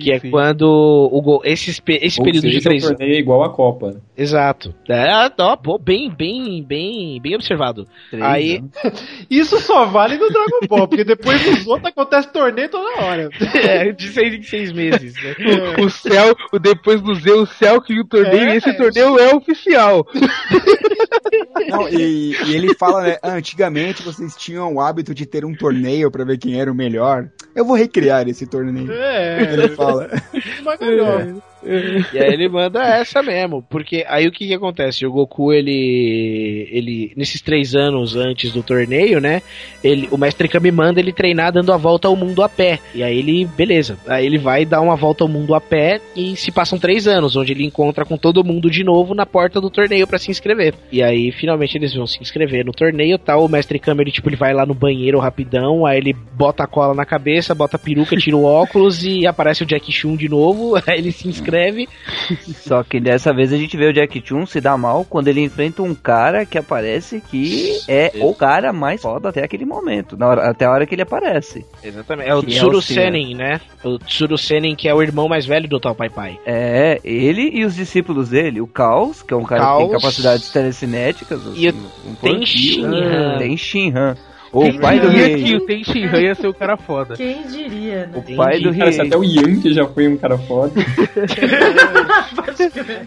que é quando o esse, esse Ou período seja, de três o torneio é igual a Copa. Exato. É, ó, pô, bem, bem, bem, bem observado. Aí, Isso só vale no Dragon Ball, porque depois dos outros acontece torneio toda hora. é, de seis em seis meses, né? O, o céu, o depois do Z, o céu que o torneio, É, e esse torneio é oficial. Não, e, e ele fala, né? "Ah, antigamente vocês tinham o hábito de ter um torneio pra ver quem era o melhor. Eu vou recriar esse torneio. É. Ele fala. Magalhães. E aí ele manda essa mesmo, porque aí o que que acontece? O Goku, ele, ele nesses três anos antes do torneio, né? Ele, o Mestre Kami manda ele treinar dando a volta ao mundo a pé. E aí ele, beleza, aí ele vai dar uma volta ao mundo a pé e se passam três anos, onde ele encontra com todo mundo de novo na porta do torneio pra se inscrever. E aí finalmente eles vão se inscrever no torneio, tal. O Mestre Kami, ele, tipo, ele vai lá no banheiro rapidão, aí ele bota a cola na cabeça, bota a peruca, tira o óculos e aparece o Jack Chun de novo. Aí ele se inscreve. Só que dessa vez a gente vê o Jack Chun se dar mal quando ele enfrenta um cara que aparece que é o cara mais foda até aquele momento, na hora- até a hora que ele aparece. Exatamente. É o Que Tsuru o Seiya. Senin, né? O Tsuru Senin, que é o irmão mais velho do Tal Pai Pai. É, ele e os discípulos dele, o Caos, que é um cara que Caos. tem capacidades telecinéticas, assim, E o um Ten Shinhan. Tem Shinhan. O Quem pai do diria rei. que o Ten Shinhan ia ser o cara foda. Quem diria, né? O pai do Cara, rei. se até o Yankee já foi um cara foda.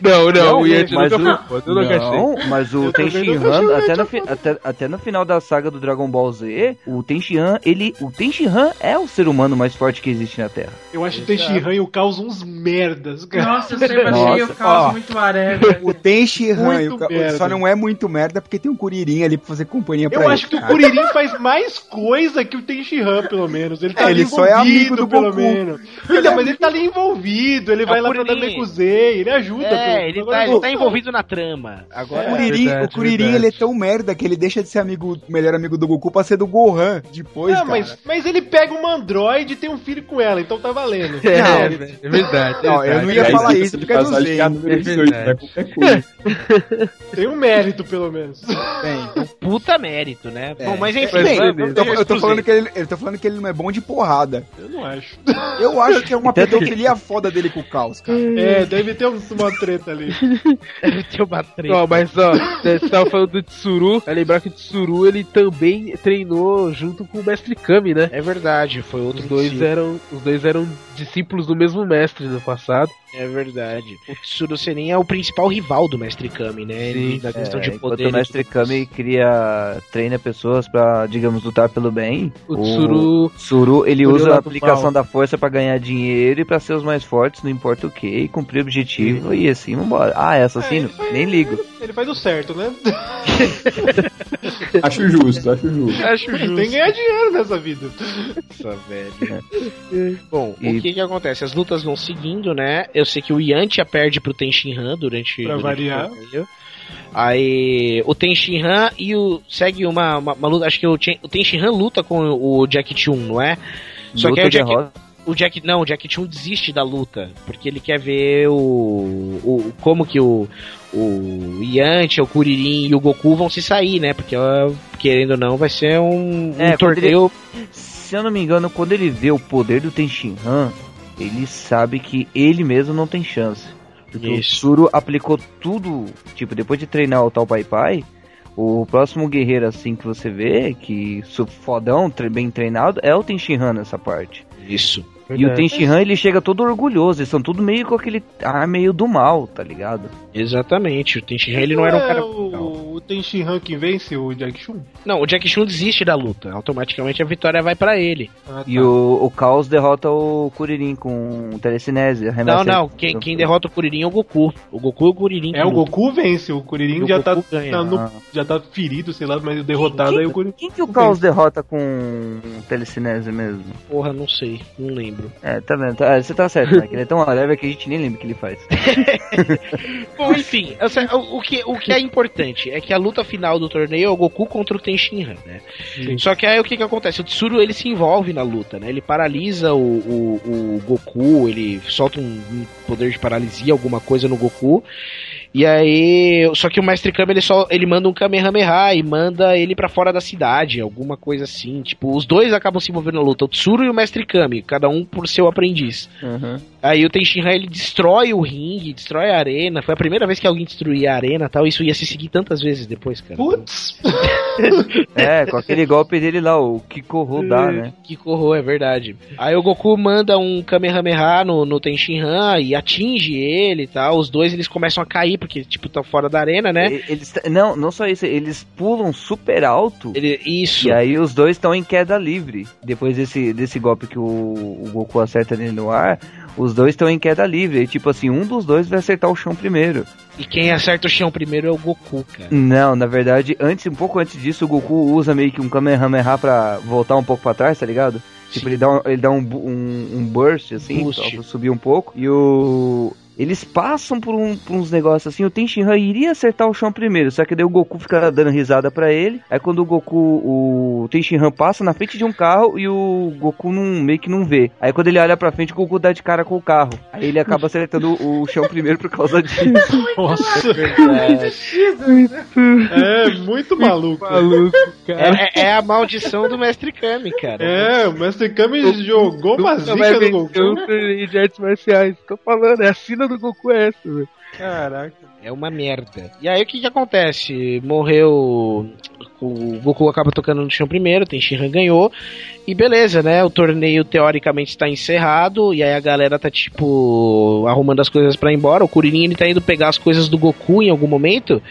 Não, não, o Não, Yanti mas nunca o- foi foda, eu achei. Não, mas o Eu Ten também nunca Shinhan, achei o até no, até, até no final da saga do Dragon Ball Z, o Ten Shinhan, ele, o Ten Shinhan é o ser humano mais forte que existe na Terra. Eu acho que tem Shinhan e o Caos uns merdas, cara. Nossa, eu sempre achei o caos muito arega. O Tenchi Han Muito o ca- merda. só não é muito merda porque tem um Kuririn ali pra fazer companhia pra Eu ele. acho que o. Kuririn faz mais coisa que o Tenshinhan, pelo menos. Ele tá É, ali ele só é envolvido, amigo do pelo Goku. menos. Então, mas ele tá ali envolvido, ele vai o lá pra. Namekusei, ele ajuda. É, pelo- ele agora tá, eu ele vou- tá envolvido na trama. Agora, O Kuririn, verdade, o Kuririn verdade. ele é tão merda que ele deixa de ser amigo, melhor amigo do Goku pra ser do Gohan depois, Não, cara. mas, mas ele pega uma androide e tem um filho com ela, então tá valendo. É, Não. é verdade. Não, eu não ia falar isso de porque eu não sei. que é a número É 18, verdade. não é qualquer coisa. Tem um mérito, pelo menos. Tem. puta mérito, né? É. Bom, mas enfim, Eu tô, eu tô falando que ele, eu tô falando que ele não é bom de porrada. Eu não acho. Eu acho que é uma pedofilia foda dele com o caos, cara. É, deve ter uma treta ali. Deve ter uma treta. Não, mas ó, você tava falando do Tsuru, é lembrar que o Tsuru ele também treinou junto com o Mestre Kami, né? É verdade, foi outro Os dois eram, os dois eram discípulos do mesmo mestre no passado. É verdade. O Tsuru Senin é o principal rival do Mestre Kami, né? Ele, na questão É, de enquanto poder. o Mestre Kami cria, treina pessoas pra, digamos, lutar pelo bem. O Tsuru- Tsuru, ele Tsuru usa a aplicação mal. da força pra ganhar dinheiro e pra ser os mais fortes, não importa o que, e cumprir o objetivo e assim, vambora. Ah, é assassino? Nem ligo. Ele faz o certo, né? Acho justo, acho justo. Acho Tem justo. que ganhar dinheiro nessa vida. Nossa, velho. Bom, E- o que que acontece? As lutas vão seguindo, né? Eu sei que o Yantia perde pro Tenshinhan durante, Pra durante variar. o. Aí o Tenshinhan e o segue uma, uma, uma luta, acho que o, o Tenshinhan luta com o Jack Chun, não é? Só que aí o Jack, derrota. o Jack não, o Jack Chun desiste da luta, porque ele quer ver o, o como que o o Yantia, o Kuririn e o Goku vão se sair, né? Porque querendo ou não, vai ser um, um É, torneio Se eu não me engano, quando ele vê o poder do Tenshinhan, ele sabe que ele mesmo não tem chance. Porque o Isso. Tsuru aplicou tudo, tipo, depois de treinar o tal Pai Pai, o próximo guerreiro assim que você vê, que fodão, bem treinado, é o Tenshinhan nessa parte. Isso. E o Tenshinhan, ele chega todo orgulhoso, eles são tudo meio com aquele ar meio do mal, tá ligado? Exatamente, o Tenshinhan ele não era um cara. o, o Tenshinhan que vence o Jack Chun? Não, o Jack Chun desiste da luta. Automaticamente a vitória vai pra ele. Ah, E o, o Caos derrota o Kuririn com telecinese. Não, não. Quem, quem derrota o Kuririn é o Goku. O Goku e o Kuririn. É, o. Goku vence, o Kuririn O já, Goku tá, tá no- Ah. já tá ferido, sei lá, mas derrotado aí o Kuririn. Quem que o Caos derrota com telecinese mesmo? Porra, não sei. Não lembro. É, tá vendo? Tá- você tá certo, né? Que ele é tão leve que a gente nem lembra o que ele faz. Bom, enfim. O, o que, o que é importante é que a luta final do torneio é o Goku contra o Tenshinhan, né? Só que aí o que que acontece? O Tsuru ele se envolve na luta, né? Ele paralisa o, o, o Goku, ele solta um, um poder de paralisia, alguma coisa no Goku. E aí, só que o Mestre Kami ele só ele manda um Kamehameha e manda ele pra fora da cidade, alguma coisa assim. Tipo, os dois acabam se envolvendo na luta, o Tsuru e o Mestre Kami, cada um por seu aprendiz. Uhum. Aí o Tenshinhan ele destrói o ringue, destrói a arena. Foi a primeira vez que alguém destruía a arena, tal. Isso ia se seguir tantas vezes depois, cara. Putz! É, com aquele golpe dele lá, o Kikoho dá, né? Que corrou, é verdade. Aí o Goku manda um Kamehameha no, no Tenshinhan e atinge ele e tal. Os dois eles começam a cair porque, tipo, tá fora da arena, né? Eles, não, não só isso, eles pulam super alto. Ele, isso. E aí os dois estão em queda livre. Depois desse, desse golpe que o, o Goku acerta nele no ar, os dois estão em queda livre. E tipo assim, um dos dois vai acertar o chão primeiro. E quem acerta o chão primeiro é o Goku, cara. Não, na verdade, antes, um pouco antes disso, o Goku usa meio que um Kamehameha pra voltar um pouco pra trás, tá ligado? Tipo, ele dá, um, ele dá um, um, um burst, assim, Boost. pra subir um pouco. E o... Eles passam por, um- por uns negócios assim, o Tenshinhan iria acertar o chão primeiro, só que daí o Goku fica dando risada pra ele. Aí quando o Goku, o Tenshinhan passa na frente de um carro e o Goku não, meio que não vê. Aí quando ele olha pra frente, o Goku dá de cara com o carro. Aí ele acaba acertando o chão primeiro por causa disso. Nossa, É. é muito maluco. Maluco, cara. É, é a maldição do Mestre Kami, cara. É, o Mestre Kami jogou uma zica no Goku. torneio de artes marciais. Tô falando, é a sina do Goku é essa, velho. Caraca. É uma merda. E aí o que que acontece? Morreu. O Goku acaba tocando no chão primeiro, tem Shinran ganhou. E beleza, né? O torneio teoricamente está encerrado. E aí a galera tá tipo. arrumando as coisas pra ir embora. O Kuririn ele tá indo pegar as coisas do Goku em algum momento.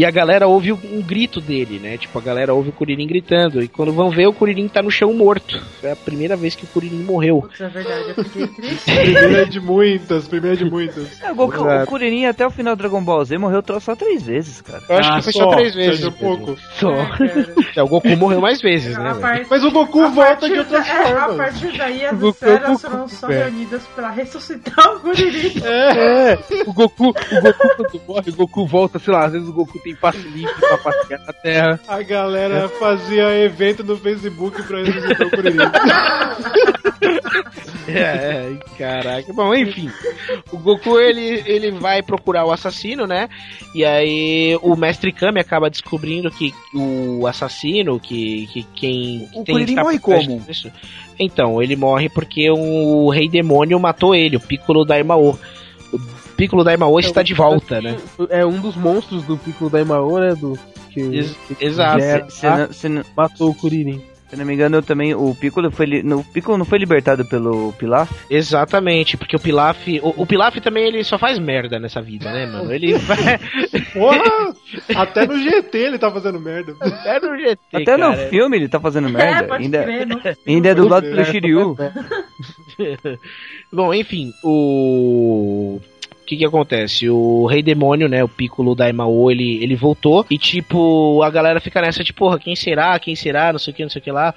E a galera ouve um grito dele, né? Tipo, a galera ouve o Kuririn gritando. E quando vão ver, o Kuririn tá no chão morto. Foi a primeira vez que o Kuririn morreu. Putz, é verdade, eu fiquei triste. Primeira de muitas, primeira de muitas. É, o, Goku, o Kuririn até o final do Dragon Ball Z morreu só três vezes, cara. Eu acho Ah, que foi só, só, três vezes. seja pouco. Só. É, o Goku morreu mais vezes, né? Partir- Mas o Goku volta de outras da- é, A formas. partir daí as é esferas Goku, foram só reunidas pra ressuscitar o Kuririn. É, o Goku, o Goku quando morre, o Goku volta, sei lá, às vezes o Goku tem passe livre pra passear na Terra. A galera fazia evento no Facebook pra ressuscitar o Kuririn. É, é, caraca. Bom, enfim. O Goku ele, ele vai procurar o assassino, né? E aí o Mestre Kami acaba descobrindo que o, assassino, que, que quem O tem Kuririn está morre como? disso- Então, ele morre porque o Rei Demônio matou ele, o Piccolo Daimao. O Piccolo Daimao está de volta, né? É um dos monstros do Piccolo Daimao, né? Do, que, Ex- que exato. gera- Se- se não- se não- matou o Kuririn. Se não me engano, eu também o Piccolo foi no, o Piccolo não foi libertado pelo Pilaf? Exatamente, porque o Pilaf. O, o Pilaf também ele só faz merda nessa vida, né, mano? Ele. Porra! Até no GT ele tá fazendo merda. Até no GT. Até no cara. filme ele tá fazendo merda. pode ainda, crer, ainda é dublado É, pelo Shiryu. Bom, enfim, o. O que que acontece? O Rei Demônio, né, o Piccolo Daimao, ele, ele voltou e, tipo, a galera fica nessa, tipo, porra, quem será? Quem será? Não sei o que, não sei o que lá.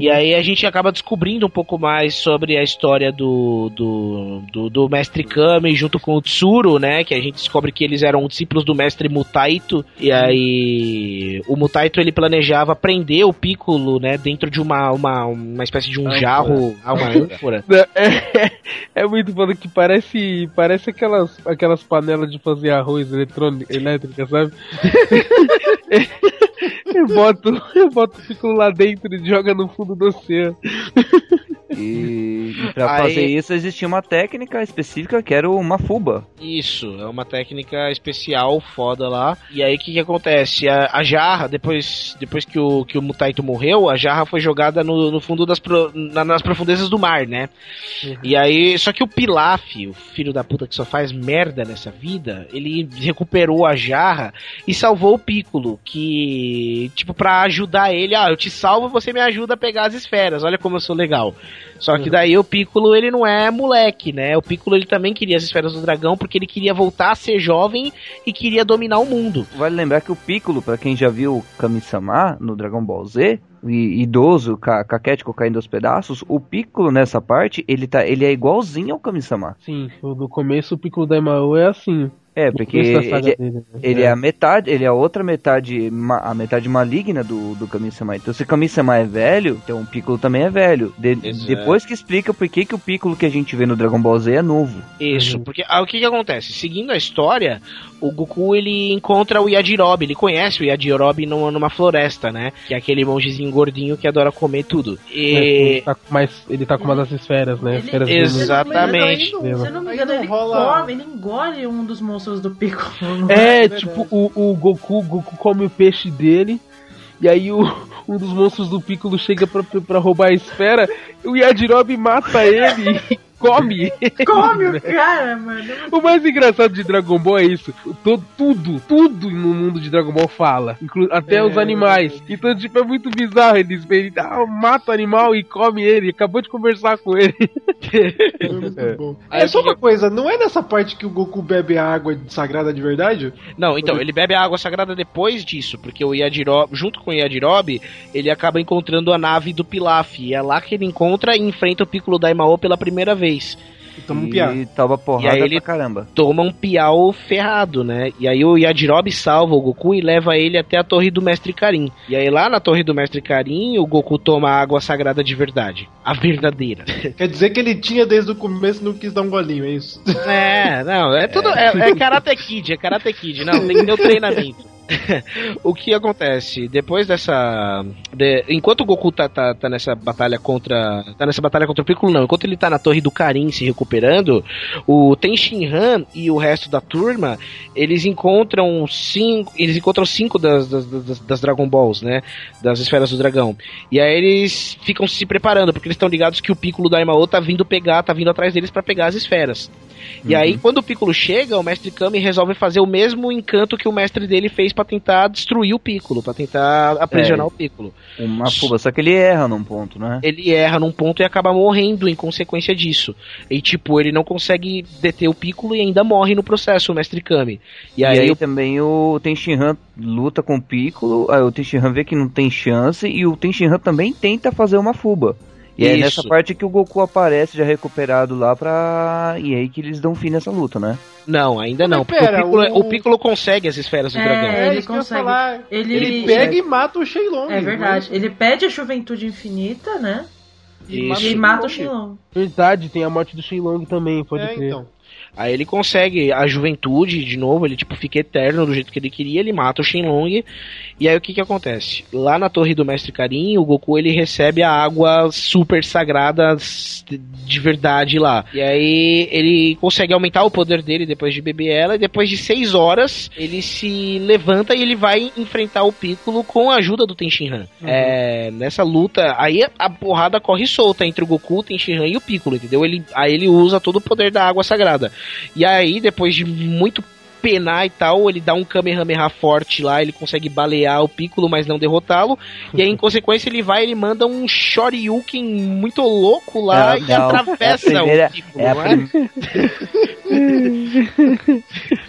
E aí a gente acaba descobrindo um pouco mais sobre a história do, do, do, do Mestre Kami junto com o Tsuru, né, que a gente descobre que eles eram discípulos do Mestre Mutaito. E aí o Mutaito, ele planejava prender o Piccolo, né, dentro de uma, uma, uma espécie de um Ânfora. jarro, uma ânfora. É, é muito foda que parece, parece aquelas, aquelas panelas de fazer arroz eletrônica, elétrica, sabe? eu, boto, eu boto o Piccolo lá dentro e joga no fundo do oceano. E, e pra Aí- fazer isso existia uma técnica específica que era uma fuba. Isso, é uma técnica especial foda lá. E aí o que, que acontece? A, a jarra, depois, depois que, o, que o Mutaito morreu, a jarra foi jogada no, no fundo das pro- na- nas profundezas do mar, né? E aí, só que o Pilaf, o filho da puta que só faz merda nessa vida, ele recuperou a jarra e salvou o Piccolo, que, tipo, pra ajudar ele, ah, eu te salvo, você me ajuda a pegar as esferas, olha como eu sou legal. Só que daí o Piccolo, ele não é moleque, né? O Piccolo, ele também queria as esferas do dragão porque ele queria voltar a ser jovem e queria dominar o mundo. Vale lembrar que o Piccolo, pra quem já viu Kami-sama no Dragon Ball Z, idoso, ca caquético caindo aos pedaços, o Piccolo nessa parte, ele, tá, ele é igualzinho ao Kami-sama. Sim, no começo o Piccolo Daimao é assim. É, porque ele, dele, né? ele é. a metade, ele é a outra metade, a metade maligna do, do Kami-sama. Então se Kami-sama é velho, então o Piccolo também é velho. De- Exato. depois que explica por que, que o Piccolo que a gente vê no Dragon Ball Z é novo. Isso, porque ah, o que que acontece? Seguindo a história, o Goku ele encontra o Yajirobe, ele conhece o Yajirobe numa, numa floresta, né? Que é aquele mongezinho gordinho que adora comer tudo. Ele E tá mais, ele tá com uma das esferas, né? Esferas Exatamente. Se eu não me engano, ele come, ele engole um dos monstros do Piccolo. não É, tipo, o, o Goku, Goku come o peixe dele. E aí o, um dos monstros do Piccolo chega pra, pra roubar a esfera. O Yajirobe mata ele come. Come o cara, mano. O mais engraçado de Dragon Ball é isso. To- tudo, tudo no mundo de Dragon Ball fala. inclu- até É. os animais. Então, tipo, é muito bizarro. Eles, ele ah, mata o animal e come ele. Acabou de conversar com ele. É só uma coisa, não é nessa parte que o Goku bebe a água sagrada de verdade? Não, então, ele bebe a água sagrada depois disso, porque o Yajirobe, junto com o Yajirobe, ele acaba encontrando a nave do Pilaf. E é lá que ele encontra e enfrenta o Piccolo Daimao pela primeira vez. Toma um e piá. toma porrada E aí ele pra caramba. toma um piau ferrado, né? E aí o Yajirobe salva o Goku e leva ele até a torre do Mestre Karin. E aí lá na torre do Mestre Karin, o Goku toma a água sagrada de verdade. A verdadeira. Quer dizer que ele tinha desde o começo e não quis dar um golinho, é isso? É, não, é tudo. É, é Karate Kid, é Karate Kid. Não, tem que ter o treinamento. o que acontece? Depois dessa. de- enquanto o Goku tá, tá, tá nessa batalha contra. Tá nessa batalha contra o Piccolo, não. Enquanto ele tá na torre do Karin se recuperando, o Ten Han e o resto da turma, eles encontram cinco. Eles encontram cinco das, das, das, das Dragon Balls, né? Das esferas do dragão. E aí eles ficam se preparando, porque eles estão ligados que o Piccolo Daimao tá vindo pegar, tá vindo atrás deles pra pegar as esferas. E aí, quando o Piccolo chega, o mestre Kami resolve fazer o mesmo encanto que o mestre dele fez pra tentar destruir o Piccolo, pra tentar aprisionar É. o Piccolo. Uma fuba, só que ele erra num ponto, né? Ele erra num ponto e acaba morrendo em consequência disso. E tipo, ele não consegue deter o Piccolo e ainda morre no processo, o mestre Kami. E E aí, aí, o- também o Tenshinhan luta com o Piccolo, aí o Tenshinhan vê que não tem chance e o Tenshinhan também tenta fazer uma fuba. E é Isso. nessa parte que o Goku aparece já recuperado lá pra. E aí que eles dão fim nessa luta, né? Não, ainda não. Mas porque pera, o, Piccolo, o- o Piccolo consegue as esferas do É, dragão. ele eu ia consegue. falar. Ele, Ele pega e mata o Shenlong. É verdade. mas- Ele pede a juventude infinita, né? Isso. E mata o Shenlong. Verdade, tem a morte do Shenlong também, pode É, crer. então. Aí ele consegue a juventude de novo, ele tipo fica eterno do jeito que ele queria, ele mata o Shenlong. E aí o que que acontece? Lá na torre do Mestre Karin, o Goku ele recebe a água super sagrada de verdade lá. E aí ele consegue aumentar o poder dele depois de beber ela e depois de seis horas ele se levanta e ele vai enfrentar o Piccolo com a ajuda do Tenshinhan. Uhum. É, nessa luta, aí a porrada corre solta entre o Goku, o Tenshinhan e o Piccolo, entendeu? Ele, aí ele usa todo o poder da água sagrada. E aí, depois de muito penar e tal, ele dá um Kamehameha forte lá, ele consegue balear o Piccolo, mas não derrotá-lo. E aí, em consequência, ele vai ele manda um Shoryuken muito louco lá Não, e não, atravessa é a primeira- o Piccolo, é a não é?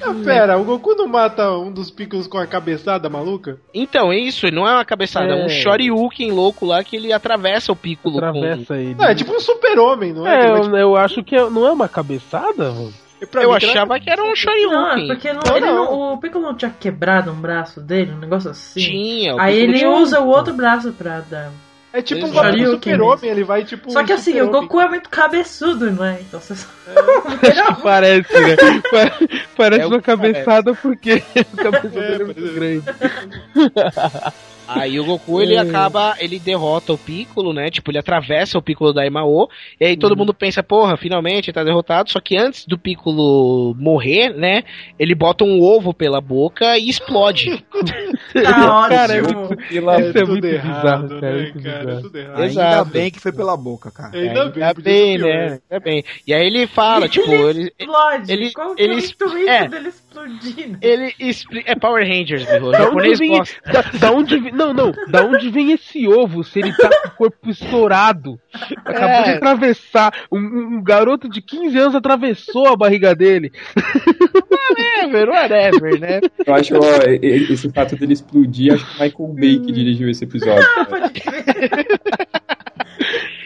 Ah, pera, o Goku não mata um dos picos com a cabeçada maluca? Então, é isso, ele não é uma cabeçada, é, É. um Shoryuken louco lá que ele atravessa o Piccolo. Atravessa ele. Não, é tipo um super-homem, não é? É, eu, tipo, eu acho que é- não é uma cabeçada, mano. Pra Eu mim, achava que era um Não, Shoryuken. porque não, Não, ele não. não- o Piccolo não tinha quebrado um braço dele, um negócio assim. Tinha, o Aí ele tinha um- usa o outro braço pra dar. É tipo um bagulho do Shoryuken super-homem, ele vai tipo. Só que assim, o. Goku é muito cabeçudo, não é? Então você Parece, né? Pa- Parece É uma cabeçada porque a cabeça É, dele é muito grande. Aí o Goku ele acaba, ele derrota o Piccolo, né? Tipo, ele atravessa o Piccolo da Emao, e aí todo mundo pensa, porra, finalmente ele tá derrotado. Só que antes do Piccolo morrer, né? Ele bota um ovo pela boca e explode. tá Cara, é ótimo. muito, É isso é tudo muito errado, bizarro, cara. né, muito cara? É bizarro. tudo errado. Ainda Exato. bem que foi pela boca, cara. Ainda bem, Ainda podia bem, né? Ainda bem. E aí ele fala, tipo, ele. explode. ele- Qual que é ele- o intuito é. dele explodir? Ele explica. É Power Rangers, meu. Onde, vem, da, da onde vem, não, não, da onde vem esse ovo se ele tá com o corpo estourado? Acabou É. de atravessar, um, um- garoto de 15 anos atravessou a barriga dele. Whatever, whatever, né? Eu acho, ó, e- e- esse fato dele explodir, acho que o Michael Bay que dirigiu esse episódio.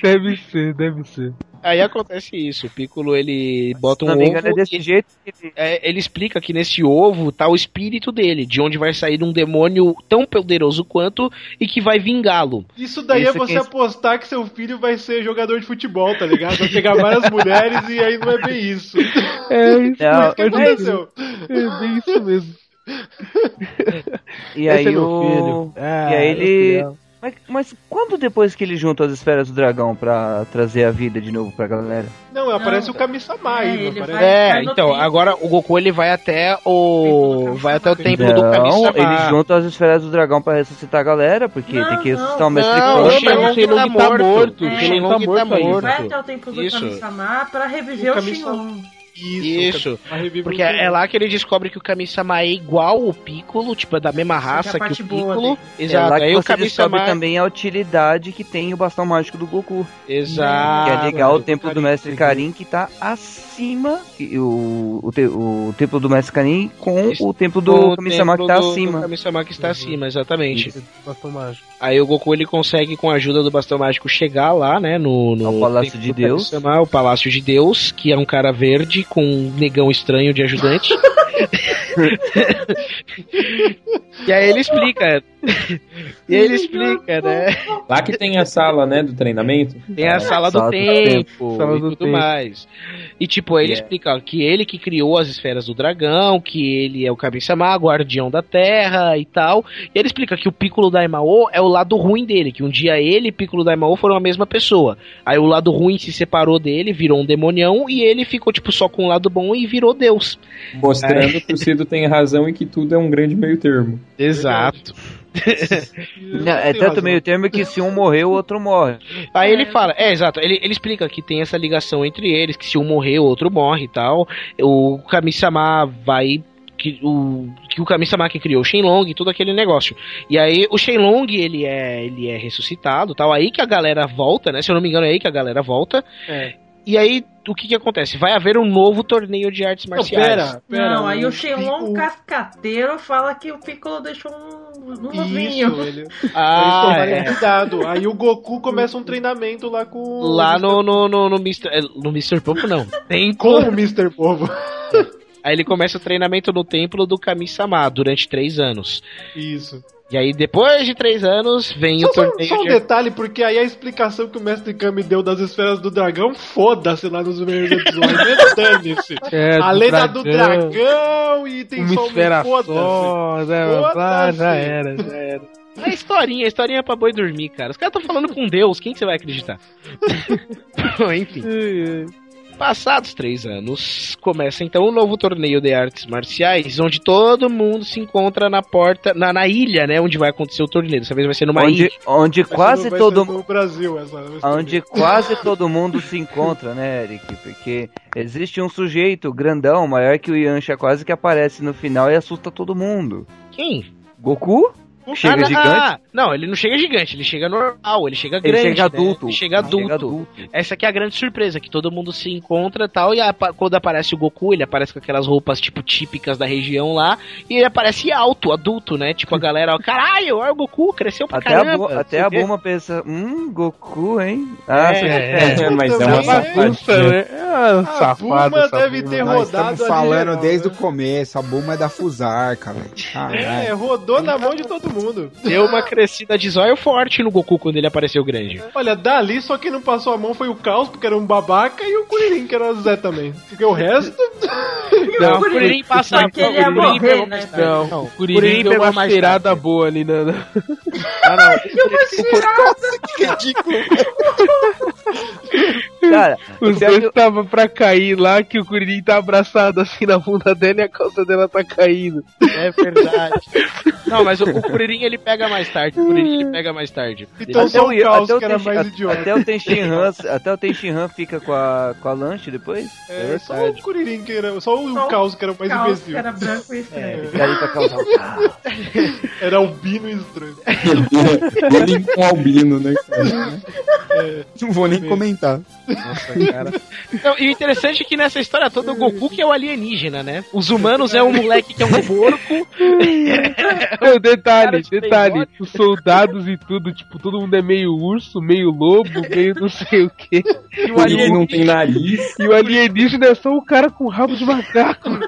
Deve ser, deve ser. Aí acontece isso, o Piccolo ele bota um não me ovo engano, é desse e- jeito que ele... é, ele explica que nesse ovo tá o espírito dele, de onde vai sair um demônio tão poderoso quanto e que vai vingá-lo. Isso daí Isso é você que- apostar que seu filho vai ser jogador de futebol, tá ligado? Vai pegar várias mulheres e aí não é bem isso. É isso, Não, que é aconteceu. É bem isso mesmo. E Esse aí é meu o... filho. Ah, e aí meu ele... Mas, mas quando depois que ele junta as esferas do dragão pra trazer a vida de novo pra galera? Não, aparece Não, o Kami-sama é, aí, não ele aparece? É, então, agora o Goku ele vai até o. Templo do vai até o Kami-sama. templo do Não, Kami-sama. ele junta as esferas do dragão pra ressuscitar a galera, porque Não, tem que não. ressuscitar o mestre Não, Kami. o Não, o Shenlong tá morto. morto. É. O Shenlong tá morto tá morto. Vai até o templo do Isso. Kami-sama pra reviver O o. Shenlong. Isso. reviver Porque o é lá que ele descobre que o Kami-sama é igual o Piccolo, tipo, é da mesma raça que a que, o Piccolo. Exato. É lá que Aí o você descobre Kami-sama. também a utilidade que tem o bastão mágico do Goku. Exato. que é ligar o templo do mestre. Karin que tá acima o, o, te- o templo do mestre Karin com Isso, o templo do o Kami-sama que tá do- acima. Do Kami-sama que está acima, exatamente. Bastão mágico. Aí o Goku ele consegue, com a ajuda do bastão mágico, chegar lá, né? No, no Ao Palácio de Deus. O Palácio de Deus, que é um cara verde com um negão estranho de ajudante. e aí ele explica. e ele explica, né? Lá que tem a sala, né, do treinamento. Tem a sala do Sala do tempo Sala e do tudo tempo. mais. E tipo, aí ele Yeah. explica que ele que criou as esferas do dragão, que ele é o Kami-sama, guardião da terra e tal. E ele explica que o Piccolo Daimao é o lado ruim dele, que um dia ele e Piccolo Daimao foram a mesma pessoa. Aí o lado ruim se separou dele, virou um demonião e ele ficou tipo só com o lado bom e virou Deus. Mostrando que o Cido tem razão e que tudo é um grande meio termo. Exato. Não, é tanto meio termo que se um morrer, o outro morre. Aí ele fala, é exato, ele, ele explica que tem essa ligação entre eles, que se um morrer, o outro morre e tal. O Kami-sama vai. Que o, que o Kami-sama que criou o Shenlong e todo aquele negócio. E aí o Shenlong ele é, ele é ressuscitado tal. Aí que a galera volta, né? Se eu não me engano, é aí que a galera volta. É. E aí o que que acontece? Vai haver um novo torneio de artes Não, marciais. pera, pera. Não, aí o o Shenlong o- cascateiro fala que o Piccolo deixou um, um Isso, novinho. ele. Ah, é. cuidado. Aí o Goku começa um treinamento lá com. Lá no, no, no, no Mr. é, No Mr. Popo não. Tem Com o Mr. Povo. Aí ele começa o treinamento no templo do Kami-sama durante três anos. Isso. E aí, depois de três anos, vem Só, o só- torneio só um de... detalhe, porque aí a explicação que o Mestre Kami deu das esferas do dragão, foda-se lá nos primeiros episódios. Dane-se. É, a do lenda do dragão. dragão e tem Uma só esfera foda-se. só, né? Ah, já era, já era. É historinha, historinha é pra boi dormir, cara. Os caras estão falando com Deus, quem que você vai acreditar? Enfim. Passados três anos, começa então um novo torneio de artes marciais, onde todo mundo se encontra na porta, na, na ilha, né? Onde vai acontecer o torneio. Dessa vez vai ser numa Onde, ilha. onde Vai quase no- todo no Brasil essa. Onde quase todo mundo se encontra, né, Eric? Porque existe um sujeito grandão, maior que o Yancha, quase que aparece no final e assusta todo mundo. Quem? Goku? Chega Ah, não, gigante? ah, não, ele não chega gigante, ele chega normal, ele chega Ele grande. chega né? adulto. Ele chega adulto. chega adulto. Essa aqui é a grande surpresa, que todo mundo se encontra e tal, e apa- quando aparece o Goku, ele aparece com aquelas roupas, tipo, típicas da região lá, e ele aparece alto, adulto, né? Tipo, a galera, ó, caralho, olha o Goku, cresceu pra Até a, caramba. Bu- até a Buma pensa, hum, Goku, hein? Ah, É, você é, mas é uma né? safadinha. né? Ah, A safado. Buma essa deve Buma. ter Nós rodado estamos ali falando geral, desde né? o começo. A Buma é da Fusarca, velho. É, rodou na mão de todo mundo. Deu uma crescida de zóio forte no Goku quando ele apareceu grande. Olha, dali só quem não passou a mão foi o Caos, porque era um babaca, e o Kuririn, que era o Zé também. Porque o resto. Não, o Kuririn passa Porque ele ia morrer, né? Não, Não, o Kuririn deu pegou uma mais cheirada tarde. boa ali na. na- Ah, não. Que ridículo. Cara, Os dois que- estavam pra cair lá, que o Kuririn tá abraçado assim na bunda dela e a calça dela tá caindo. É verdade. Não, mas o, o Kuririn ele pega mais tarde. O Kuririn ele pega mais tarde. Então até o, o Caos até o que era Tenshin- mais idiota. até o Tenshinhan, até o Tenshinhan fica com a, com a lanche depois. É, só o Kuririn que era. Só o Só o Caos que era o mais Caos, imbecil. que era branco e estranho. Fica ali pra causar o caos. Era albino e estranho. Ele com albino, né? cara? Não vou nem comentar. Nossa, cara. Não, e o interessante é que nessa história toda o Goku que é o alienígena, né? Os humanos é um moleque que é um porco. Não, detalhe, Cara de detalhe. Os soldados e tudo, tipo, todo mundo é meio urso, meio lobo, meio não sei o quê. E o Ele não alienígena. tem nariz. E o alienígena é só um cara com rabo de macaco.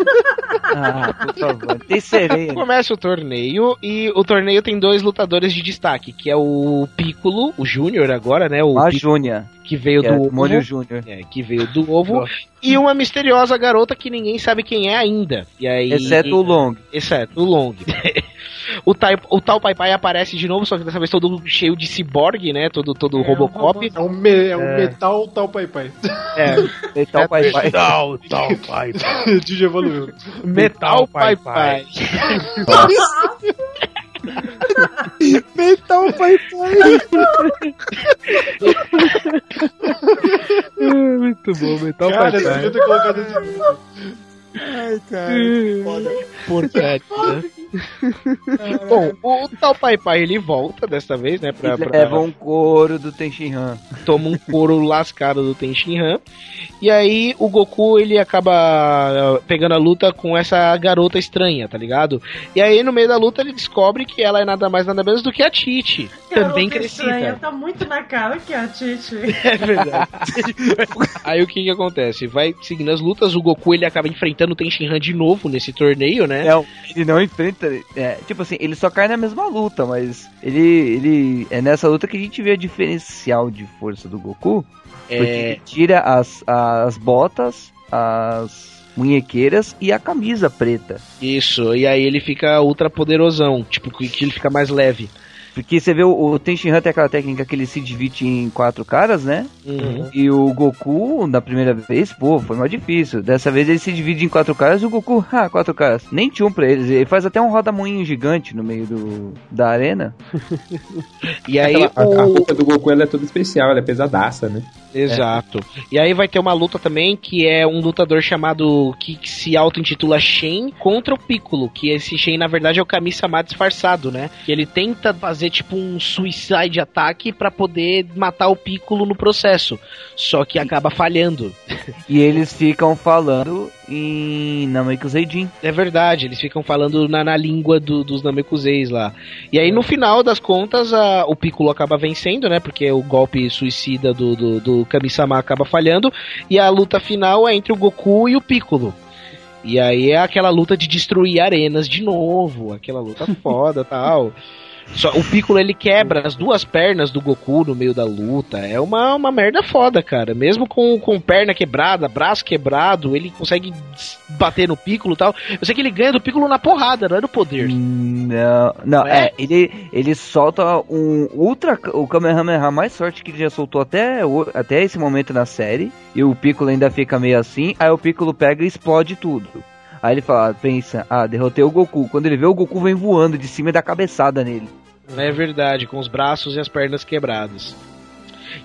Ah, por favor. Tem sereia. Começa o torneio e o torneio tem dois lutadores de destaque, que é o Piccolo, o Júnior agora, né? O A Piccolo Júnia. que veio Que é do Mônio ovo, Júnior. é, que veio do ovo, e uma misteriosa garota que ninguém sabe quem é ainda. E aí, Exceto o Long. Exceto o Long. o, tai, o tal Pai Pai aparece de novo, só que dessa vez todo cheio de ciborgue, né? Todo, todo Robocop. É um, me, é um É. metal tal pai pai. É, Metal Pai Pai. Tal, tal, pai, pai. Digi evoluiu. Metal Pai Pai. Metal Pai Pai. Ah, Muito bom, metal Cara, pai, você pai. devia ter colocado esse. Ai, cara. Porcaria. Bom, o tal Pai Pai ele volta dessa vez, né? Pra, pra, Leva um couro do Tenshinhan. toma um couro lascado do Tenshinhan. E aí o Goku ele acaba ah, pegando a luta com essa garota estranha, tá ligado? E aí no meio da luta ele descobre que ela é nada mais nada menos do que a Titi, também Garota estranha, crescida. Tá muito na cara que é a Titi. É verdade. aí o que que acontece? Vai seguindo as lutas, o Goku ele acaba enfrentando o Tenshinhan de novo nesse torneio, né? Não, ele não enfrenta. É, tipo assim, ele só cai na mesma luta, mas ele, ele. É nessa luta que a gente vê a diferencial de força do Goku. Porque É, ele tira as, as botas, as munhequeiras e a camisa preta. isso, e aí ele fica ultra poderosão, tipo, que ele fica mais leve. Porque você vê o, o Tenshinhan tem aquela técnica que ele se divide em quatro caras, né? Uhum. E o Goku, na primeira vez, pô, foi mais difícil. Dessa vez ele se divide em quatro caras e o Goku, ah, quatro caras. Nem tinha um pra eles. Ele faz até um roda-moinho gigante no meio do, da arena. E aí Aquela- a, a o... roupa do Goku ela é toda especial, ela é pesadaça, né? Exato. E aí vai ter uma luta também que é um lutador chamado que se auto-intitula Shen contra o Piccolo, que esse Shen na verdade é o Kami-sama disfarçado, né? Que ele tenta fazer tipo um suicide ataque pra poder matar o Piccolo no processo, só que acaba falhando. E eles ficam falando em Namekuseijin. É verdade, eles ficam falando na, na língua do- dos Namekuseis lá. E aí no final das contas a- o Piccolo acaba vencendo, né? Porque o golpe suicida do, do, do Kami-sama acaba falhando. E a luta final é entre o Goku e o Piccolo. E aí é aquela luta de destruir arenas de novo, aquela luta foda tal. Só, o Piccolo ele quebra as duas pernas do Goku no meio da luta. É uma, uma merda foda, cara. Mesmo com, com perna quebrada, braço quebrado, ele consegue bater no Piccolo e tal. Eu sei que ele ganha do Piccolo na porrada, não é no poder. Não, não, é, ele, ele solta um ultra. O Kamehameha mais forte que ele já soltou até, até esse momento na série. E o Piccolo ainda fica meio assim. Aí o Piccolo pega e explode tudo. Aí ele fala, pensa, ah, derrotei o Goku. Quando ele vê o Goku vem voando de cima e dá cabeçada nele. É verdade, com os braços e as pernas quebradas.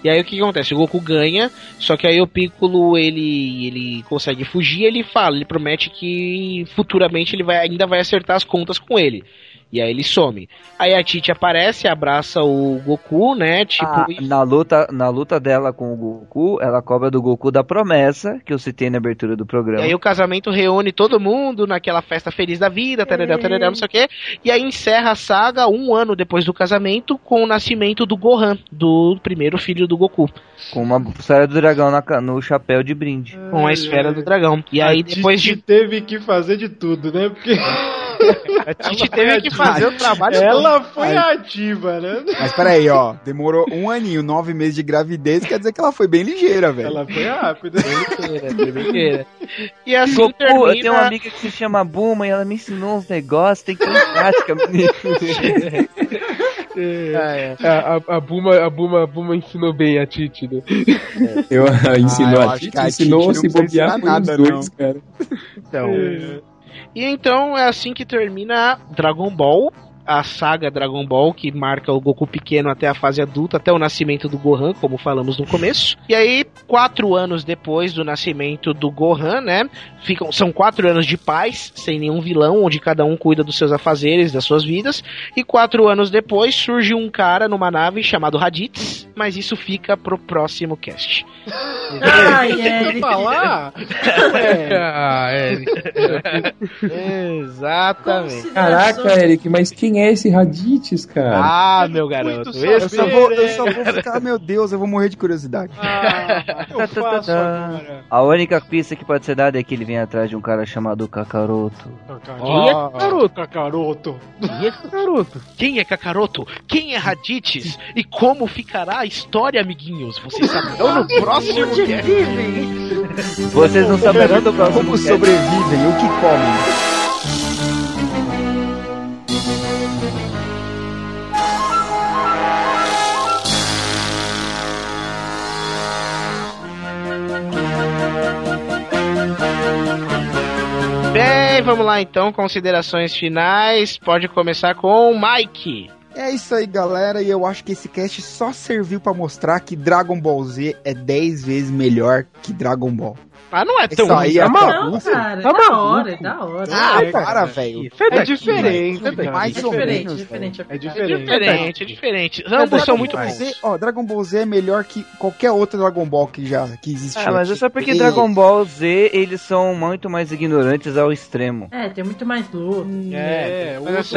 E aí o que acontece? O Goku ganha, só que aí o Piccolo ele ele consegue fugir, ele fala, ele promete que futuramente ele vai ainda vai acertar as contas com ele. E aí ele some. Aí a Titi aparece, abraça o Goku, né? Tipo, Ah, na, luta, na luta dela com o Goku, ela cobra do Goku da promessa que eu citei na abertura do E programa. aí o casamento reúne todo mundo naquela festa feliz da vida, tarará, tarará, não sei o quê. E aí encerra a saga um ano depois do casamento com o nascimento do Gohan, do primeiro filho do Goku. Com uma esfera do dragão na no chapéu de brinde. Com a esfera do dragão. E aí A depois de. teve que fazer de tudo, né? Porque. A Titi teve que fazer o trabalho Ela todo. foi Ai. ativa, né? Mas peraí, ó. Demorou um aninho, nove meses de gravidez, quer dizer que ela foi bem ligeira, velho. Ela foi rápida. E assim Goku, termina... eu tenho uma amiga que se chama Buma e ela me ensinou uns negócios, tem que ter em prática, menino. É, a, a, a Buma, a Buma, a Buma ensinou bem a Titi, né? Eu ensinou Ah, eu a Titi, ensinou a se bobear nada, dois, não. cara. Então, E então é assim que termina Dragon Ball, a saga Dragon Ball, que marca o Goku pequeno até a fase adulta, até o nascimento do Gohan, como falamos no começo. E aí, quatro anos depois do nascimento do Gohan, né? Ficam, são quatro anos de paz, sem nenhum vilão, onde cada um cuida dos seus afazeres, das suas vidas. E quatro anos depois surge um cara numa nave chamado Raditz, mas isso fica pro próximo cast. Falar. Ah, Eric. Exatamente. Caraca, Eric, mas quem é esse Raditz, cara? Ah, meu garoto. Eu só, vou, eu só vou ficar, meu Deus, eu vou morrer de curiosidade. Ah, eu faço agora. A única pista que pode ser dada é que ele vem atrás de um cara chamado Kakaroto. Quem é Kakaroto? Kakaroto. Quem é Kakaroto? Quem é Kakaroto? Quem é Raditz? E como ficará a história, amiguinhos? Vocês saberão no próximo. Vocês não saberão do próximo Como sobrevivem, o que comem. Vamos lá então, considerações finais. Pode começar com o Mike. É isso aí, galera, e eu acho que esse cast só serviu pra mostrar que Dragon Ball Z é 10 vezes melhor que Dragon Ball. Ah, não é Isso tão aí ruim. é Não, maluco. cara, é Tá da maluco? hora, é da hora. Ah, É, para, cara. velho. Sai É diferente, velho. cara. Mais É ou diferente, menos, diferente. É É diferente. diferente, é diferente. Ambos são muito bons. Z, ó, Dragon Ball Z é melhor que qualquer outro Dragon Ball que já que existiu. Ah, mas é só porque E- Dragon Ball Z, eles são muito mais ignorantes ao extremo. É, tem muito mais luta. É, o- é Mas,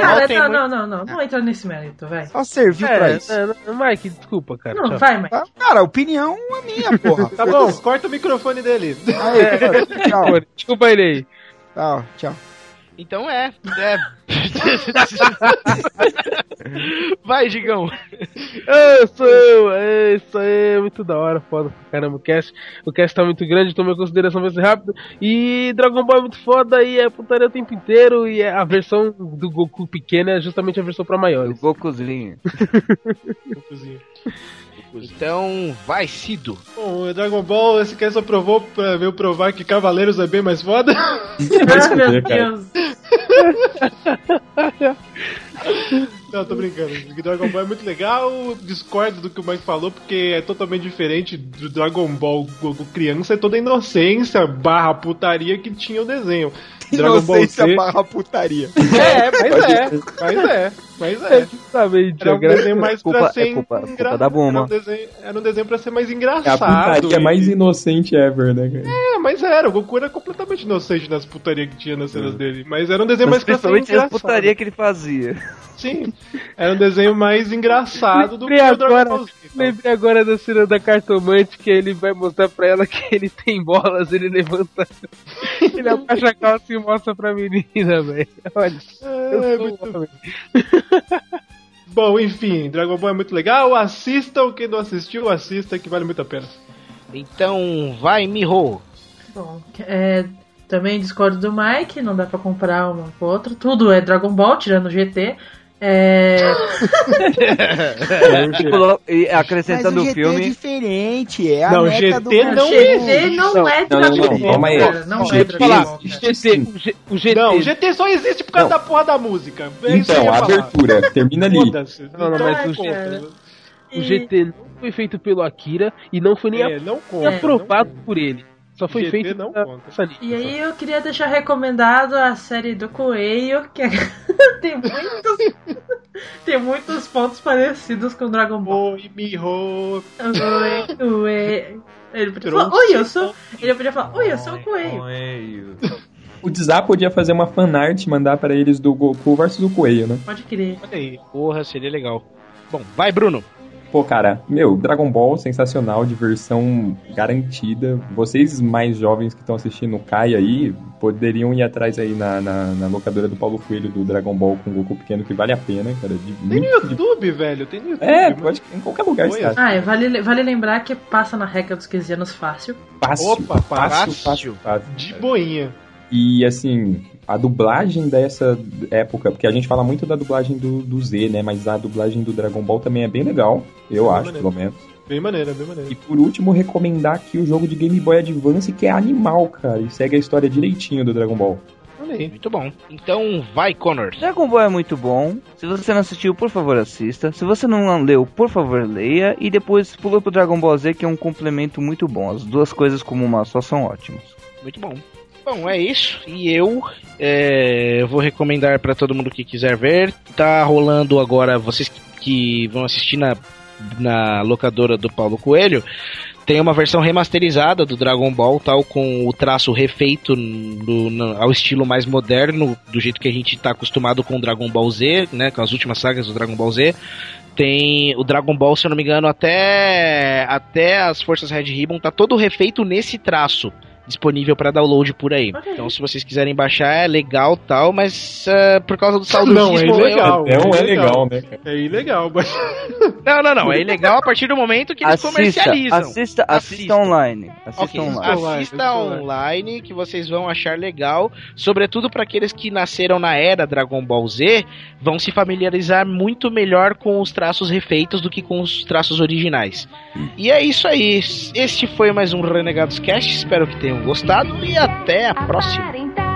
cara, tem não, não, não, não, não entra nesse mérito, vai. Só serviu pra É, isso. é, não, Mike, desculpa, cara. Não, vai, mas. Ah, Cara, a opinião é minha, porra. Tá bom, corta o microfone dele. Aí, cara, tchau. Desculpa ele aí. Tchau, tchau. Então é. é. Vai, Digão. Eu sou eu, é isso aí, muito da hora, foda pra caramba o cast. O cast tá muito grande, então minha consideração vai ser rápida. E Dragon Ball é muito foda e é putaria o tempo inteiro. E é a versão do Goku pequeno é justamente a versão pra O maiores. Gokuzinho. Então, vai, Cido. Bom, o Dragon Ball, esse cast só provou pra eu provar que Cavaleiros é bem mais foda. Ah, meu Deus. Não, tô brincando. Dragon Ball é muito legal. Discordo do que o Mike falou, porque é totalmente diferente do Dragon Ball Goku criança. É toda a inocência barra putaria que tinha o desenho. Dragon Ball Inocência Z. barra putaria. É, mas é. Mas é. Mas é. Justamente, Era um a graça- desenho mais Culpa- pra ser é culpa- culpa engra- da Bulma. Era um desenho, era um desenho pra ser mais É a engraçado. putaria e- mais inocente ever, né, cara? É, mas era. O Goku era completamente inocente nas putarias que tinha nas cenas dele. Mas era um desenho mais pra ser Principalmente as engraçado. putaria que ele fazia. Sim. Era um desenho mais engraçado do que o Dragon agora, Ball Z. lembrei agora da cena da cartomante que ele vai mostrar pra ela que ele tem bolas, ele levanta. Ele abaixa a calça e mostra pra menina, velho. Olha. eu É, muito um. Bom, enfim, Dragon Ball é muito legal. Assistam, quem não assistiu, assista que vale muito a pena. Então, vai, Miho. Bom, é, também discordo do Mike, não dá pra comparar uma com a outra. Tudo é Dragon Ball, tirando o GT. É. E colo- e acrescentando Mas o GT filme. é diferente, é a Não, meca GT do não GT não, Não, é não, não, Dragon não, calma aí. cara. Não é GT. O cara. GT, o GT. Não, o GT só existe por causa Não. da porra da música. É Então, a falar. abertura, termina ali. Não, não, Então, mas o é, conta. O GT não foi feito pelo Akira e não foi nem É, aprovado por ele. Só foi GT feito não conta. E aí eu queria deixar recomendado a série do Coelho, que é- tem muitos tem muitos pontos parecidos com Dragon Ball. Oi, Miho. Oi, oi. Ele podia falar, oi, eu sou. Ele podia falar, oi, eu sou o Coelho. O Dzap podia fazer uma fanart e mandar pra eles do Goku versus o Coelho, né? Pode crer. Olha aí. Porra, seria legal. Bom, vai, Bruno. Pô, cara, meu, Dragon Ball sensacional, diversão garantida. Vocês mais jovens que estão assistindo o Kai aí, poderiam ir atrás aí na, na, na locadora do Paulo Coelho do Dragon Ball com o Goku pequeno, que vale a pena, cara. De, Tem no muito de- YouTube, velho. Tem no YouTube. É, mano. pode em qualquer lugar está. Ah, e vale, vale lembrar que passa na regra dos 15 anos fácil. Fácil, Opa, fácil, fácil. fácil, fácil. De boinha. E assim, a dublagem dessa época, porque a gente fala muito da dublagem do, do Z, né? Mas a dublagem do Dragon Ball também é bem legal, eu Bem acho, maneiro. pelo menos. Bem maneira, bem maneira. E por último, recomendar aqui o jogo de Game Boy Advance, que é animal, cara, e segue a história direitinho do Dragon Ball. Muito bom. Então, vai, Connor. Dragon Ball é muito bom. Se você não assistiu, por favor, assista. Se você não leu, por favor, leia. E depois pula pro Dragon Ball Z, que é um complemento muito bom. As duas coisas como uma só são ótimas. Muito bom. Bom, é isso. E eu é, vou recomendar pra todo mundo que quiser ver. Tá rolando agora, vocês que, vão assistir na, na locadora do Paulo Coelho. Tem uma versão remasterizada do Dragon Ball, tal, com o traço refeito no- no- ao estilo mais moderno, do jeito que a gente tá acostumado com o Dragon Ball Z, né? Com as últimas sagas do Dragon Ball Z. Tem o Dragon Ball, se eu não me engano, até, até as Forças Red Ribbon, tá todo refeito nesse traço disponível para download por aí. Aí. Então, se vocês quiserem baixar, é legal tal, mas eh, por causa do saudosismo... Não, é eu- ilegal. Não é legal, né? É ilegal, mas. Não, não, não. É ilegal a partir do momento que eles Assista, comercializam. assista, assista online. Assista Ok, online. assista assista online que vocês vão achar legal, sobretudo para aqueles que nasceram na era Dragon Ball Z, vão se familiarizar muito melhor com os traços refeitos do que com os traços originais. E é isso aí. Este foi mais um Renegados Cast, espero que tenham gostado e até a próxima.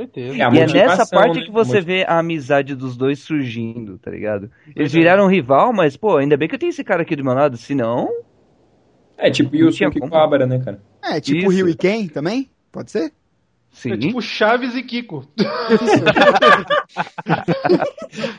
Certeza. É E é nessa parte né? que você vê a amizade dos dois surgindo, tá ligado? Eles viraram rival, mas, pô, ainda bem que eu tenho esse cara aqui do meu lado, senão. É tipo tinha Yusuke como. Kuwabara, né, cara? É, tipo Isso. Rio e Ken também? Pode ser? Sim. É tipo Chaves e Kiko.